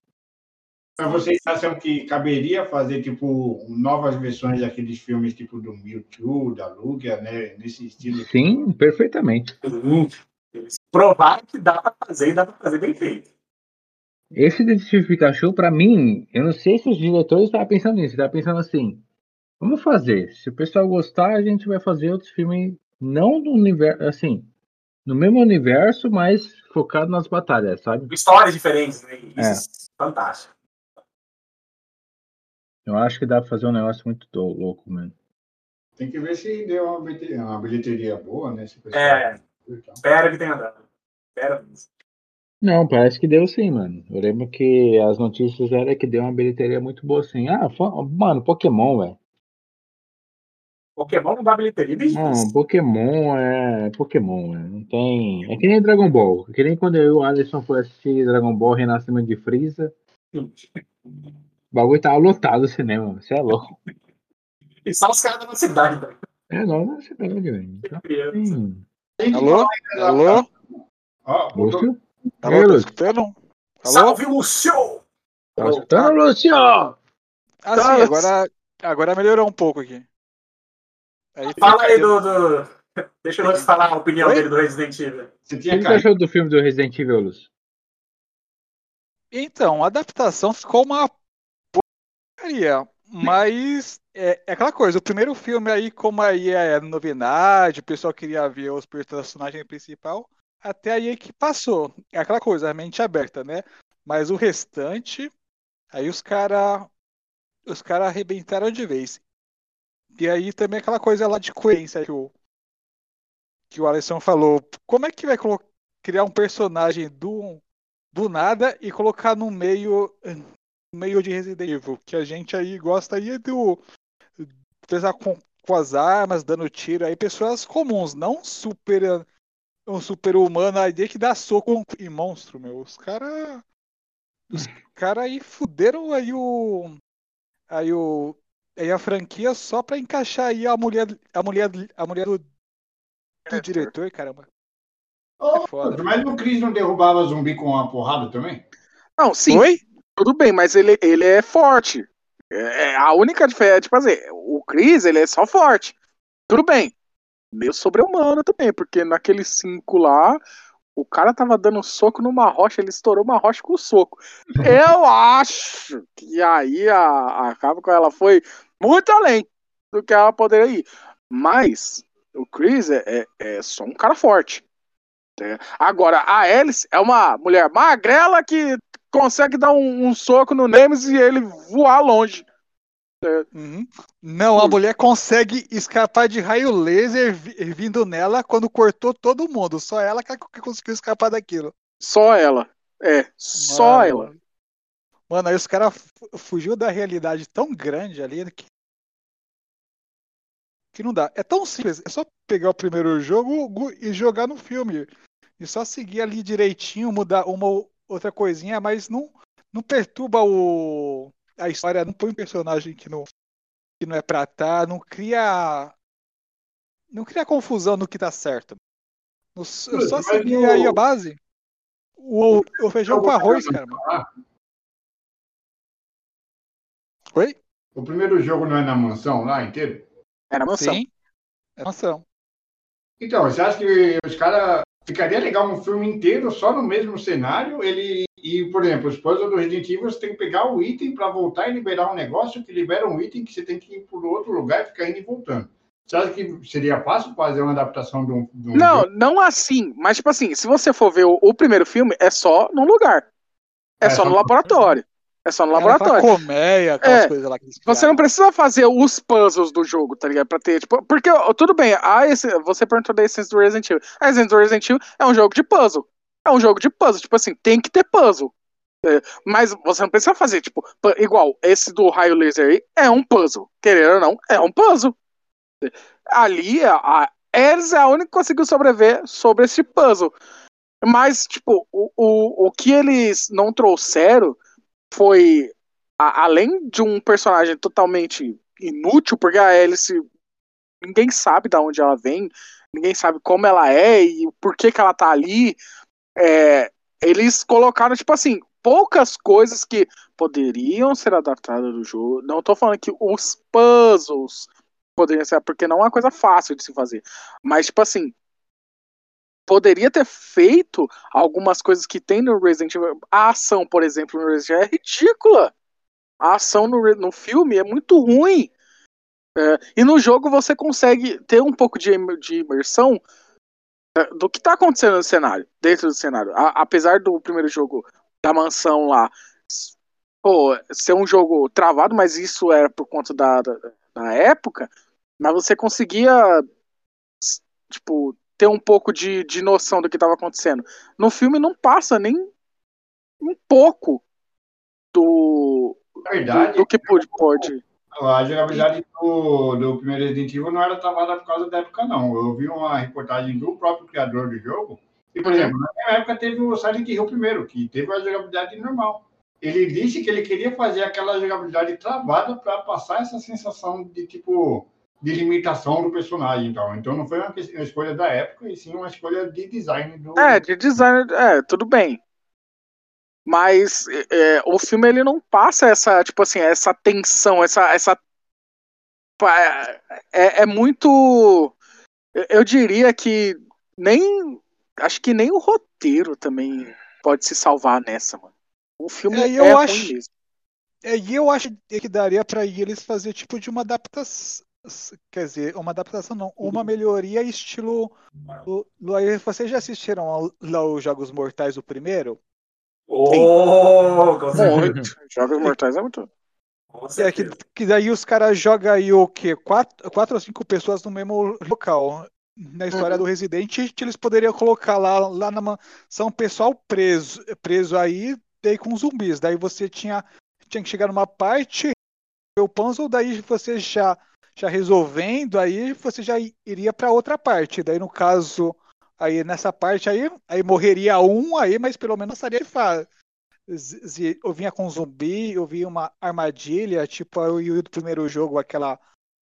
Mas vocês acham que caberia fazer, tipo, novas versões daqueles filmes, tipo, do Mewtwo, da Lugia, né? Nesse estilo? Sim, perfeitamente. Provar que dá pra fazer e dá pra fazer bem feito. Esse Detetive Pikachu, pra mim, eu não sei se os diretores estavam pensando nisso. Estavam pensando assim, vamos fazer. Se o pessoal gostar, a gente vai fazer outros filmes, não do universo, assim, no mesmo universo, mas focado nas batalhas, sabe? Histórias diferentes, né? Isso é, é fantástico. Eu acho que dá pra fazer um negócio muito louco, mano. Tem que ver se deu uma bilheteria, uma bilheteria boa, né? é, espera que tenha dado. Espera. Não, parece que deu sim, mano. Eu lembro que as notícias eram que deu uma bilheteria muito boa sim. Ah, mano, Pokémon, velho. Pokémon não dá bilheteria, bicho. Não, Pokémon é Pokémon, véio. não tem. É que nem Dragon Ball. É que nem quando eu e o Alisson foi assistir Dragon Ball Renascimento de Freeza. O bagulho tava lotado o cinema, você é louco. E só os caras da nossa cidade, velho. É, não na cidade, velho. Então, Alô? Alô? Ó, Lúcio? Alô, tá escutando? Alô? Salve, Lúcio! Tá escutando, Lúcio? Ah, sim, agora, agora melhorou um pouco aqui. Aí Fala aí do, do... Deixa o Lúcio falar a opinião Oi? dele do Resident Evil. Você tinha o que você achou do filme do Resident Evil, Lúcio? Então, a adaptação ficou uma porcaria. Mas é, é, aquela coisa, o primeiro filme aí, como aí é novidade, o pessoal queria ver os personagens principal, até aí que passou. É aquela coisa, a mente aberta, né? Mas o restante, aí os caras os cara arrebentaram de vez. E aí também aquela coisa lá de coerência que o, que o Alisson falou. Como é que vai criar um personagem do, do nada e colocar no meio meio de Resident Evil, que a gente aí gosta aí do pesar com, com as armas, dando tiro aí, pessoas comuns, não super um super humano aí que dá soco em monstro, meu. Os caras os <laughs> cara aí fuderam aí o aí o aí a franquia só pra encaixar aí a mulher a mulher a mulher do, do diretor, caramba. Oh, é mas o Chris não derrubava zumbi com uma porrada também? Não, sim. Oi? Tudo bem, mas ele, ele é forte. É, é a única diferença, tipo assim, o Chris, ele é só forte. Tudo bem. Meio sobre-humano também, porque naquele 5 lá, o cara tava dando soco numa rocha, ele estourou uma rocha com o soco. <laughs> Eu acho que aí a, a Capcom ela foi muito além do que ela poderia ir. Mas o Chris é, é, é só um cara forte. Né? Agora, a Alice é uma mulher magrela que consegue dar um, um soco no Nemesis e ele voar longe. É. Uhum. Não, a mulher consegue escapar de raio laser vindo nela quando cortou todo mundo. Só ela que conseguiu escapar daquilo. Só ela. É, só Mano. ela. Mano, aí os caras fugiu da realidade tão grande ali que que não dá. É tão simples, é só pegar o primeiro jogo e jogar no filme. E só seguir ali direitinho, mudar uma outra coisinha, mas não, não perturba o, a história, não põe um personagem que não, que não é pra tá, não cria. Não cria confusão no que tá certo. No, só seguir eu... aí a base. O, o feijão com arroz, cara. Mano. Oi? O primeiro jogo não é na mansão lá inteiro? É na mansão. Sim, é na mansão. Então, você acha que os caras Ficaria legal um filme inteiro só no mesmo cenário, ele e, por exemplo, os puzzles do Resident Evil, você tem que pegar o item para voltar e liberar um negócio que libera um item que você tem que ir para outro lugar e ficar indo e voltando. Você acha que seria fácil fazer uma adaptação de um. De um não, jogo? não assim. Mas, tipo assim, se você for ver o, o primeiro filme, é só num lugar. É, é só, só no laboratório. É só no é, laboratório. Colmeia, aquelas é, coisas lá que Você não precisa fazer os puzzles do jogo, tá ligado? Pra ter, tipo, porque, tudo bem, a esse, você perguntou da essência do Resident Evil. A essência do Resident Evil é um jogo de puzzle. É um jogo de puzzle. Tipo assim, tem que ter puzzle. É, mas você não precisa fazer, tipo, igual esse do raio laser aí, é um puzzle. Querendo ou não, é um puzzle. Ali, a, Ares é a única que conseguiu sobreviver sobre esse puzzle. Mas, tipo, o, o, o que eles não trouxeram foi, a, além de um personagem totalmente inútil, porque a Alice, ninguém sabe de onde ela vem, ninguém sabe como ela é e por que, que ela tá ali. É, eles colocaram, tipo assim, poucas coisas que poderiam ser adaptadas do jogo. Não tô falando que os puzzles poderiam ser, porque não é uma coisa fácil de se fazer. Mas, tipo assim, poderia ter feito algumas coisas que tem no Resident Evil. A ação, por exemplo, no Resident Evil é ridícula. A ação no, no filme é muito ruim. É, e no jogo você consegue ter um pouco de, de imersão é, do que está acontecendo no cenário, dentro do cenário. A, apesar do primeiro jogo da mansão lá pô, ser um jogo travado, mas isso era por conta da, da, da época, mas você conseguia tipo ter um pouco de, de noção do que estava acontecendo. No filme não passa nem um pouco do, verdade, do, do que pode, pode. A jogabilidade do, do primeiro Resident Evil não era travada por causa da época, não. Eu vi uma reportagem do próprio criador do jogo. E, por uhum. exemplo, na minha época teve o Silent Hill primeiro, que teve a jogabilidade normal. Ele disse que ele queria fazer aquela jogabilidade travada para passar essa sensação de tipo de limitação do personagem, então. Então não foi uma, uma escolha da época, e sim uma escolha de design do. É, de design, é, tudo bem. Mas é, o filme ele não passa essa, tipo assim, essa tensão, essa, essa é, é muito, eu diria que nem, acho que nem o roteiro também pode se salvar nessa, mano. O filme é, eu é acho, mesmo. É, e eu acho que daria para eles fazer tipo de uma adaptação, quer dizer, uma adaptação não, uma melhoria estilo. Vocês já assistiram lá os Jogos Mortais o primeiro? Oh, muito. <laughs> Jogos Mortais é muito. É que, que daí os caras jogam aí o quê? Quatro, quatro ou cinco pessoas no mesmo local. Na história uhum. do Resident, eles poderiam colocar lá, lá na mansão pessoal preso, preso aí, daí com zumbis. Daí você tinha, tinha que chegar numa parte, o puzzle, daí você já já resolvendo, aí você já iria para outra parte. Daí, no caso, aí nessa parte aí, aí morreria um aí, mas pelo menos estaria de fase. Eu vinha com zumbi, eu vi uma armadilha, tipo o do primeiro jogo, aquela,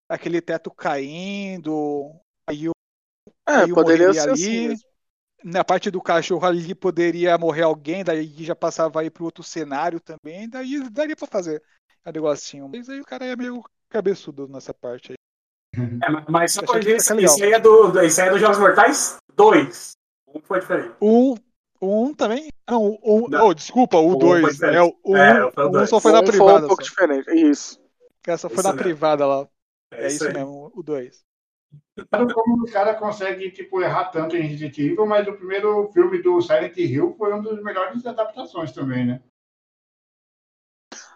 aquele teto caindo, aí eu, é, eu poderia ser ali. Assim na parte do cachorro ali poderia morrer alguém, daí já passava aí para outro cenário também, daí daria para fazer um negocinho. Mas aí o cara é meio cabeçudo nessa parte aí. É, mas só corrigir, isso, isso aí é do, isso aí é do Jogos Mortais 2. Um foi diferente. Um, um também? Não, um, não. Oh, desculpa, o 2. É, o um, é, um só foi na privada. Foi um pouco só. diferente, isso. Essa foi isso na mesmo. privada lá. É, é isso, isso mesmo, o 2. Como o cara consegue tipo, errar tanto em Resident Evil, mas o primeiro filme do Silent Hill foi uma das melhores adaptações também, né?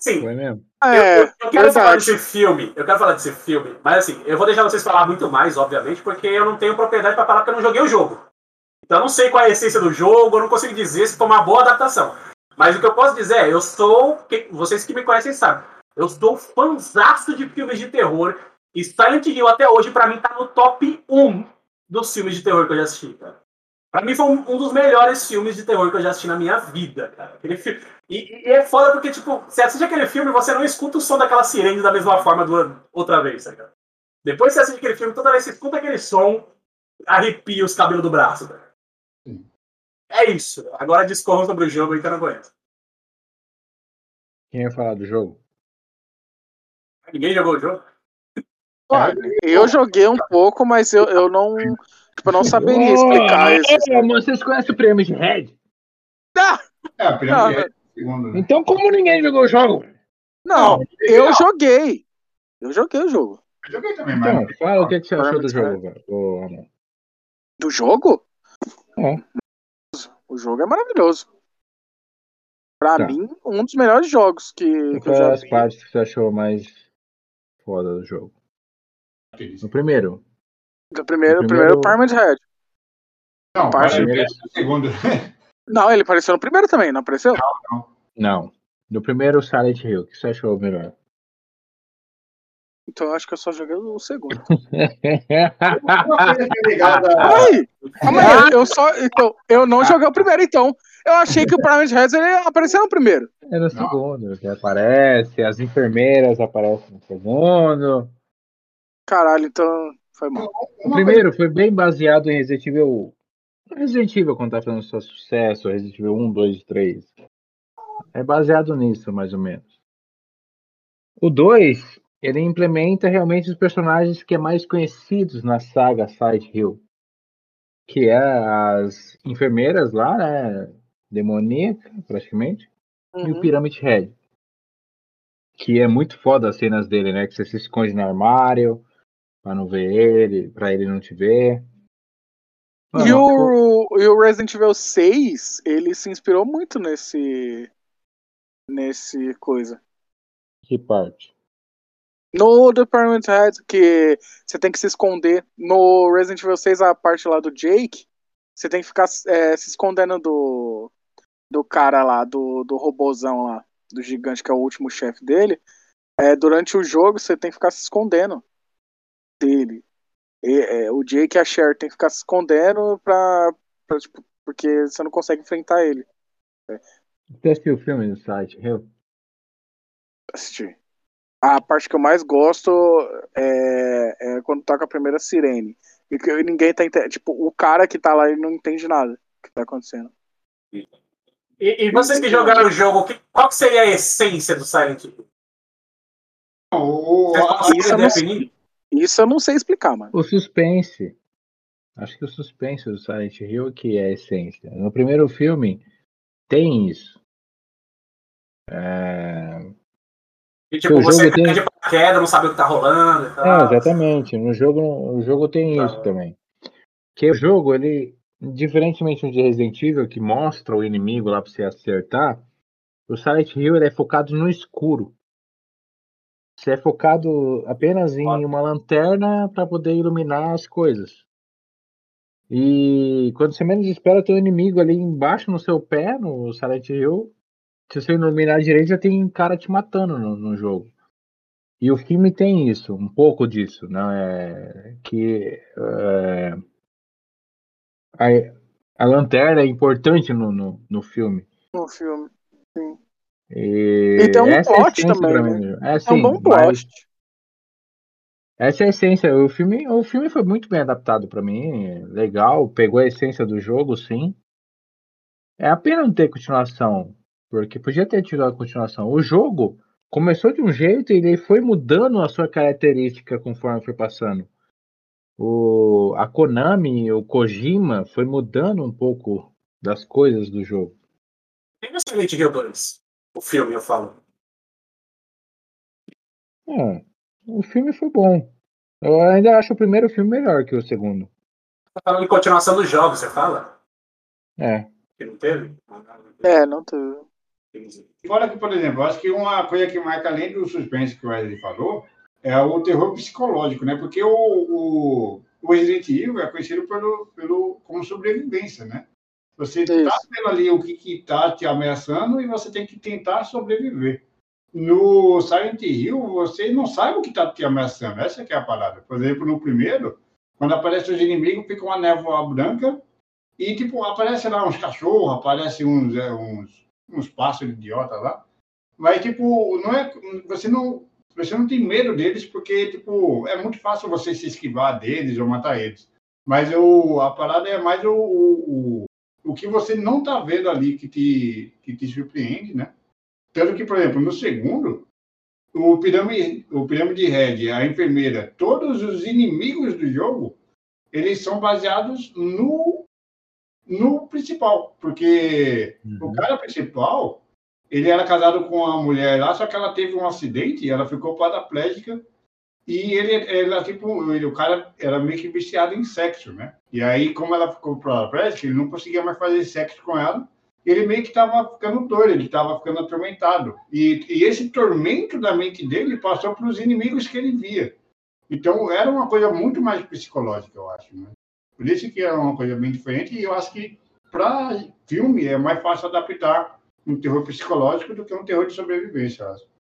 Sim. Foi mesmo? É, eu, eu, eu quero falar desse filme, eu quero falar desse filme, mas assim, eu vou deixar vocês falar muito mais, obviamente, porque eu não tenho propriedade para falar porque eu não joguei o jogo. Então eu não sei qual é a essência do jogo, eu não consigo dizer se foi uma boa adaptação. Mas o que eu posso dizer é, eu sou, vocês que me conhecem sabem, eu sou fãzaço de filmes de terror e Silent Hill até hoje para mim tá no top 1 dos filmes de terror que eu já assisti, cara. Pra mim foi um, um, dos melhores filmes de terror que eu já assisti na minha vida, cara. Aquele fi... e, e, é foda porque, tipo, você assiste aquele filme e você não escuta o som daquela sirene da mesma forma do, outra vez, tá ligado? Depois você assiste aquele filme, toda vez que você escuta aquele som, arrepia os cabelos do braço, velho. É isso. Agora discorram sobre o jogo aí que eu não conheço. Quem ia falar do jogo? Ninguém jogou o jogo? eu joguei um pouco, mas eu, eu não Tipo, eu não saberia explicar isso. vocês conhecem o prêmio de Red? Ah! É, o prêmio não, de Red segundo, né? Então, como ninguém jogou o jogo? Não, eu joguei. Eu joguei o jogo. Eu joguei também, Então, mas. fala o que, que você achou do jogo, velho. Do jogo? É. O jogo é maravilhoso. Pra Tá. mim, um dos melhores jogos que, que eu já Quais as vi. partes que você achou mais foda do jogo? No primeiro. Do primeiro, O primeiro primeiro- Pyramid Head. Não, parte- primeiro e segundo. <laughs> Não, ele apareceu no primeiro também, não apareceu? Não. No primeiro Silent Hill, o que você achou melhor? Então eu acho que eu só joguei o segundo. É. <laughs> Ai! Calma aí, <laughs> eu só. Então, eu não joguei o primeiro, então. Eu achei que o Head ele apareceu no primeiro. É no segundo que aparece, as enfermeiras aparecem no segundo. Caralho, então. Foi mal. O primeiro foi bem baseado em Resident Evil. Resident Evil, quando tá fazendo seu sucesso, Resident Evil 1, 2 e 3. É baseado nisso, mais ou menos. O 2, ele implementa realmente os personagens que é mais conhecidos na saga Silent Hill. Que é as enfermeiras lá, né? Demoníaca, praticamente. E o Uhum. Pyramid Head. Que é muito foda as cenas dele, né? Que você se esconde no armário pra não ver ele, pra ele não te ver. E Mano, o, e o Resident Evil 6, ele se inspirou muito nesse. Nesse coisa. Que parte? No The Pyramid Head, que você tem que se esconder. No Resident Evil 6, a parte lá do Jake, você tem que ficar é, se escondendo do. Do cara lá, do, do robozão lá, do gigante, que é o último chefe dele. É, durante o jogo, você tem que ficar se escondendo dele. E, é, o Jake e a Cher tem que ficar se escondendo pra, pra, tipo, porque você não consegue enfrentar ele. Você assistiu o filme do site Hill? assistir. A parte que eu mais gosto é, é quando toca a primeira sirene. E que ninguém tá entendendo. Tipo, o cara que tá lá ele não entende nada do que tá acontecendo. E, e vocês que jogaram o jogo, que- qual que seria a essência do Silent Hill? O, Vocês a- conseguem isso eu não? Isso eu não sei explicar, mano. O suspense. Acho que o suspense do Silent Hill que é a essência. No primeiro filme tem isso. É... E, tipo, o você jogo cai tem- de paraquedas, não sabe o que tá rolando e É, exatamente. No jogo, no jogo tem Tá. isso também. Que o jogo, ele, diferentemente de Resident Evil, que mostra o inimigo lá pra você acertar, o Silent Hill ele é focado no escuro. Você é focado apenas em Ó. uma lanterna para poder iluminar as coisas. E quando você menos espera, tem um inimigo ali embaixo no seu pé, no Silent Hill. Se você iluminar direito, já tem um cara te matando no, no jogo. E o filme tem isso, um pouco disso, né? Que é, a, a lanterna é importante no, no, no filme. No filme. E, E tem um essa é plot essência também, né? É, É um sim, bom plot. essa é a essência. O filme, o filme foi muito bem adaptado pra mim, legal, pegou a essência do jogo, sim. É a pena não ter continuação, porque podia ter tido a continuação. O jogo começou de um jeito e ele foi mudando a sua característica conforme foi passando. O, a Konami, o Kojima, foi mudando um pouco das coisas do jogo. Tem o Silent Hill 2. O filme, eu falo. É, o filme foi bom. Eu ainda acho o primeiro filme melhor que o segundo. Tá falando de continuação dos jogos, você fala? É. Que não teve? É, não teve. Fora que, por exemplo, acho que uma coisa que marca além do suspense que o Wesley falou é o terror psicológico, né? Porque o, o, o Resident Evil é conhecido pelo, pelo, como sobrevivência, né? Você está vendo ali o que está te ameaçando e você tem que tentar sobreviver. No Silent Hill, você não sabe o que está te ameaçando. Essa é a parada. Por exemplo, no primeiro, quando aparecem os inimigos, fica uma névoa branca e, tipo, aparece lá uns cachorros, aparece uns, é, uns, uns pássaros idiota lá. Mas, tipo, não é, você, não, você não tem medo deles porque, tipo, é muito fácil você se esquivar deles ou matar eles. Mas o, a parada é mais o, o, o, o que você não está vendo ali que te, que te surpreende, né? Tanto que, por exemplo, no segundo, o Pirâmide, o Pirâmide Red, a enfermeira, todos os inimigos do jogo, eles são baseados no, no principal. Porque o cara principal, ele era casado com uma mulher lá, só que ela teve um acidente e ela ficou paraplégica. E ele, ele tipo, ele, o cara era meio que viciado em sexo, né? E aí, como ela ficou paraplégica, ele não conseguia mais fazer sexo com ela. Ele meio que estava ficando doido, ele estava ficando atormentado. E, e esse tormento da mente dele passou para os inimigos que ele via. Então, era uma coisa muito mais psicológica, eu acho. Né? Por isso que era uma coisa bem diferente. E eu acho que para filme é mais fácil adaptar um terror psicológico do que um terror de sobrevivência, eu acho.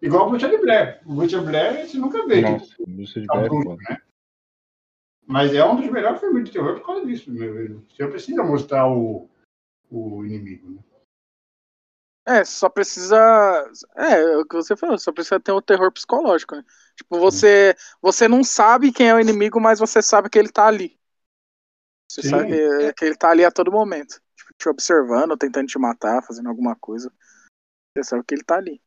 Igual o de Blair. O de Blair você nunca vê. Nossa, Bruxa de Blair, adulto, né? Mas é um dos melhores filmes de terror por causa disso. Né? Você precisa mostrar o, o inimigo, né? É, só precisa. É, é o que você falou, só precisa ter um terror psicológico, né? Tipo, você, você não sabe quem é o inimigo, mas você sabe que ele tá ali. Você Sim. sabe que, que ele tá ali a todo momento. Tipo, te observando, tentando te matar, fazendo alguma coisa. Você sabe que ele tá ali.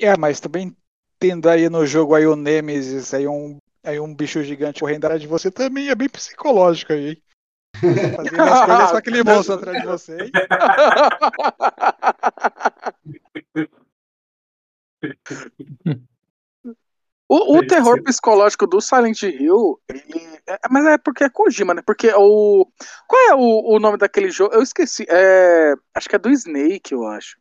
É, mas também tendo aí no jogo aí o Nemesis, aí um, aí um bicho gigante correndo atrás de você também é bem psicológico aí. <laughs> Fazendo as coisas com aquele monstro atrás de você. hein? O, o terror psicológico do Silent Hill, ele, é- mas é porque é Kojima, né? Porque o. Qual é o, o nome daquele jogo? Eu esqueci. É, acho que é do Snake, eu acho.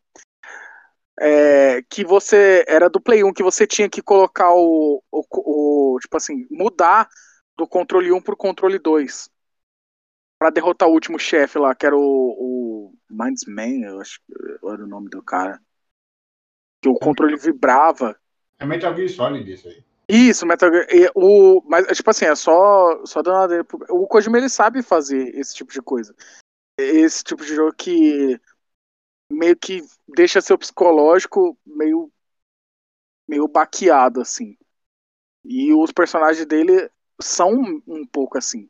É, que você. Era do Play 1, que você tinha que colocar o. o, o- tipo assim, mudar do controle 1 pro controle 2. Pra derrotar o último chefe lá, que era o. o Mindsman, eu acho que era o nome do cara. Que o controle vibrava. É Metal Gear Solid isso aí. Isso, Metal Gear. e O, mas, tipo assim, é só, só dando uma O Kojima ele sabe fazer esse tipo de coisa. Esse tipo de jogo que meio que deixa seu psicológico meio, meio baqueado, assim. E os personagens dele são um, um pouco assim.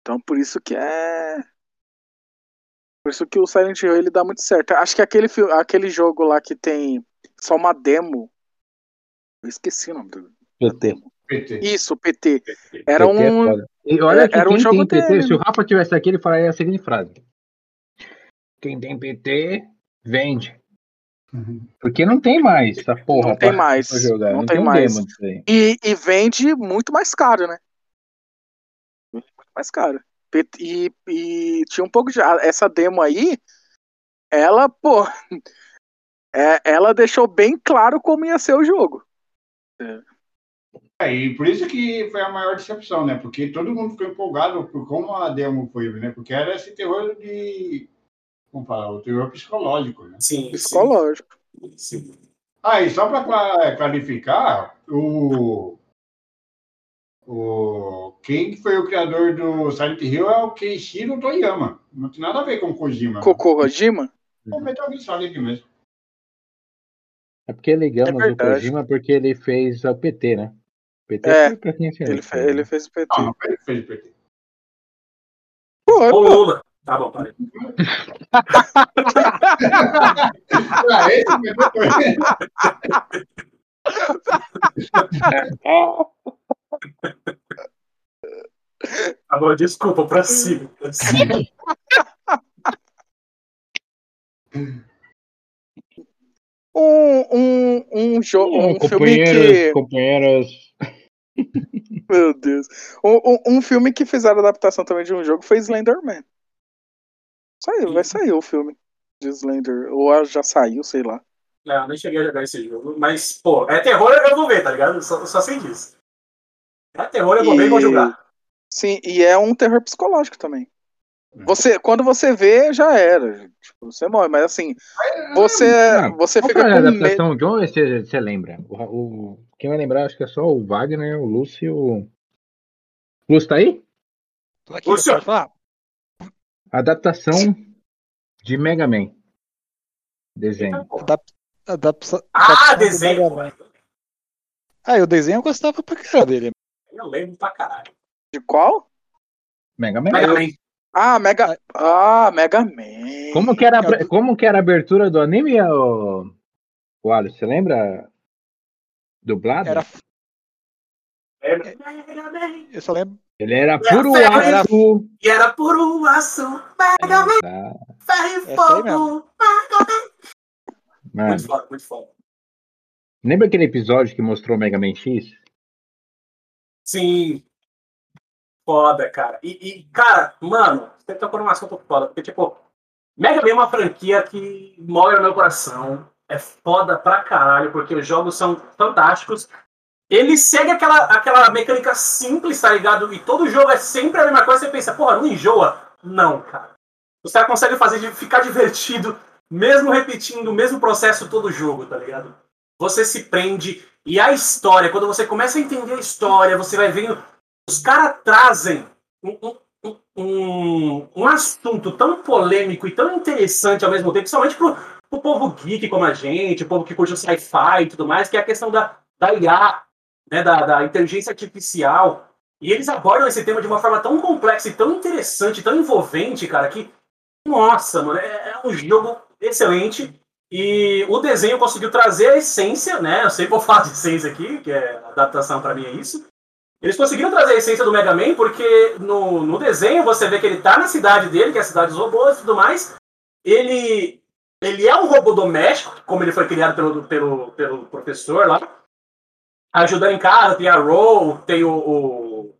Então por isso que é. Por isso que o Silent Hill ele dá muito certo. Acho que aquele, aquele jogo lá que tem só uma demo. Eu esqueci o nome do. PT. PT. Isso, PT. Era PT é um. olha é- que era um jogo PT, dele, se o Rafa tivesse aqui, ele falaria a seguinte frase. Quem tem PT, vende. Uhum. Porque não tem mais essa porra Não tem pra- mais, pra jogar. não Não, tem tem, mais. E, e vende muito mais caro, né? Muito mais caro. E, e tinha um pouco de. Essa demo aí, ela, pô. <laughs> é- ela deixou bem claro como ia ser o jogo. É, e por isso que foi a maior decepção, né? Porque todo mundo ficou empolgado por como a demo foi, né? Porque era esse terror de. Como falar? O terror psicológico, né? Sim, Psicológico. sim. Ah, e só para clarificar, o. O, quem foi o criador do Silent Hill é o Keishiro Toyama. Não tem nada a ver com o Kojima. Cocô Kojima? O Metal Gear Solid mesmo. É porque ligamos É o. Kojima porque ele fez o PT, né? PT É, foi pra quem é Ele, fe- ele fez o PT. Não, não ele fez o PT. Pô, Ô, pô, Lula. Tá bom, parei. Ah, esse mesmo foi. Tá bom, desculpa, pra cima. Pra cima. um, um, um jogo. Um filme companheiros, que. companheiros. Meu Deus. Um, um, um filme que fizeram adaptação também de um jogo foi Slenderman. Saiu, vai sair o filme de Slender. Ou já saiu, sei lá. Não, eu nem cheguei a jogar esse jogo. Mas, pô, é terror, eu vou ver, tá ligado? Só, só sei disso. É terror, eu vou ver e vou jogar. Sim, e é um terror psicológico também. Você, quando você vê, já era. Tipo, você morre, mas assim, você, Não, você Qual fica foi a com medo. adaptação? Vamos ver se você lembra. O, o- quem vai lembrar, acho que é só o Wagner, o Lúcio e o. Lúcio tá aí? Tô aqui, Lúcio. pode falar? Adaptação de Mega Man. Desenho. Adap adapta Ah, desenho. Man. Ah, e o desenho eu gostava pra caramba dele. Eu lembro pra caralho. De qual? Mega Man. Mega Man. Ah, Mega. Ah, Mega Man. Como que, era, a como que era a abertura do anime, o, o Alisson? Você lembra? Dublado? Era, Lembro. Mega Man. eu só lembro. Ele era puro era... aço. E era puro aço. Mega Man. Ferro e fogo. Mano. Muito foda, muito foda. Lembra aquele episódio que mostrou Mega Man X? Sim. Foda, cara. E, e cara, mano, você tocou num assunto foda. Porque, tipo, Mega Man é uma franquia que mora no meu coração. É foda pra caralho, porque os jogos são fantásticos. Ele segue aquela, aquela mecânica simples, tá ligado? E todo jogo é sempre a mesma coisa. Você pensa, porra, não enjoa? Não, cara. Os caras conseguem fazer de ficar divertido, mesmo repetindo o mesmo processo todo jogo, tá ligado? Você se prende. E a história, quando você começa a entender a história, você vai vendo. Os caras trazem um, um, um, um, assunto tão polêmico e tão interessante ao mesmo tempo, principalmente pro, pro povo geek como a gente, o povo que curte o sci-fi e tudo mais, que é a questão da, da IA, né, da, da inteligência artificial. E eles abordam esse tema de uma forma tão complexa e tão interessante, tão envolvente, cara, que. Nossa, mano, é, é um jogo excelente. E o desenho conseguiu trazer a essência, né? Eu sempre vou falar de essência aqui, que é adaptação para mim é isso. Eles conseguiram trazer a essência do Mega Man porque no, no desenho você vê que ele tá na cidade dele, que é a cidade dos robôs e tudo mais. Ele, ele é um robô doméstico, como ele foi criado pelo, pelo, pelo professor lá. Ajudando em casa, tem a Roll, tem o, o...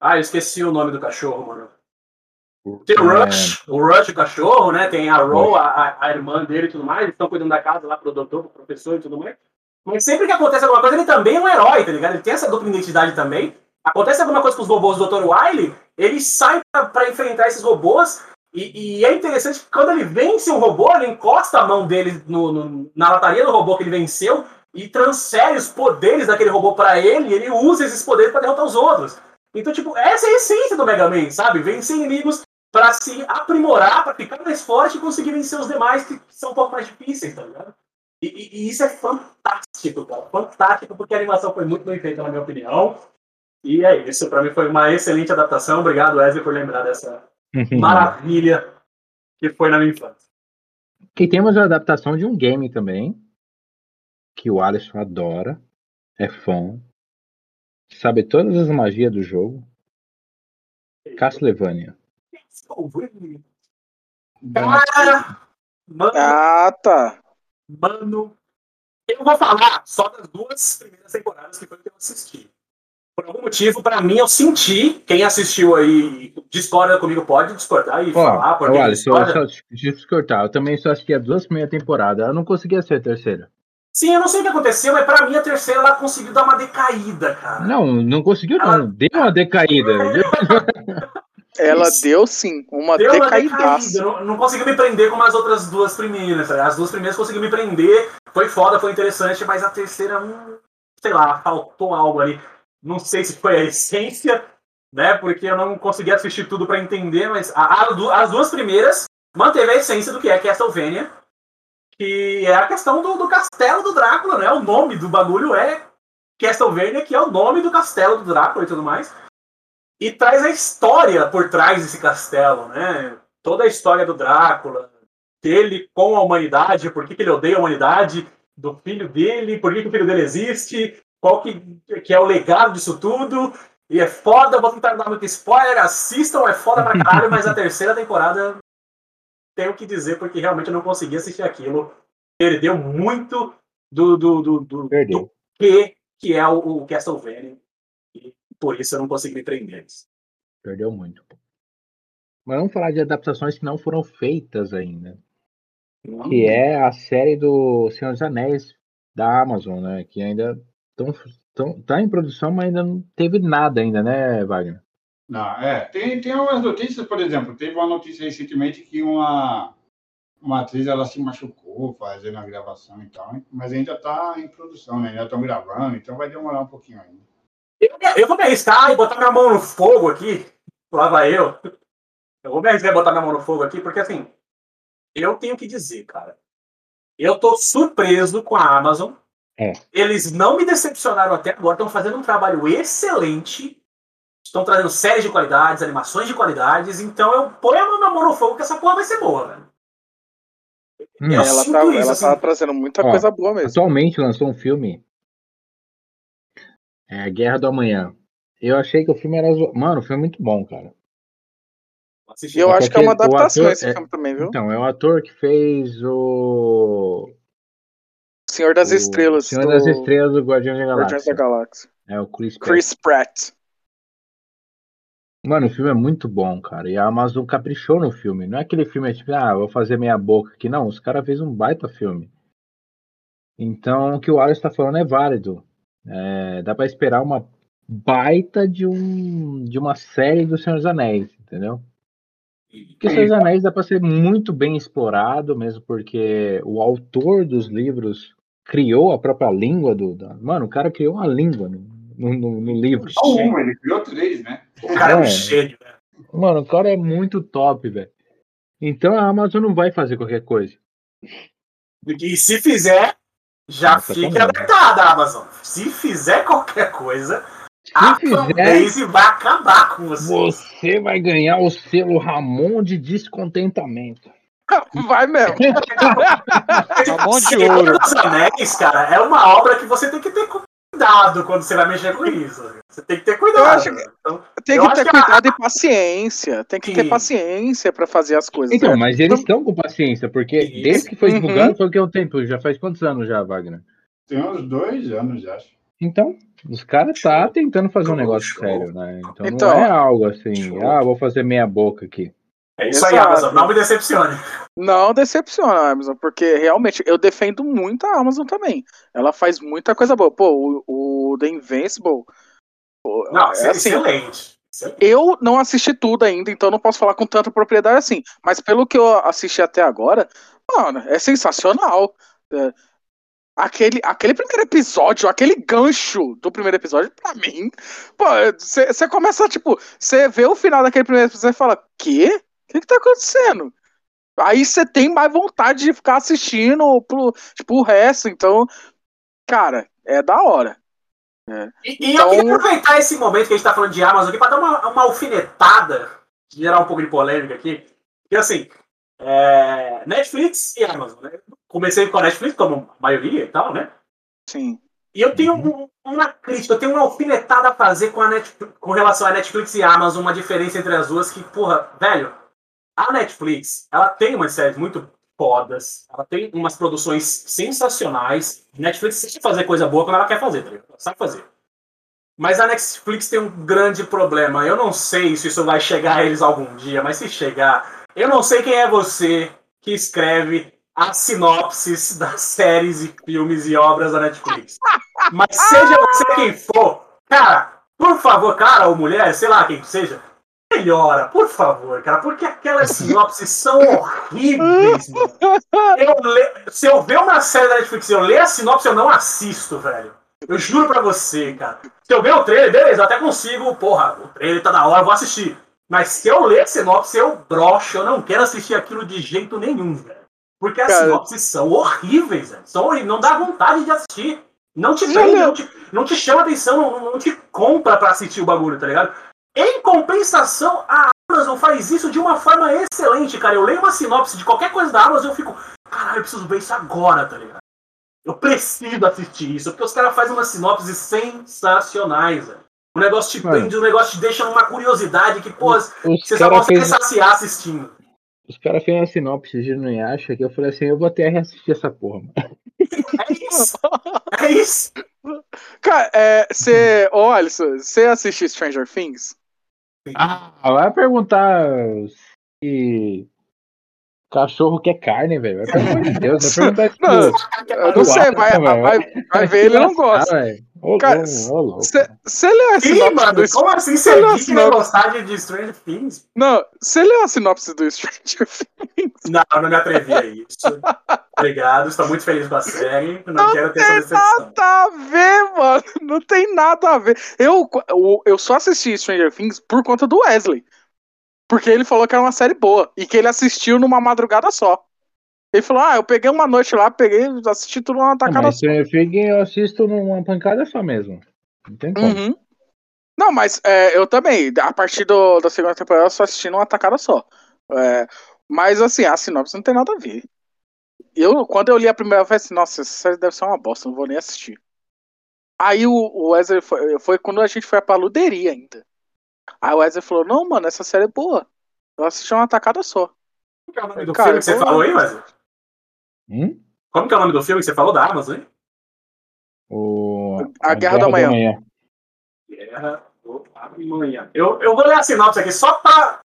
Ah, eu esqueci o nome do cachorro, mano. Tem o Rush, é... o Rush, o cachorro, né? Tem a Roll, a, a irmã dele e tudo mais. Eles estão cuidando da casa lá pro doutor, pro professor e tudo mais. Mas sempre que acontece alguma coisa, ele também é um herói, tá ligado? Ele tem essa dupla identidade também. Acontece alguma coisa com os robôs do Dr. Wily, ele sai para enfrentar esses robôs. E, e, é interessante que quando ele vence um robô, ele encosta a mão dele no, no, na lataria do robô que ele venceu e transfere os poderes daquele robô para ele. E ele usa esses poderes para derrotar os outros. Então, tipo, essa é a essência do Mega Man, sabe? Vencer inimigos para se aprimorar, para ficar mais forte e conseguir vencer os demais que são um pouco mais difíceis, tá ligado? E, e, e, isso é fantástico, cara. Fantástico, porque a animação foi muito bem feita, na minha opinião. E é isso, para mim foi uma excelente adaptação. Obrigado, Wesley, por lembrar dessa <laughs> maravilha que foi na minha infância. E temos a adaptação de um game também, que o Alisson adora, é fã, sabe todas as magias do jogo. Castlevania. Cara! Mano, ah, tá. Mano, eu vou falar só das duas primeiras temporadas que foi que eu assisti. Por algum motivo, para mim, eu senti, quem assistiu aí discorda comigo pode discordar e falar. Porque olha, discorda... só, só discordar. Eu também só assisti as duas primeiras temporadas. Eu não conseguia ser a terceira. Sim, eu não sei o que aconteceu, mas pra mim a terceira ela conseguiu dar uma decaída, cara. Não, não conseguiu, ela... não. Deu uma decaída. <laughs> Ela Isso. deu sim, uma deu decaidaça. Não, não conseguiu me prender como as outras duas primeiras. As duas primeiras conseguiu me prender, foi foda, foi interessante, mas a terceira, hum, sei lá, faltou algo ali. Não sei se foi a essência, né? Porque eu não consegui assistir tudo para entender, mas a, a, as duas primeiras manteve a essência do que é Castlevania, que é a questão do, do castelo do Drácula, né? O nome do bagulho é Castlevania, que é o nome do castelo do Drácula e tudo mais e traz a história por trás desse castelo, né? Toda a história do Drácula, dele com a humanidade, por que, que ele odeia a humanidade, do filho dele, por que, que o filho dele existe, qual que, que é o legado disso tudo. E é foda, vou tentar dar muito spoiler, assistam, é foda pra caralho, mas a <laughs> terceira temporada tenho que dizer, porque realmente eu não consegui assistir aquilo. Perdeu muito do, do, do, do, do que, que é o, o Castlevania por isso eu não consegui me prender. Perdeu muito. Mas vamos falar de adaptações que não foram feitas ainda. Não. Que é a série do Senhor dos Anéis da Amazon, né? Que ainda estão tão, tá em produção, mas ainda não teve nada ainda, né, Wagner? Não, é. Tem, tem algumas notícias, por exemplo, teve uma notícia recentemente que uma, uma atriz ela se machucou fazendo a gravação e tal, mas ainda está em produção, né? Ainda estão gravando, então vai demorar um pouquinho ainda. Eu, eu vou me arriscar e botar minha mão no fogo aqui. Lá vai eu. Eu vou me arriscar e botar minha mão no fogo aqui, porque assim, eu tenho que dizer, cara. Eu tô surpreso com a Amazon. É. Eles não me decepcionaram até agora, estão fazendo um trabalho excelente. Estão trazendo séries de qualidades, animações de qualidades. Então eu ponho a mão no fogo que essa porra vai ser boa, velho. Hum. Ela, tá, isso, ela assim. tá trazendo muita Ó, coisa boa mesmo. Atualmente lançou um filme é Guerra do Amanhã. Eu achei que o filme era. zo- Mano, o filme é muito bom, cara. Assisti. Eu É acho que é uma adaptação ator esse é- filme também, viu? Então, é o ator que fez o. Senhor das o Estrelas. Senhor do das Estrelas do Guardiões da Guardiões Galáxia. da Galáxia. É o Chris, Pratt. Chris Pratt. Mano, o filme é muito bom, cara. E a Amazon caprichou no filme. Não é aquele filme tipo, ah, vou fazer meia boca aqui. Não, os caras fez um baita filme. Então, o que o Alex tá falando é válido. É, dá pra esperar uma baita de um de uma série do Senhor dos Anéis, entendeu? Porque Senhor dos Anéis dá pra ser muito bem explorado, mesmo porque o autor dos livros criou a própria língua do. Da... Mano, o cara criou uma língua no, no, no- no livro. Só uma, ele criou três, né? O cara é um É. gênio, né? Mano, o cara é muito top, velho. Então a Amazon não vai fazer qualquer coisa. E se fizer, já Nossa, fica alertada, Amazon. Se fizer qualquer coisa, Se a fizer, vai acabar com você. você vai ganhar o selo Ramon de descontentamento. <laughs> Vai mesmo. <laughs> Ramon de Senhor ouro. dos Anéis, cara, é uma obra que você tem que ter cuidado quando você vai mexer com isso. Você tem que ter cuidado. Eu acho que- Então, Tem Eu que acho ter que a- cuidado e paciência. Tem que ter Sim. paciência pra fazer as coisas. Então, né? mas eles estão com paciência, porque Isso. desde que foi Uhum. divulgado foi o que eu tempo. Já faz quantos anos já, Wagner? Tem uns dois anos, já acho. Então, os caras tá tentando fazer um negócio show. sério, né? Então, Então, não é algo assim, show. ah, vou fazer meia boca aqui. É isso aí, Exato. Amazon. Não me decepcione. Não decepciona Amazon, porque realmente eu defendo muito a Amazon também. Ela faz muita coisa boa. Pô, o, o The Invincible. pô, Não, é assim, excelente. Eu não assisti tudo ainda, então não posso falar com tanta propriedade assim. Mas pelo que eu assisti até agora, mano, é sensacional. É, aquele, aquele primeiro episódio, aquele gancho do primeiro episódio, pra mim, pô, você começa, tipo, você vê o final daquele primeiro episódio e fala, quê? O que, que tá acontecendo? Aí você tem mais vontade de ficar assistindo pro, tipo, o resto, então, cara, é da hora. E, e eu Então- queria aproveitar esse momento que a gente tá falando de Amazon aqui pra dar uma, uma alfinetada, gerar um pouco de polêmica aqui. Porque assim, é, Netflix e Amazon, né? Comecei com a Netflix, como a maioria e tal, né? Sim. E eu tenho um- uma crítica, eu tenho uma alfinetada a fazer com, a Netflix, com relação a Netflix e Amazon, uma diferença entre as duas que, porra, velho, a Netflix, ela tem umas séries muito fodas, ela tem umas produções sensacionais. Netflix sabe fazer coisa boa quando ela quer fazer, tá ligado? Ela sabe fazer. Mas a Netflix tem um grande problema. Eu não sei se isso vai chegar a eles algum dia, mas se chegar, eu não sei quem é você que escreve as sinopses das séries e filmes e obras da Netflix. Mas seja você quem for, cara, por favor, cara ou mulher, sei lá quem que seja, melhora, por favor, cara, porque aquelas sinopses são horríveis, mano. Eu le- Se eu ver uma série da Netflix e eu ler a sinopse, eu não assisto, velho. Eu juro pra você, cara. Se eu ver o trailer, beleza, até consigo, porra, o trailer tá da hora, eu vou assistir. Mas se eu ler a sinopse, eu broxo, eu não quero assistir aquilo de jeito nenhum, velho. Porque as Cara. sinopses são horríveis, velho. São horríveis, não dá vontade de assistir. Não te prende, não. não te, não te chama atenção, não, não te compra pra assistir o bagulho, tá ligado? Em compensação, a Amazon faz isso de uma forma excelente, cara. Eu leio uma sinopse de qualquer coisa da Amazon e eu fico, caralho, eu preciso ver isso agora, tá ligado? Eu preciso assistir isso, porque os caras fazem umas sinopses sensacionais, velho. O negócio te Mano. prende, o negócio te deixa numa curiosidade que, pô, Os você só caras consegue fez, saciar assistindo. os cara fez uma sinopse de não acha que eu falei assim, eu vou até reassistir essa porra, mano. É isso. É isso. Cara, é, você. Ô, Alisson, você assiste Stranger Things? Ah, vai perguntar se cachorro quer carne, velho. Vai pelo amor de Deus, vai perguntar isso <laughs> Não, Eu não sei, vai, Nossa, velho. vai, vai ver, ele não gosta. Você leu a Ih, sinopse mano, do como assim você é e vai sinopse. gostar de, de Stranger Things? Não, você leu a sinopse do Stranger <laughs> Things? Não, não me atrevi a isso. <laughs> Obrigado, estou muito feliz com a série. Não, quero ter essa decepção. Nada a ver, mano. Não tem nada a ver. Eu, eu, eu só assisti Stranger Things por conta do Wesley. Porque ele falou que era uma série boa. E que ele assistiu numa madrugada só. Ele falou: Ah, eu peguei uma noite lá, peguei, assisti tudo numa Ah, tacada mas só. Stranger Things eu assisto numa pancada só mesmo. Não tem como. Uhum. Não, mas é, eu também, a partir do, da segunda temporada, eu só assisti numa tacada só. É, mas assim, a sinopse não tem nada a ver. Eu, quando eu li a primeira vez, assim, nossa, essa série deve ser uma bosta, não vou nem assistir. Aí o, o Wesley foi, foi quando a gente foi pra luderia ainda. Aí o Wesley falou: Não, mano, essa série é boa. Eu assisti uma tacada só. Como que é o nome do Cara, filme que você falou aí, Wesley? Hum? Como que é o nome do filme que você falou da Amazon, hein? O... A Guerra do Amanhã. Guerra do Amanhã. Eu, eu vou ler a sinopse aqui só pra,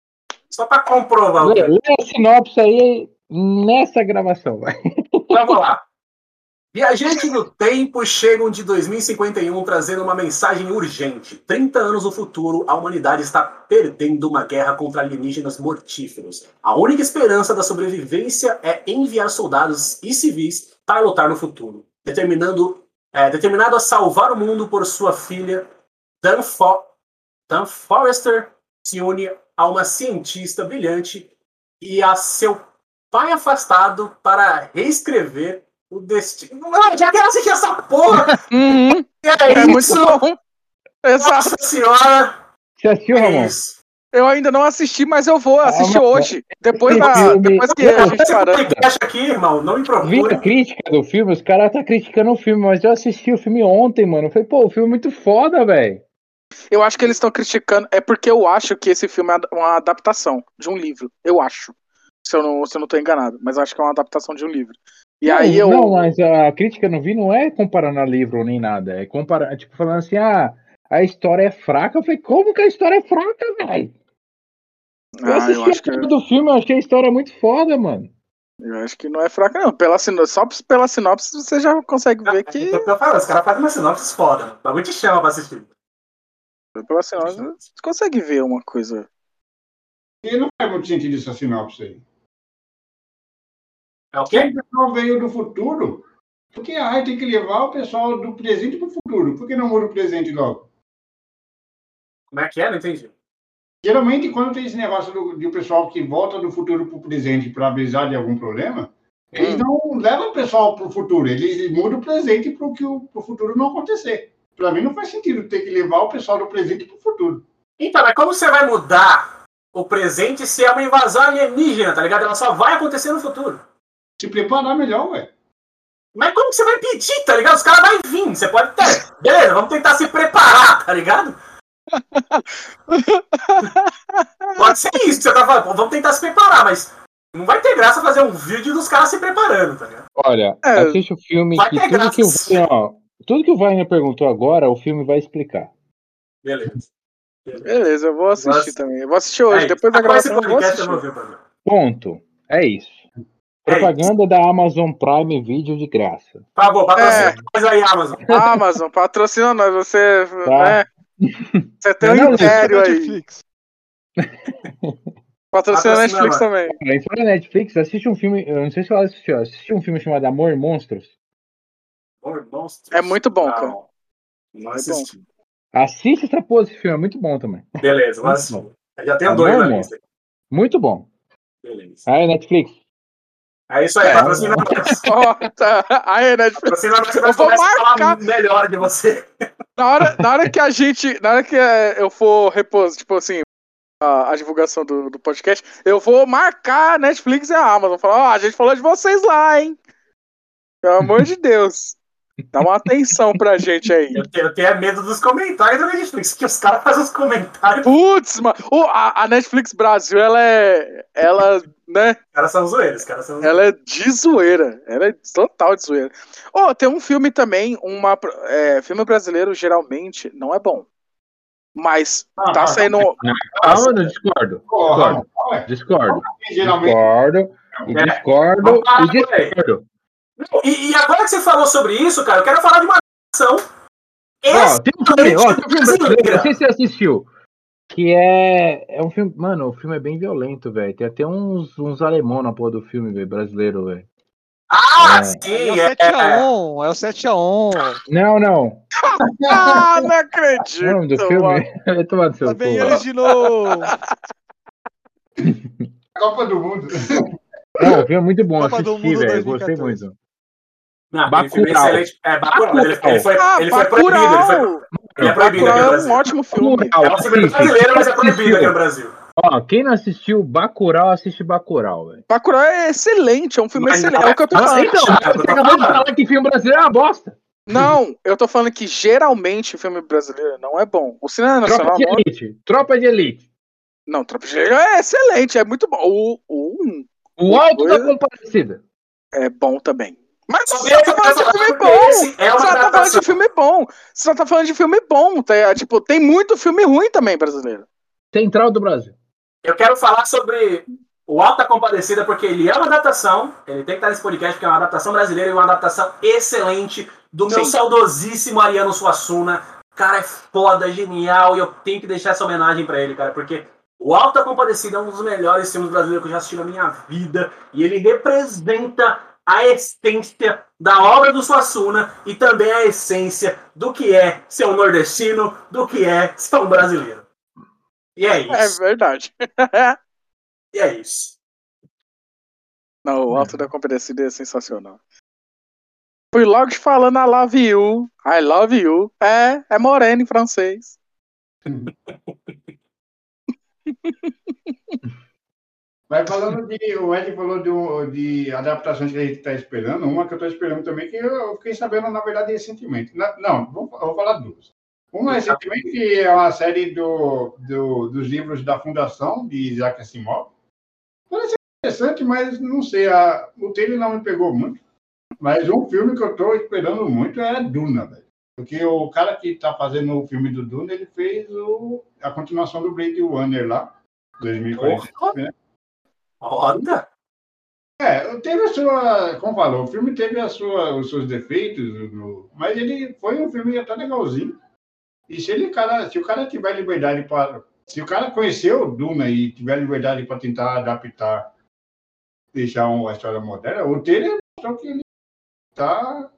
só pra comprovar o que Lê, lê a sinopse aí nessa gravação, vai. Vamos lá. Viajantes no tempo chegam de 2051 trazendo uma mensagem urgente. 30 anos no futuro, a humanidade está perdendo uma guerra contra alienígenas mortíferos. A única esperança da sobrevivência é enviar soldados e civis para lutar no futuro, determinando, é, determinado a salvar o mundo por sua filha, Dan, Fo Dan Forrester se une a uma cientista brilhante e a seu pai afastado para reescrever o destino. Mano, já quero assistir essa porra! Uhum, E é é, muito isso! bom. Exato. Nossa senhora! Você assistiu, É Ramon? isso. Eu ainda não assisti, mas eu vou assistir mas- hoje. Depois, da, filme- depois que a gente parar. aqui, irmão, não me Vi a crítica do filme, os caras tá criticando o filme, mas eu assisti o filme ontem, mano. Eu falei, pô, o filme é muito foda, velho. Eu acho que eles estão criticando. É porque eu acho que esse filme é uma adaptação de um livro. Eu acho. Se eu não, se eu não tô enganado. Mas acho que é uma adaptação de um livro. E não, aí eu. Não, mas a crítica no vi não é comparando a livro nem nada. É comparando, tipo, falando assim, ah, a história é fraca. Eu falei, como que a história é fraca, velho? Eu Ah, assisti eu acho que, a porra do filme, eu achei a história muito foda, mano. eu acho que não é fraca, não. Pela sinopse, só pela sinopse você já consegue ver que. Eu falando, os caras fazem uma sinopse foda. O bagulho te chama pra assistir. Pela sinopse você consegue ver uma coisa. E não faz muito sentido essa sinopse aí. É o O pessoal veio do futuro. Porque ai, tem que levar o pessoal do presente para o futuro. Por que não muda o presente logo? Como é que é? Não entendi. Geralmente, quando tem esse negócio do, de o pessoal que volta do futuro para o presente para avisar de algum problema, eles Hum. não levam o pessoal para o futuro, eles mudam o presente para o que o futuro não acontecer. Para mim, não faz sentido ter que levar o pessoal do presente para o futuro. Então, mas como você vai mudar o presente se é uma invasão alienígena, tá ligado? Ela só vai acontecer no futuro. Se preparar melhor, ué. Mas como que você vai pedir, tá ligado? Os caras vão vir, você pode ter. Beleza, vamos tentar se preparar, tá ligado? <laughs> pode ser isso que você tá falando. Vamos tentar se preparar, mas não vai ter graça fazer um vídeo dos caras se preparando, tá ligado? Olha, É, assiste o filme vai que ter tudo que, o, graça. ó, tudo que o Wagner perguntou agora, o filme vai explicar. Beleza. Beleza, eu vou assistir Nossa. também. Eu vou assistir hoje, É, depois da gravação eu vou assistir. Ponto. É isso. É Propaganda da Amazon Prime Video de graça. Por favor, patrocina. Mas aí, Amazon. <laughs> Amazon, patrocina nós, você. Tá. né? Você tem um império aí. Netflix. Patrocina a Netflix também. Mas fora Netflix, assiste um filme. Eu não sei se ela assistiu. Assistiu um filme chamado Amor e Monstros. Monstros. É muito bom, Não, cara. Não É assisti. Assiste essa porra desse filme, é muito bom também. Beleza, assistir. Já tenho Tá dois bom, na amor? lista. Muito bom. Beleza. Aí, Netflix. É isso aí, É. patrocina nós. <laughs> Ó, tá. Aí, Netflix. Patrocina nós, você Eu vai vou marcar. melhor de você. Na hora, na hora que a gente. Na hora que é, eu for repor, tipo assim, a, a divulgação do, do podcast, eu vou marcar a Netflix e a Amazon. Falar, ó, a gente falou de vocês lá, hein? Pelo amor de Deus. Dá uma atenção pra gente aí. Eu tenho, eu tenho medo dos comentários da Netflix, que os caras fazem os comentários. Putz, mano. A, a Netflix Brasil, ela é. Ela, né? Os caras são zoeiros, os caras são Ela é de zoeira. Ela é total de zoeira. Ô, tem um filme também, uma. É, filme brasileiro geralmente não é bom. Mas Ah, tá ah, saindo. Ah, mano, discordo. Porra, ué. Discordo. Discordo. E É. discordo. Vamos parar E discordo. E, e agora que você falou sobre isso, cara, eu quero falar de uma ação. Ó, tem um filme, ó, tem um filme brasileiro, não sei se você assistiu. Que é. É um filme. Mano, o filme é bem violento, velho. Tem até uns, uns alemão na porra do filme, velho, brasileiro, velho. Ah, É. sim, É o é. 7x1, é o 7x1. Não, não. Ah, não acredito. O nome do mano. <laughs> filme é tomar no seu vem cu, eles de novo. <laughs> Copa do Mundo. Não, o filme é muito bom, Copa assisti, velho. Gostei 2014. muito. Não, filme é Bacurau. excelente. É, Bacurau, ele, ele foi, Ah, ele foi proibido. Ele, foi, Bacurau. ele é proibido aqui Bacurau no é um Brasil. ótimo filme. Bacurau, É um filme assiste. brasileiro, mas é proibido aqui no? Brasil. Ó, quem não assistiu Bacurau, assiste Bacurau, velho. Bacurau é excelente, é um filme Mas excelente. não É o que eu tô falando. Então, você tô acabou de falar que filme brasileiro é uma bosta. Não, eu tô falando que geralmente o filme brasileiro não é bom. O cinema Tropa nacional de não é... elite. Tropa de elite. Não, Tropa de Elite é excelente, é muito bom. O, o um O alto da comparecida. é bom também. Mas Só você tá falando de filme bom. esse é uma Você tá falando de filme bom. Você tá falando de filme bom. Tá? Tipo, tem muito filme ruim também brasileiro. Central do Brasil. Eu quero falar sobre o Alta Compadecida, porque ele é uma adaptação, ele tem que estar nesse podcast, porque é uma adaptação brasileira e uma adaptação excelente do meu Sim. saudosíssimo Ariano Suassuna. Cara, é foda, é genial, e eu tenho que deixar essa homenagem pra ele, cara, porque o Alta Compadecida é um dos melhores filmes brasileiros que eu já assisti na minha vida, e ele representa a essência da obra do Suassuna e também a essência do que é ser um nordestino, do que é ser um brasileiro. E é É isso. verdade. <laughs> E é isso. Não, o Alto da Compadecida é sensacional. Fui logo te falando I love you. I love you. É, é moreno em francês. <laughs> Mas falando de. O Ed falou de, de adaptações que a gente está esperando, uma que eu estou esperando também, que eu fiquei sabendo, na verdade, recentemente. Não, vou, vou falar duas. Uma recentemente que é uma série do, do- dos livros da Fundação, de Isaac Asimov. Parece interessante, mas não sei, a, o trailer não me pegou muito. Mas um filme que eu estou esperando muito é Duna, velho. Porque o cara que está fazendo o filme do Duna, ele fez o, a continuação do Blade Runner lá, 2049, né? Roda? É, teve a sua. Como falou, o filme teve a sua, os seus defeitos, mas ele foi um filme até legalzinho. E se, ele, cara, se o cara tiver liberdade para. Se o cara conheceu o Duna e tiver liberdade para tentar adaptar, deixar uma história moderna, o trailer mostrou que ele está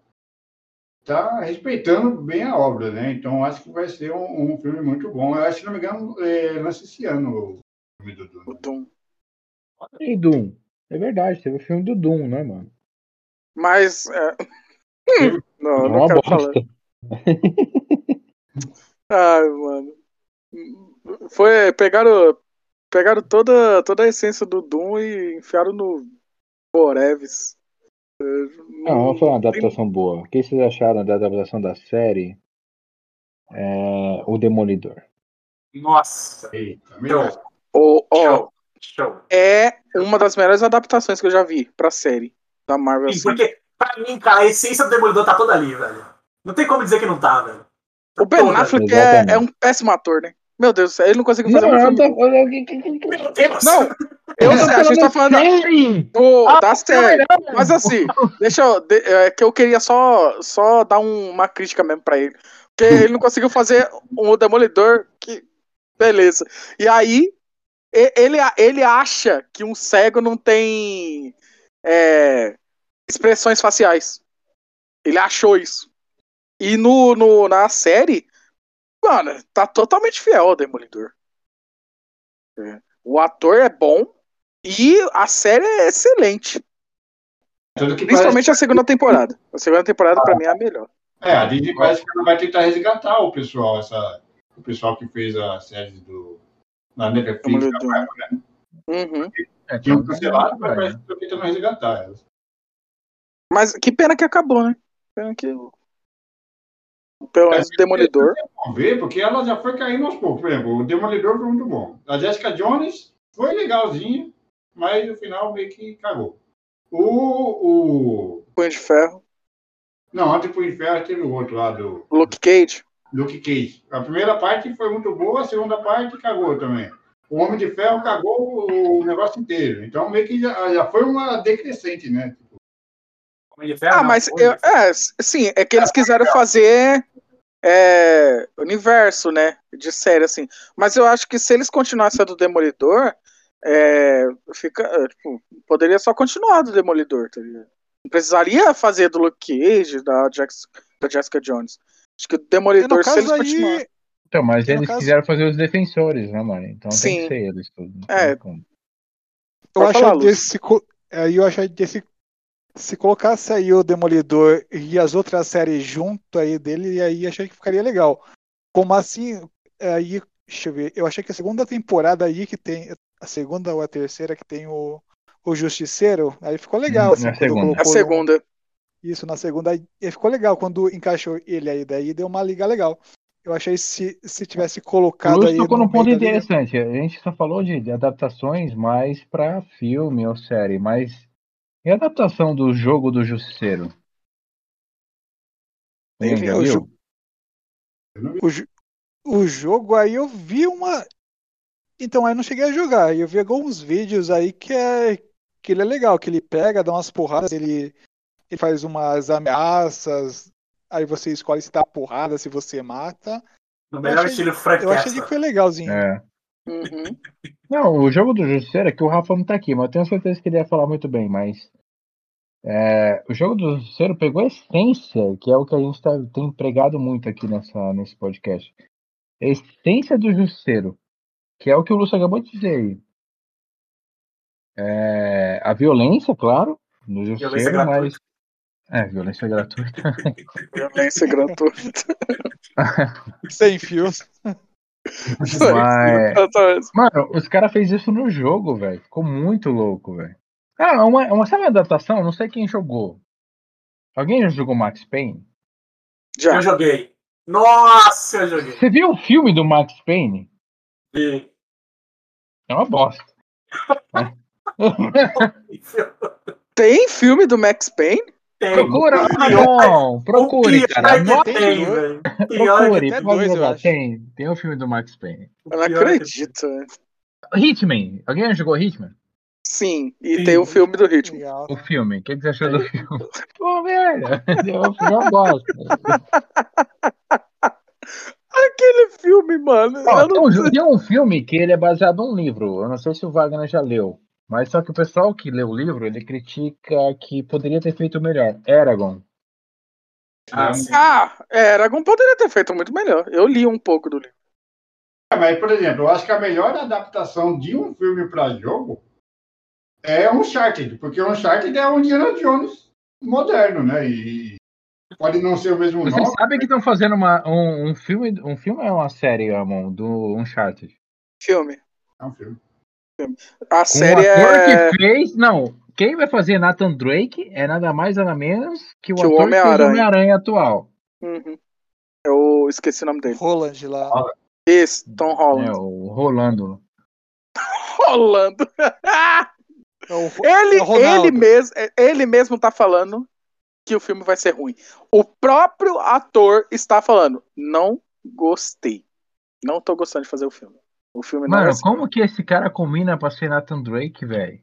tá respeitando bem a obra, né? Então acho que vai ser um, um filme muito bom. Eu acho que, se não me engano, é, lança esse ano o filme do Duna. O Doom. E Doom. É verdade, teve o filme do Doom, né, mano? Mas. é, <laughs> Não, eu É não uma quero bosta. falar. Ai, mano. Foi. Pegaram. Pegaram toda, toda a essência do Doom e enfiaram no Boreves. Não, não foi uma adaptação boa. O que vocês acharam da adaptação da série? É, o Demolidor. Nossa. Eita. Show. Ó, ó, Show. É uma das melhores adaptações que eu já vi pra série da Marvel. Sim, assim. porque, pra mim, cara, a essência do Demolidor tá toda ali, velho. Não tem como dizer que não tá, velho. Tá O Ben toda Affleck é, é um péssimo ator, né? Meu Deus do céu, ele não conseguiu fazer um eu filme. Meu Deus! Não, <laughs> eu sei, a gente tá falando da, série! do- Ah, da série. não. Mas assim, deixa eu. de- é que eu queria só, só dar um- uma crítica mesmo pra ele. Porque ele não conseguiu fazer um Demolidor que. Beleza. E aí, ele, ele acha que um cego não tem é, expressões faciais. Ele achou isso. E no, no, na série, mano, tá totalmente fiel ao Demolidor. É. O ator é bom e a série é excelente. Principalmente a segunda temporada. A segunda temporada, pra mim, é a melhor. É, a Disney parece que ela vai tentar resgatar o pessoal, essa, o pessoal que fez a série do. Na Netflix, Demolidor. da Marvel, né? Uhum. É, Tinham cancelado, mas é. parece que estão tentando resgatar elas. Mas que pena que acabou, né? Pena que. Pelo menos o Demolidor. Vamos ver, porque ela já foi caindo aos poucos. Por exemplo, o Demolidor foi muito bom. A Jessica Jones foi legalzinha, mas no final meio que cagou. O. o... Punho de Ferro. Não, antes do Inferno teve o outro lá do Luke Cage. Luke Cage. A primeira parte foi muito boa, a segunda parte cagou também. O Homem de Ferro cagou o negócio inteiro. Então meio que já, já foi uma decrescente, né? Homem de Ferro, Ah, não, mas eu, é, sim, é que eles quiseram fazer é, universo, né? De série, assim. Mas eu acho que se eles continuassem a do Demolidor, é, fica, é, tipo, poderia só continuar do Demolidor, tá ligado? Não precisaria fazer do Luke Cage, da, Jax, da Jessica Jones. Acho que o E Demolidor, se eles continuarem. aí, Então, mas No eles caso- quiseram fazer os defensores, né, mano? Então tem Sim. que ser eles tudo. não É. tem como. eu Pode acho falar, desse, aí eu acho desse se colocasse aí o Demolidor e as outras séries junto aí dele, aí achei que ficaria legal. Como assim, aí, deixa eu ver, eu achei que a segunda temporada aí que tem, a segunda ou a terceira que tem o, o Justiceiro, aí ficou legal. Hum, assim, é a segunda. A colocou no- segunda. Isso, na segunda. E ficou legal quando encaixou ele aí, daí deu uma liga legal. Eu achei se, se tivesse colocado Lúcio aí. tocou num ponto interessante. A gente só falou de, de adaptações mais pra filme ou série, mas e a adaptação do jogo do Justiceiro? Já o jo- O, o jogo aí eu vi uma. Então, aí eu não cheguei a jogar. Eu vi alguns vídeos aí que é que ele é legal, que ele pega, dá umas porradas, ele, ele faz umas ameaças, aí você escolhe se dá porrada, se você mata. No melhor achei- estilo Frank Eu achei que foi legalzinho. É. Uhum. Não, o jogo do Justiceiro é que o Rafa não tá aqui, mas eu tenho certeza que ele ia falar muito bem, mas é, o jogo do Justiceiro pegou a essência, que é o que a gente tá, tem pregado muito aqui nessa, nesse podcast. A essência do Justiceiro, que é o que o Lúcio acabou de dizer aí. É, a violência, claro, no Justiceiro, mas. É, violência gratuita. <laughs> Violência gratuita. <laughs> Sem fios. Mas- Exatamente. Mano, os caras fez isso no jogo, velho. Ficou muito louco, velho. Ah, uma, uma, sabe uma adaptação? Não sei quem jogou. Alguém já jogou Max Payne? Já. Eu joguei. Nossa, eu joguei. Você viu o filme do Max Payne? E- É uma bosta. <laughs> Tem filme do Max Payne? Tem. Procura, não, o procure, cara. é tem, velho. É procure, pode dois, eu jogar. acho. Tem, tem o filme do Max Payne. Eu não é acredito. velho. Hitman. Alguém já jogou Hitman? Sim, e Sim. tem o filme do ritmo. Legal. O filme. O que, que você achou do filme? <laughs> Pô, velho. Eu, eu gosto. <laughs> Aquele filme, mano. Ó, eu tem, não um, tem um filme que ele é baseado num livro. Eu não sei se o Wagner já leu. Mas só que o pessoal que leu o livro, ele critica que poderia ter feito melhor. Eragon. Ah. Ah, Aragon poderia ter feito muito melhor. Eu li um pouco do livro. É, Mas, por exemplo, eu acho que a melhor adaptação de um filme para jogo é Uncharted, porque Uncharted é um Indiana Jones moderno, né? E pode não ser o mesmo Vocês nome. sabem que estão fazendo uma, um, um filme. Um filme é uma série, Amon, do Uncharted. Filme. É um filme. A Com série o ator é. que fez. Não, quem vai fazer Nathan Drake é nada mais nada menos que o Que o ator que fez o Homem-Aranha. Atual. Uhum. Eu esqueci o nome dele. Roland lá. Esse, Tom É, Holland. o Rolando. Rolando. É Ele, é ele, mesmo, ele mesmo tá falando que o filme vai ser ruim. O próprio ator está falando, não gostei. Não tô gostando de fazer o filme. O filme não Mano, vai ser. como que esse cara combina pra ser Nathan Drake, velho?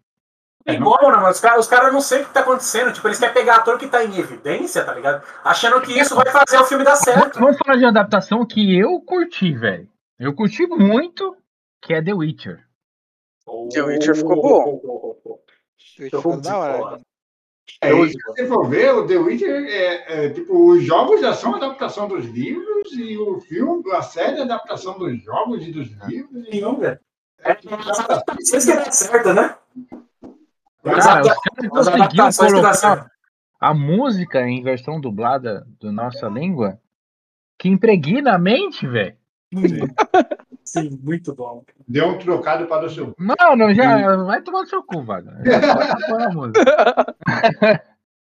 Tem como, né, mano? Os caras cara não sei o que tá acontecendo. Tipo, eles querem pegar ator que tá em evidência, tá ligado? Achando que isso vai fazer o filme dar certo. Vamos falar de uma adaptação que eu curti, velho. Eu curti muito, que é The Witcher. The Witcher ficou bom. Ficou da hora. É, se você for ver, o The Witcher é, é, tipo, os jogos já são adaptação dos livros e o filme, a série é adaptação dos jogos e dos livros. Então, Sim, velho. É, vocês que dá certo, né? As Cara, os caras as conseguiram colocar a música em versão dublada da nossa língua que impregna a mente, velho. Sim, muito bom. deu um trocado para o seu. Mano, já vai tomar no seu cu, vaga.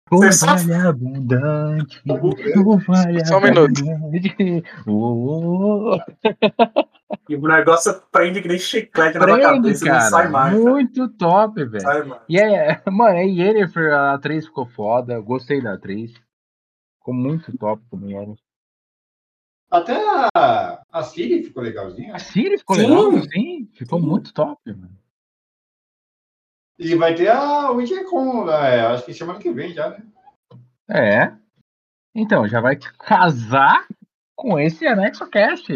Pode pôr a música. O Você só- vale abundante. O vale Só um minuto. abundante. Oh, E o negócio prende que nem chiclete na Prende, cabeça e não cara. sai mais. velho. Muito top, velho. E é, <laughs> mano, a Yennefer, a atriz ficou foda. Gostei da atriz. Ficou muito top também, Yennefer. Até a, a Siri ficou legalzinha. A Siri ficou Sim. legal, sim. Ficou Sim. muito top, mano. E vai ter a Witcher com, é, acho que semana que vem já, né? É. Então, já vai casar com esse Anexo Cast.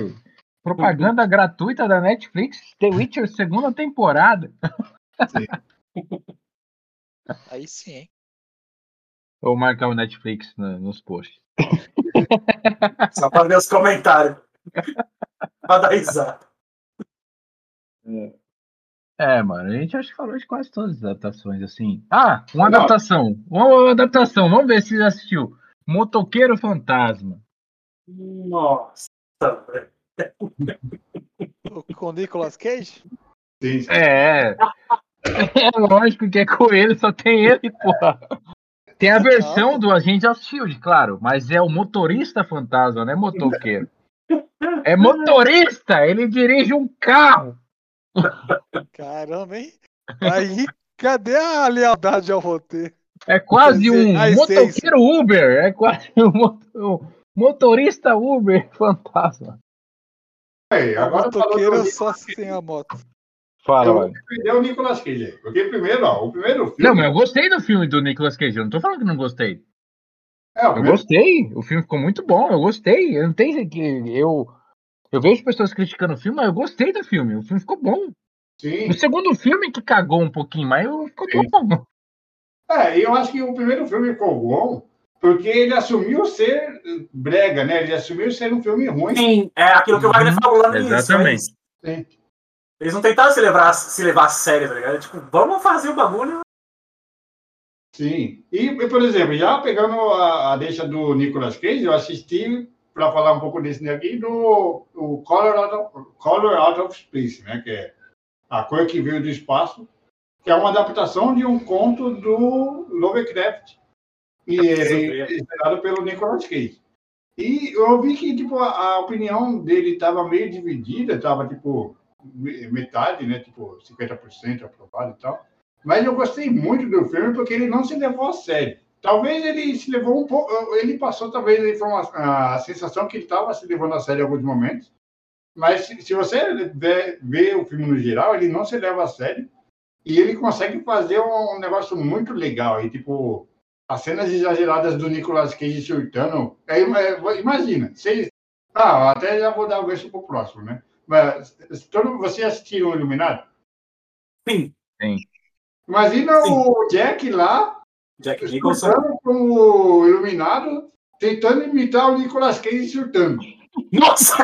Propaganda gratuita da Netflix, The Witcher segunda temporada. Aí sim, hein? Vou marcar o Netflix no- nos posts. <laughs> Só pra ver os comentários. pra dar risada. É, mano, a gente acho que falou de quase todas as adaptações, assim. Ah, uma Não. adaptação. Uma adaptação, vamos ver se você assistiu. Motoqueiro Fantasma. Nossa, velho. Com o Nicolas Cage? Sim, sim. É. É lógico que é com ele, só tem ele, porra. Tem a versão do Agente of Shield, claro, mas é o motorista fantasma, não é motoqueiro. É motorista, ele dirige um carro. Caramba, hein? Aí, cadê a lealdade ao roteiro? É quase um motoqueiro Uber, é quase um, motorista Uber <laughs> fantasma. Aí, agora o motoqueiro é só sem a moto. Fala, eu o Nicolas Cage. Porque primeiro, ó, o primeiro filme. Não, mas eu gostei do filme do Nicolas Cage. Eu não tô falando que não gostei. É, eu gostei. O filme ficou muito bom. Eu gostei. Eu não tenho que. Eu, eu vejo pessoas criticando o filme, mas eu gostei do filme. O filme ficou bom. Sim. O segundo filme que cagou um pouquinho mais, ficou Sim. bom. É, eu acho que o primeiro filme ficou bom porque ele assumiu ser brega, né? Ele assumiu ser um filme ruim. Sim, é aquilo que o Wagner falou lá no início. Exatamente. Sim. Eles não tentaram se levar, se levar a sério, tá ligado? Tipo, vamos fazer o bagulho. Sim. E, por exemplo, já pegando a, a deixa do Nicolas Cage, eu assisti, para falar um pouco desse aqui, do o Color, Out of, Color Out of Space, né? Que é A Cor que Veio do Espaço, que é uma adaptação de um conto do Lovecraft, e é pelo Nicolas Cage. E eu vi que tipo, a, a opinião dele estava meio dividida, estava tipo metade, né? Tipo, 50% aprovado e tal. Mas eu gostei muito do filme porque ele não se levou a sério. Talvez ele se levou um pouco, ele passou talvez a, informação, a sensação que ele estava se levando a sério em alguns momentos. Mas se, se você vê, vê, o filme no geral, ele não se leva a sério e ele consegue fazer um, um negócio muito legal. E tipo, as cenas exageradas do Nicolas Cage surtando. É, é, imagina, se, ah, até já vou dar o gancho pro próximo, né? Mas todo, você assistiu o Iluminado? Sim. Sim. Imagina Sim. o Jack lá, Jack Nicholson, como Iluminado, tentando imitar o Nicolas Cage surtando. Nossa! <laughs>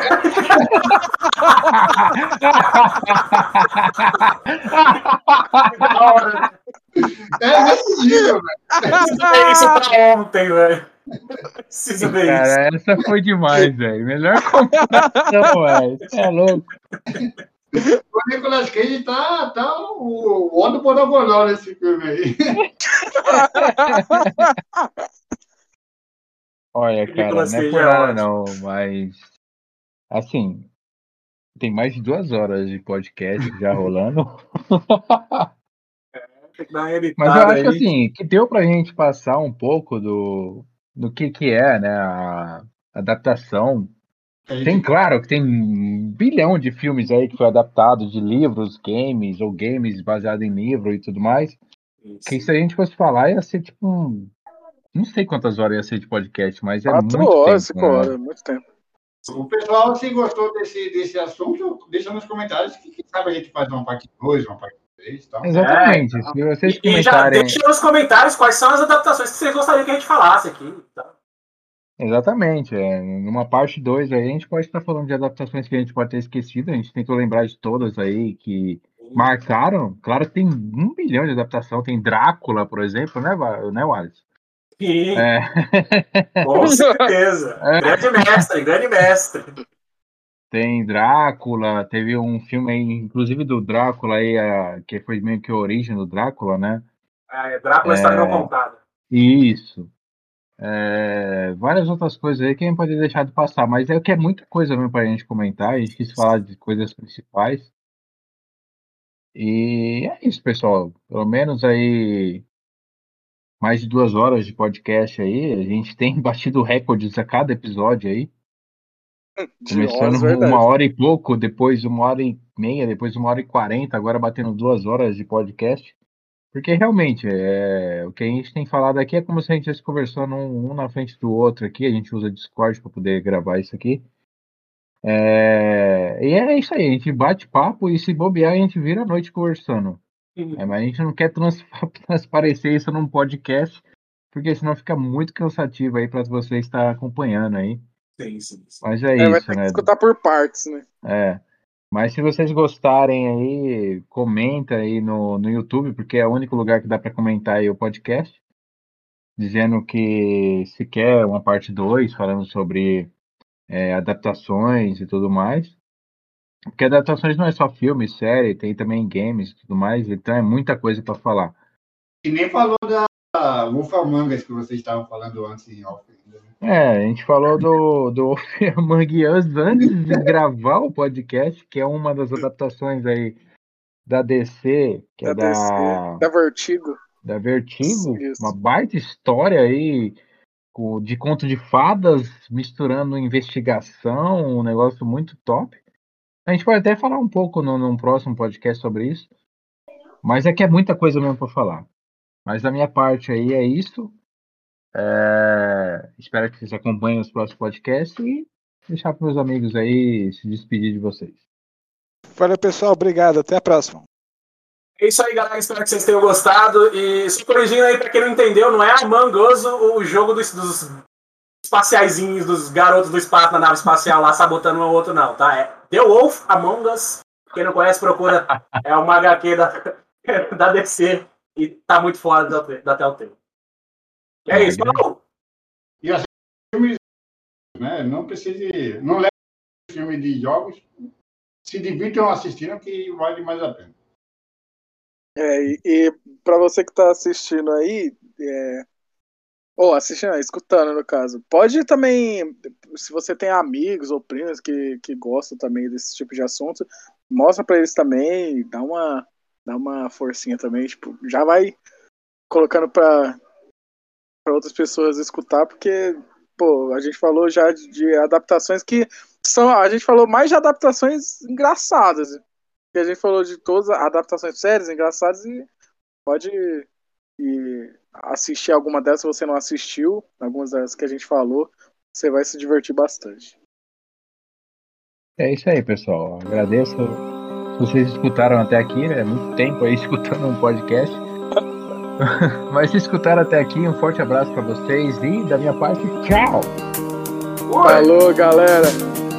é nível, velho. É isso pra ontem, velho. Preciso ver Cara, isso. essa foi demais, velho. Melhor comparação, <laughs> velho. É louco. O Nicolas Cage tá, tá o, o do Bonogonó nesse filme aí. <laughs> Olha, cara, não é por nada não, mas assim, tem mais de duas horas de podcast já rolando. <laughs> É, <laughs> mas eu acho assim, que deu pra gente passar um pouco do, do que, que é né, a adaptação. Tem, claro, que tem um bilhão de filmes aí que foi adaptado de livros, games, ou games baseados em livro e tudo mais. Isso. Que se a gente fosse falar, ia ser tipo um. Não sei quantas horas ia ser de podcast, mas é Quatro muito horas, tempo. Quatro horas, né? muito tempo. O pessoal, se gostou desse, desse assunto, deixa nos comentários que, que sabe a gente faz uma parte 2, uma parte Tá? Exatamente. É, se vocês e, comentarem... E já deixa nos comentários quais são as adaptações que vocês gostariam que a gente falasse aqui. Tá? Exatamente. É, numa parte 2 aí, a gente pode estar falando de adaptações que a gente pode ter esquecido. A gente tentou lembrar de todas aí que marcaram. Claro que tem um bilhão de adaptação. Tem Drácula, por exemplo, né, né Wallace? Sim. É. <laughs> Com certeza. <laughs> É. Grande mestre, grande mestre. Tem Drácula, teve um filme aí, inclusive do Drácula aí, a, que foi meio que a origem do Drácula, né? É, Drácula é, está não contado. Isso. É, várias outras coisas aí que a gente pode deixar de passar, mas é que é muita coisa mesmo para a gente comentar, a gente quis falar de coisas principais. E é isso, pessoal. Pelo menos aí mais de duas horas de podcast aí. A gente tem <laughs> batido recordes a cada episódio aí. <laughs> Começando uma hora e pouco, depois uma hora e meia, depois uma hora e quarenta, agora batendo duas horas de podcast. Porque realmente, é, o que a gente tem falado aqui é como se a gente estivesse conversando um, um, na frente do outro aqui. A gente usa Discord para poder gravar isso aqui. É, e é isso aí, a gente bate papo e se bobear, a gente vira a noite conversando. É, mas a gente não quer trans, <laughs> transparecer isso num podcast, porque senão fica muito cansativo aí para você estar acompanhando aí. Sim, sim, sim. Mas é, é isso, vai né? escutar por partes, né? É. Mas se vocês gostarem aí, comenta aí no, no YouTube, porque é o único lugar que dá para comentar aí o podcast. Dizendo que se quer uma parte 2, falando sobre é, adaptações e tudo mais. Porque adaptações não é só filme, série, tem também games e tudo mais, então é muita coisa para falar. E nem falou da Wolfamangas que vocês estavam falando antes em off. Né? É, a gente falou do, do <laughs> Us antes de gravar o podcast, que é uma das adaptações aí da DC, que da é da, DC, da Vertigo. Da Vertigo, Isso. uma baita história aí de conto de fadas misturando investigação, um negócio muito top. A gente pode até falar um pouco no, num próximo podcast sobre isso. Mas é que é muita coisa mesmo para falar. Mas da minha parte aí é isso. É... Espero que vocês acompanhem os próximos podcasts e deixar para meus amigos aí se despedir de vocês. Valeu, pessoal. Obrigado. Até a próxima. É isso aí, galera. Espero que vocês tenham gostado. E só corrigindo aí, para quem não entendeu, não é Among Us o jogo dos, dos espaciaizinhos, dos garotos do espaço na nave espacial lá sabotando um ao outro, não, tá? É The Wolf Among Us. Quem não conhece, procura. É uma HQ da, <laughs> da DC e tá muito fora da, da Telltale. E é isso, falou! E assim, filmes, né? Não precisa. Não leve filme de jogos. Se divirtam assistindo que vale mais a pena. É, e, e para você que está assistindo aí, é, ou assistindo, escutando no caso, pode também, se você tem amigos ou primos que, que gostam também desse tipo de assunto, mostra para eles também, dá uma, dá uma forcinha também, tipo, já vai colocando para outras pessoas escutar, porque, pô, a gente falou já de, de adaptações que são, a gente falou mais de adaptações engraçadas, que a gente falou de todas as adaptações sérias, engraçadas, e pode e assistir alguma dessas se você não assistiu, algumas das que a gente falou, você vai se divertir bastante. É isso aí, pessoal. Agradeço vocês escutaram até aqui, né? Muito tempo aí <laughs> escutando um podcast. <laughs> Mas se escutaram até aqui, um forte abraço para vocês e da minha parte, tchau! Falou, galera!